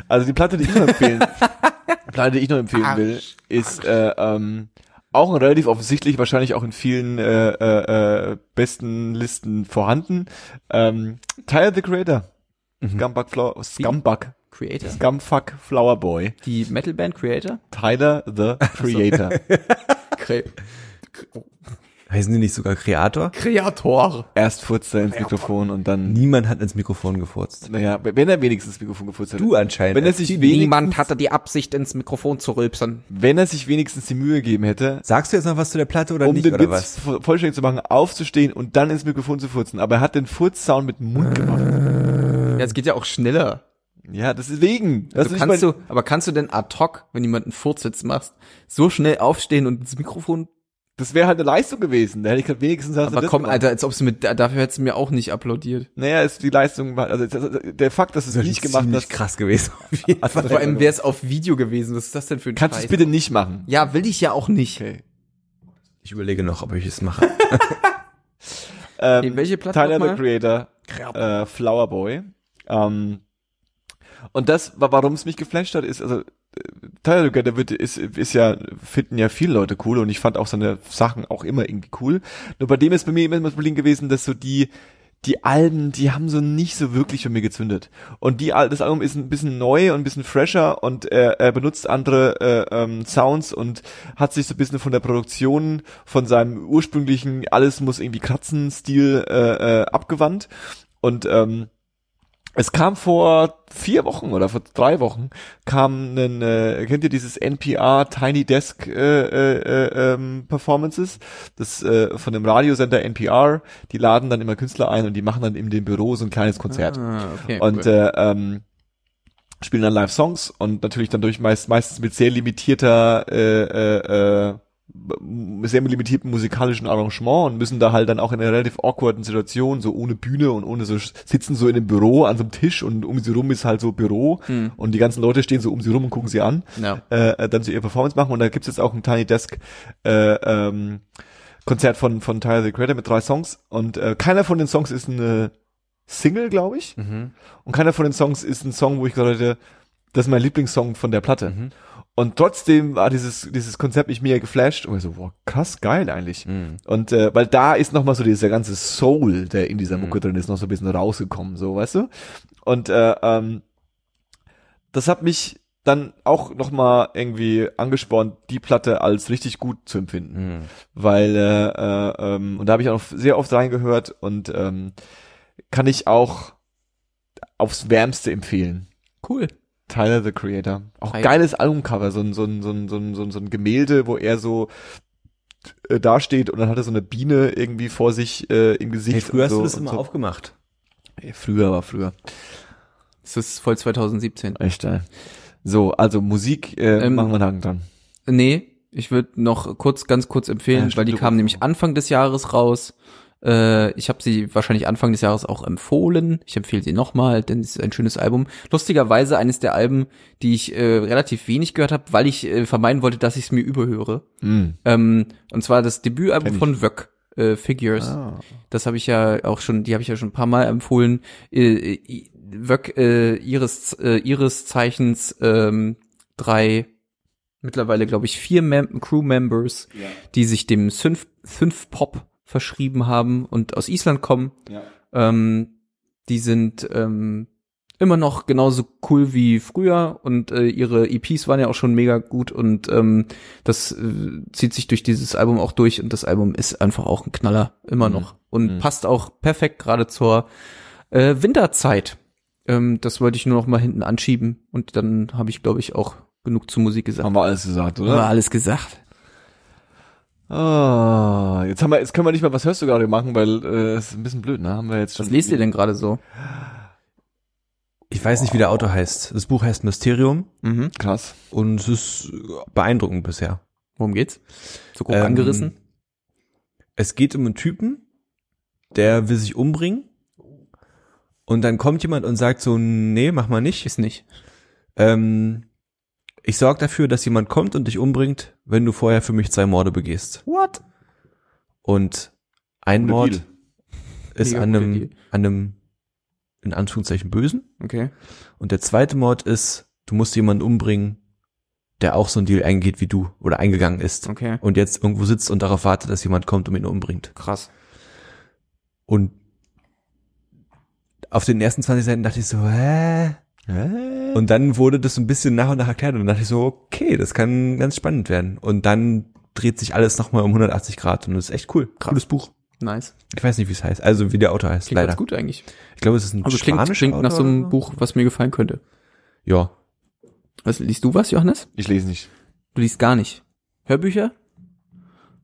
Also die Platte, die ich noch empfehlen, die Platte, die ich noch empfehlen will, ist äh, ähm, auch relativ offensichtlich, wahrscheinlich auch in vielen äh, äh, äh, besten Listen vorhanden. Ähm, Tyler the Creator, Scumbag, Flower, Scumbag, Creator. Scumfuck Flower Boy, Die Metalband Creator? Tyler the Creator. Heißen die nicht sogar Kreator? Kreator. Erst furzt er ins Mikrofon und dann, Niemand hat ins Mikrofon gefurzt. naja, wenn er wenigstens ins Mikrofon gefurzt hätte. Du anscheinend. Wenn er sich wenigstens, Niemand hatte die Absicht, ins Mikrofon zu rülpsen. wenn er sich wenigstens die Mühe gegeben hätte, Sagst du jetzt noch was zu der Platte oder um nicht, den oder Witz was? vo- vollständig zu machen, aufzustehen und dann ins Mikrofon zu furzen. Aber er hat den Furzsound mit dem Mund gemacht. Ja, es geht ja auch schneller. Ja, deswegen. Das Du ist kannst nicht du, aber kannst du denn ad hoc, wenn jemand einen Furzsitz machst, so schnell aufstehen und ins Mikrofon? Das wäre halt eine Leistung gewesen. Da hätte ich gesagt, wenigstens hast du Aber das komm. Alter, als ob du mit, dafür hättest du mir auch nicht applaudiert. Naja, ist die Leistung, also das- der Fakt, dass du es Das nicht ist gemacht hast, krass gewesen. Auf jeden Fall. Vor allem wäre es auf Video gewesen. Was ist das denn für ein kannst du es bitte nicht machen. Ja, will ich ja auch nicht. Okay. Ich überlege noch, ob ich es mache. Ähm, Okay, welche Plattform Tyler the? Creator, äh, Flower Boy. Ähm, und das, wa- warum es mich geflasht hat, ist, also Tyler the Creator wird, ist, ist ja, finden ja viele Leute cool und ich fand auch seine Sachen auch immer irgendwie cool. Nur bei dem ist bei mir immer das Problem gewesen, dass so die, die Alben, die haben so nicht so wirklich für mir gezündet. Und die, das Album ist ein bisschen neu und ein bisschen fresher und er, er benutzt andere äh, ähm, Sounds und hat sich so ein bisschen von der Produktion, von seinem ursprünglichen alles muss irgendwie kratzen Stil äh, äh, abgewandt. Und ähm, es kam vor vier Wochen oder vor drei Wochen kam ein, äh, kennt ihr dieses NPR Tiny Desk äh, äh, äh, ähm, Performances, das äh, von dem Radiosender NPR, die laden dann immer Künstler ein und die machen dann in dem Büro so ein kleines Konzert. Ah, okay, Und cool. äh, ähm, spielen dann Live-Songs und natürlich dann durch meist, meistens mit sehr limitierter, äh, äh, äh, sehr limitierten musikalischen Arrangement und müssen da halt dann auch in einer relativ awkwarden Situation, so ohne Bühne und ohne so, sitzen so in einem Büro an so einem Tisch und um sie rum ist halt so Büro Hm. und die ganzen Leute stehen so um sie rum und gucken sie an, Ja. äh, dann so ihre Performance machen und da gibt's jetzt auch ein Tiny Desk äh, ähm, Konzert von, von Tyler the Creator mit drei Songs und äh, keiner von den Songs ist eine Single, glaube ich. Mhm. Und keiner von den Songs ist ein Song, wo ich hätte, das ist mein Lieblingssong von der Platte. Mhm. Und trotzdem war dieses, dieses Konzept mich mega geflasht. Und ich so, wow, krass, geil eigentlich. Mhm. Und äh, weil da ist noch mal so dieser ganze Soul, der in dieser Mhm. Mucke drin ist, noch so ein bisschen rausgekommen, so, weißt du? Und äh, ähm, das hat mich dann auch noch mal irgendwie angespornt, die Platte als richtig gut zu empfinden Mhm. weil äh, äh, ähm, und da habe ich auch sehr oft reingehört und ähm, kann ich auch aufs Wärmste empfehlen. Cool. Tyler the Creator. Auch Tyler. geiles Albumcover, so ein, so ein, so ein, so ein, so ein, so ein Gemälde, wo er so äh, dasteht und dann hat er so eine Biene irgendwie vor sich äh, im Gesicht. Hey, früher und hast so, du das immer so. aufgemacht. Ey, Früher war früher. Das ist voll 2017. Echt, ey. So, also Musik äh, Ähm, machen wir einen Haken dran. Nee, ich würde noch kurz, ganz kurz empfehlen, Ja, weil die du- kam nämlich Anfang des Jahres raus. Äh, ich habe sie wahrscheinlich Anfang des Jahres auch empfohlen. Ich empfehle sie nochmal, denn es ist ein schönes Album. Lustigerweise eines der Alben, die ich äh, relativ wenig gehört habe, weil ich äh, vermeiden wollte, dass ich es mir überhöre. Mm. Ähm, und zwar das Debütalbum von Wöck, äh, Figures. Ah. Das habe ich ja auch schon, die habe ich ja schon ein paar Mal empfohlen. Äh, äh, Wöck, äh, ihres, äh, ihres Zeichens ähm, drei, mittlerweile glaube ich vier Mem Crew-Members, die sich dem Synth, Synth-Pop verschrieben haben und aus Island kommen. Ja. Ähm, die sind ähm, immer noch genauso cool wie früher und äh, ihre EPs waren ja auch schon mega gut und ähm, das äh, zieht sich durch dieses Album auch durch und das Album ist einfach auch ein Knaller immer Mhm. noch und Mhm. passt auch perfekt gerade zur äh, Winterzeit. Ähm, das wollte ich nur noch mal hinten anschieben und dann habe ich glaube ich auch genug zur Musik gesagt. Haben wir alles gesagt, oder? War alles gesagt. Ah, jetzt haben wir, jetzt können wir nicht mal, was hörst du gerade machen, weil äh, es ist ein bisschen blöd, ne? Haben wir jetzt schon. Was lest ihr denn gerade so? Ich weiß nicht, wie der Autor heißt. Das Buch heißt Mysterium Mhm. Krass. und es ist beeindruckend bisher. Worum geht's? So grob Ähm, angerissen? Es geht um einen Typen, der will sich umbringen. Und dann kommt jemand und sagt so, nee, mach mal nicht. Ist nicht. Ähm, ich sorge dafür, dass jemand kommt und dich umbringt, wenn du vorher für mich zwei Morde begehst. What? Und ein Guter Mord Deal. ist Mega an einem, Deal. an einem, in Anführungszeichen, Bösen. Okay. Und der zweite Mord ist, du musst jemanden umbringen, der auch so ein Deal eingeht wie du oder eingegangen ist. Okay. Und jetzt irgendwo sitzt und darauf wartet, dass jemand kommt und ihn umbringt. Krass. Und auf den ersten 20 Seiten dachte ich so, hä? Und dann wurde das ein bisschen nach und nach erklärt und dann dachte ich so, okay, das kann ganz spannend werden. Und dann dreht sich alles nochmal um 180 Grad und das ist echt cool. Krass. Cooles Buch. Nice. Ich weiß nicht, wie es heißt. Also wie der Autor heißt, Klingt leider. ganz gut eigentlich. Ich glaube, es ist ein Also klingt, spanischer klingt nach so Autor einem Buch, was mir gefallen könnte. Ja. Was, liest du was, Johannes? Ich lese nicht. Du liest gar nicht. Hörbücher?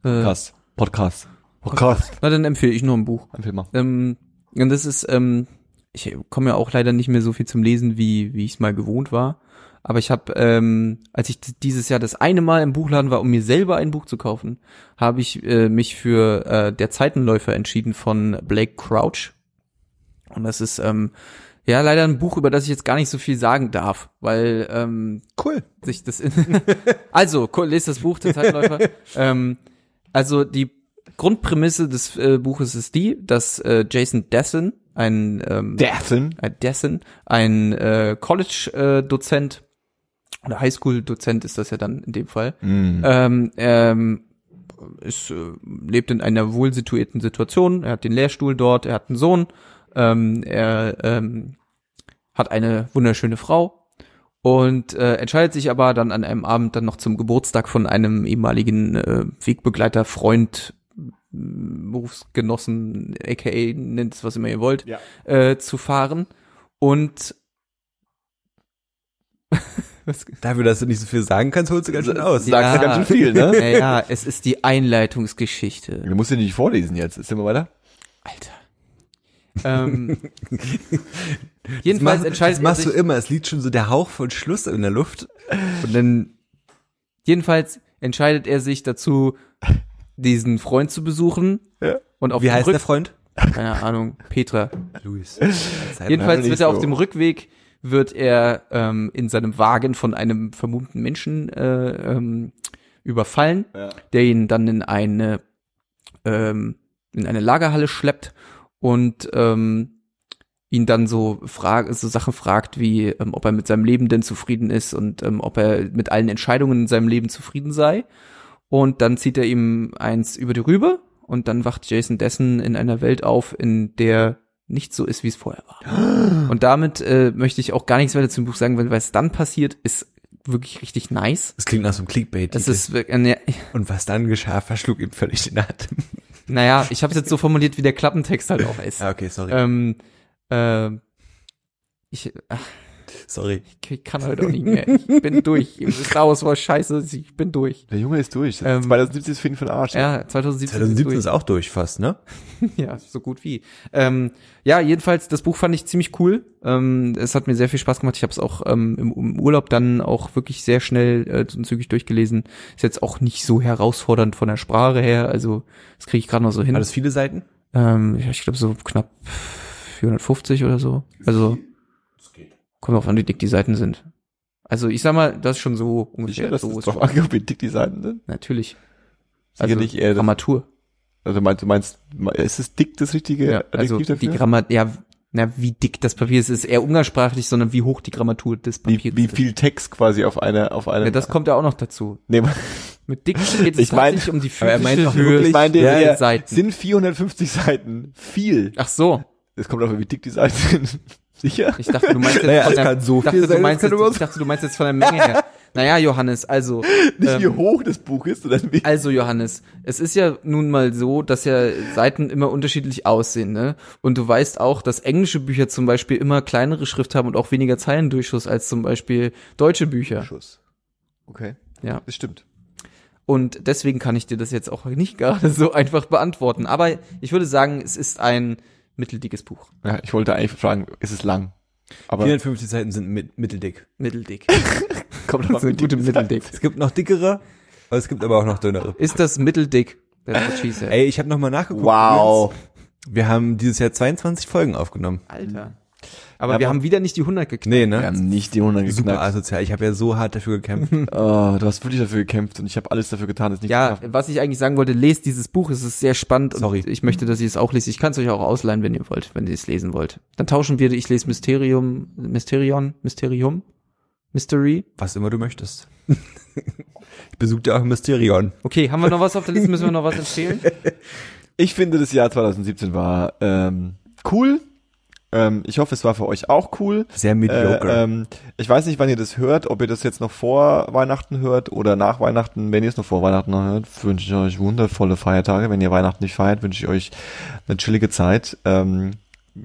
Äh, Podcast. Podcast. Podcast. na, dann empfehle ich nur ein Buch. Empfehl mal. Ähm, und das ist, ähm, ich komme ja auch leider nicht mehr so viel zum Lesen, wie, wie ich es mal gewohnt war. Aber ich habe, ähm, als ich dieses Jahr das eine Mal im Buchladen war, um mir selber ein Buch zu kaufen, habe ich äh, mich für äh, Der Zeitenläufer entschieden von Blake Crouch. Und das ist ähm, ja leider ein Buch, über das ich jetzt gar nicht so viel sagen darf, weil ähm, Cool. sich das also cool, lest das Buch der Zeitläufer. ähm, also die Grundprämisse des äh, Buches ist die, dass äh, Jason Dessen, ein ähm, Dathen. äh, Dessen, ein äh, College-Dozent oder Highschool-Dozent ist das ja dann in dem Fall, Mm. ähm, ähm, ist, äh, lebt in einer wohlsituierten Situation. Er hat den Lehrstuhl dort, er hat einen Sohn, ähm, er ähm, hat eine wunderschöne Frau und äh, entscheidet sich aber dann an einem Abend dann noch zum Geburtstag von einem ehemaligen äh, Wegbegleiter, Freund, Berufsgenossen, aka nennt es was immer ihr wollt, Ja. äh, zu fahren und Dafür, dass du nicht so viel sagen kannst, holst du ganz schön aus. Sagst Ja. du ganz schön viel, ne? naja, es ist die Einleitungsgeschichte. Du musst ja nicht vorlesen jetzt. Ist immer weiter? Alter. ähm, jedenfalls das entscheidet das er machst sich, du immer. Es liegt schon so der Hauch von Schluss in der Luft. und dann jedenfalls entscheidet er sich dazu, diesen Freund zu besuchen. Ja. Und auf Wie dem heißt Rück der Freund? keine Ahnung, Petra. Luis. Jedenfalls wird er auf so. dem Rückweg wird er ähm, in seinem Wagen von einem vermummten Menschen äh, ähm, überfallen, Ja. der ihn dann in eine ähm, in eine Lagerhalle schleppt und ähm, ihn dann so frag, so Sachen fragt wie ähm, ob er mit seinem Leben denn zufrieden ist und ähm, ob er mit allen Entscheidungen in seinem Leben zufrieden sei und dann zieht er ihm eins über die Rübe und dann wacht Jason Dessen in einer Welt auf, in der nicht so ist, wie es vorher war. Und damit äh, möchte ich auch gar nichts weiter zum Buch sagen, weil was dann passiert, ist wirklich richtig nice. Das klingt nach so einem Clickbait. Das ist wirklich, äh, ne, Und was dann geschah, verschlug ihm völlig den Atem. naja, ich habe es jetzt so formuliert, wie der Klappentext halt auch ist. Ah, okay, sorry. Ähm, äh, ich, ach, sorry. ich kann heute auch nicht mehr. Ich bin durch. Star Wars war scheiße, ich bin durch. Der Junge ist durch. Ähm, 2017 ist für ihn den Arsch. Ja, 2017, 2017 ist ist auch durch fast, ne? Ja, so gut wie. Ähm, ja, jedenfalls, das Buch fand ich ziemlich cool. Ähm, es hat mir sehr viel Spaß gemacht. Ich habe es auch ähm, im, im Urlaub dann auch wirklich sehr schnell äh, und zügig durchgelesen. Ist jetzt auch nicht so herausfordernd von der Sprache her. Also, das kriege ich gerade noch so hin. Alles viele Seiten? Ähm, ich glaube so knapp 450 oder so. Also, kommt auf an, wie dick die Seiten sind. Also, ich sag mal, das ist schon so ungefähr Sicher, dass so. es ist drauf schon- angeht, wie dick die Seiten sind? Natürlich. Also, Sicherlich eher das- Grammatur. Also meinst du meinst, ist es dick das richtige Ja, also Adjektiv die dafür? Grammatur, ja, na, wie dick das Papier ist, ist eher umgangssprachlich, sondern wie hoch die Grammatur des Papiers wie, wie ist. viel Text quasi auf eine auf eine Ja, das kommt ja auch noch dazu. nee, Mit dick geht es Ich mein- tatsächlich um die meint physische auch Höhe ich meine, der der, Seiten. sind 450 Seiten viel. Ach so, Es kommt auf, wie dick die Seiten sind. Sicher? ich dachte, du meinst jetzt Naja, von der, kann so ich dachte, viel du sein, meinst das jetzt, kann ich dachte, du meinst jetzt von der Menge her. Naja, Johannes, also, Nicht ähm, wie hoch das Buch ist, sondern wie Also Johannes, es ist ja nun mal so, dass ja Seiten immer unterschiedlich aussehen, ne? Und du weißt auch, dass englische Bücher zum Beispiel immer kleinere Schrift haben und auch weniger Zeilendurchschuss als zum Beispiel deutsche Bücher. Schuss. Okay, Ja. das stimmt. Und deswegen kann ich dir das jetzt auch nicht gerade so einfach beantworten. Aber ich würde sagen, es ist ein mitteldickes Buch. Ja, ich wollte eigentlich fragen, ist es lang? Aber 450 Seiten sind mit, mitteldick. Mitteldick. kommt ist eine gute Mitteldick. Es gibt noch dickere, aber es gibt aber auch noch dünnere. Ist das mitteldick? Ey, ich habe nochmal nachgeguckt. Wow. Wir haben dieses Jahr 22 Folgen aufgenommen. Alter. Aber Ja, wir aber- haben wieder nicht die 100 geknackt. Nee, Wir ne? haben nicht die 100 Super geknackt. asozial. Ich habe ja so hart dafür gekämpft. Oh, du hast wirklich dafür gekämpft und ich habe alles dafür getan, es nicht Ja, schaffen. was ich eigentlich sagen wollte, lest dieses Buch, es ist sehr spannend Sorry. und ich möchte, dass ihr es auch lest. Ich kann es euch auch ausleihen, wenn ihr wollt, wenn ihr es lesen wollt. Dann tauschen wir, ich lese Mysterium, Mysterion, Mysterium, Mystery. Was immer du möchtest. ich besuche dir auch ein Mysterion. Okay, haben wir noch was auf der Liste? Müssen wir noch was empfehlen? Ich finde, das Jahr 2017 war ähm, cool. Ähm, ich hoffe, es war für euch auch cool. Sehr mediocre. Äh, ähm, ich weiß nicht, wann ihr das hört, ob ihr das jetzt noch vor Weihnachten hört oder nach Weihnachten. Wenn ihr es noch vor Weihnachten hört, wünsche ich euch wundervolle Feiertage. Wenn ihr Weihnachten nicht feiert, wünsche ich euch eine chillige Zeit. Ähm,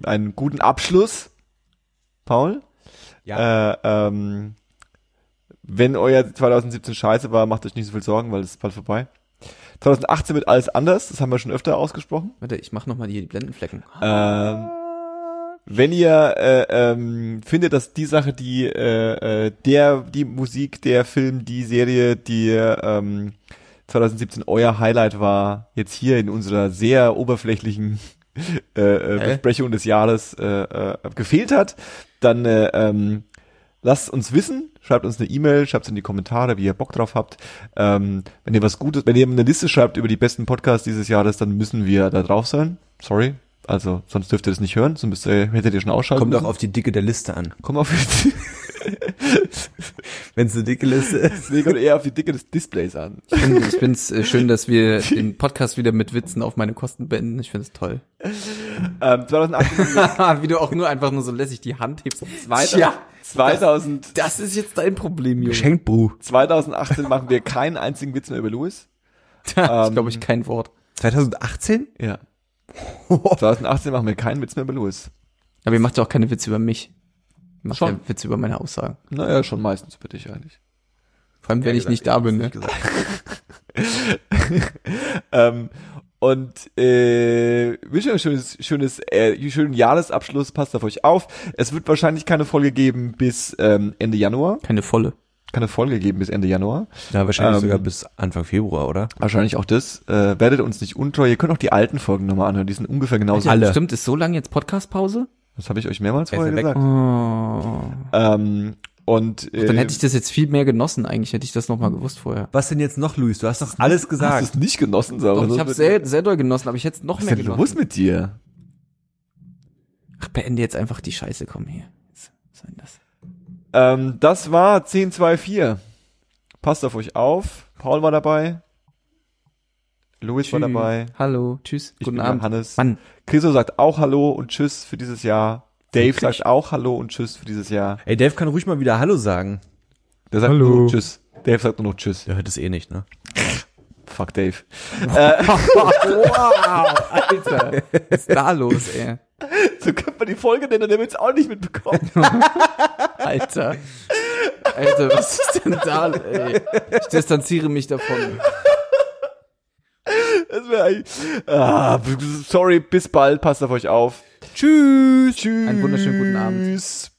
einen guten Abschluss, Paul. Äh, ähm, wenn euer 2017 scheiße war, macht euch nicht so viel Sorgen, weil es ist bald vorbei. 2018 wird alles anders, das haben wir schon öfter ausgesprochen. Warte, ich mach noch mal hier die Blendenflecken. Ähm, wenn ihr äh, ähm, findet, dass die Sache, die äh, äh, der, die Musik, der Film, die Serie, die ähm, 2017 euer Highlight war, jetzt hier in unserer sehr oberflächlichen äh, äh? Besprechung des Jahres äh, äh, gefehlt hat, dann äh, ähm, lasst uns wissen, schreibt uns eine E-Mail, schreibt es in die Kommentare, wie ihr Bock drauf habt. Ähm, wenn ihr was Gutes, wenn ihr eine Liste schreibt über die besten Podcasts dieses Jahres, dann müssen wir da drauf sein. Sorry. Also, sonst dürft ihr das nicht hören, sonst müsst ihr, hättet ihr schon ausschalten Kommt auch müssen. auf die Dicke der Liste an. Kommt auf Wenn es eine dicke Liste ist. nee, kommt eher auf die Dicke des Displays an. Ich finde ich find's äh, schön, dass wir den Podcast wieder mit Witzen auf meine Kosten beenden. Ich finde es toll. Ähm, 2018, Wie du auch nur einfach nur so lässig die Hand hebst. Tja, 2000, das ist jetzt dein Problem, Junge. Geschenkbru. 2018 machen wir keinen einzigen Witz mehr über Louis. Da glaube ich kein Wort. 2018? Ja. 2018 machen wir keinen Witz mehr über Louis. Aber ihr macht ja auch keine Witze über mich. Ihr macht Schon. ja Witze über meine Aussagen. Naja, schon meistens über dich eigentlich. Vor allem, wenn ich nicht da bin, ne? Ähm, und äh, wünsche euch ein schönes, schönes, äh, schönen Jahresabschluss. Passt auf euch auf. Es wird wahrscheinlich keine Folge geben bis ähm, Ende Januar. Keine volle. Keine Folge geben bis Ende Januar. Ja, wahrscheinlich Ähm, sogar bis Anfang Februar, oder? Wahrscheinlich auch das. Äh, werdet uns nicht untreu. Ihr könnt auch die alten Folgen nochmal anhören. Die sind ungefähr genauso. Alle. Stimmt, ist so lange jetzt Podcast-Pause? Das habe ich euch mehrmals Er ist vorher gesagt. Oh. Ähm, und äh, Dann hätte ich das jetzt viel mehr genossen. Eigentlich hätte ich das noch mal gewusst vorher. Was denn jetzt noch, Luis? Du hast doch alles hast gesagt. es nicht genossen, Sarah. Doch, ich habe sehr, sehr doll genossen, aber ich hätte es noch Was ist mehr denn genossen. los mit dir? Ach, beende jetzt einfach die Scheiße, komm hier. Was soll denn das? Ähm, das war 1024. Passt auf euch auf. Paul war dabei. Louis war Tschüss. dabei. Hallo, tschüss, Ich guten bin Abend. Johannes. Mann, Chriso sagt auch Hallo und Tschüss für dieses Jahr. Dave Wirklich? sagt auch Hallo und Tschüss für dieses Jahr. Ey, Dave kann ruhig mal wieder Hallo sagen. Der sagt Hallo. nur noch Tschüss. Dave sagt nur noch Tschüss. Der hört es eh nicht, ne? Fuck Dave. wow, Alter, was ist da los, ey? So könnte man die Folge nennen und der wird's auch nicht mitbekommen. Alter. Alter, was ist denn da, ey? Ich distanziere mich davon. Das wäre. Ah, sorry, bis bald. Passt auf euch auf. Tschüss. Tschüss. Einen wunderschönen guten Abend. Tschüss.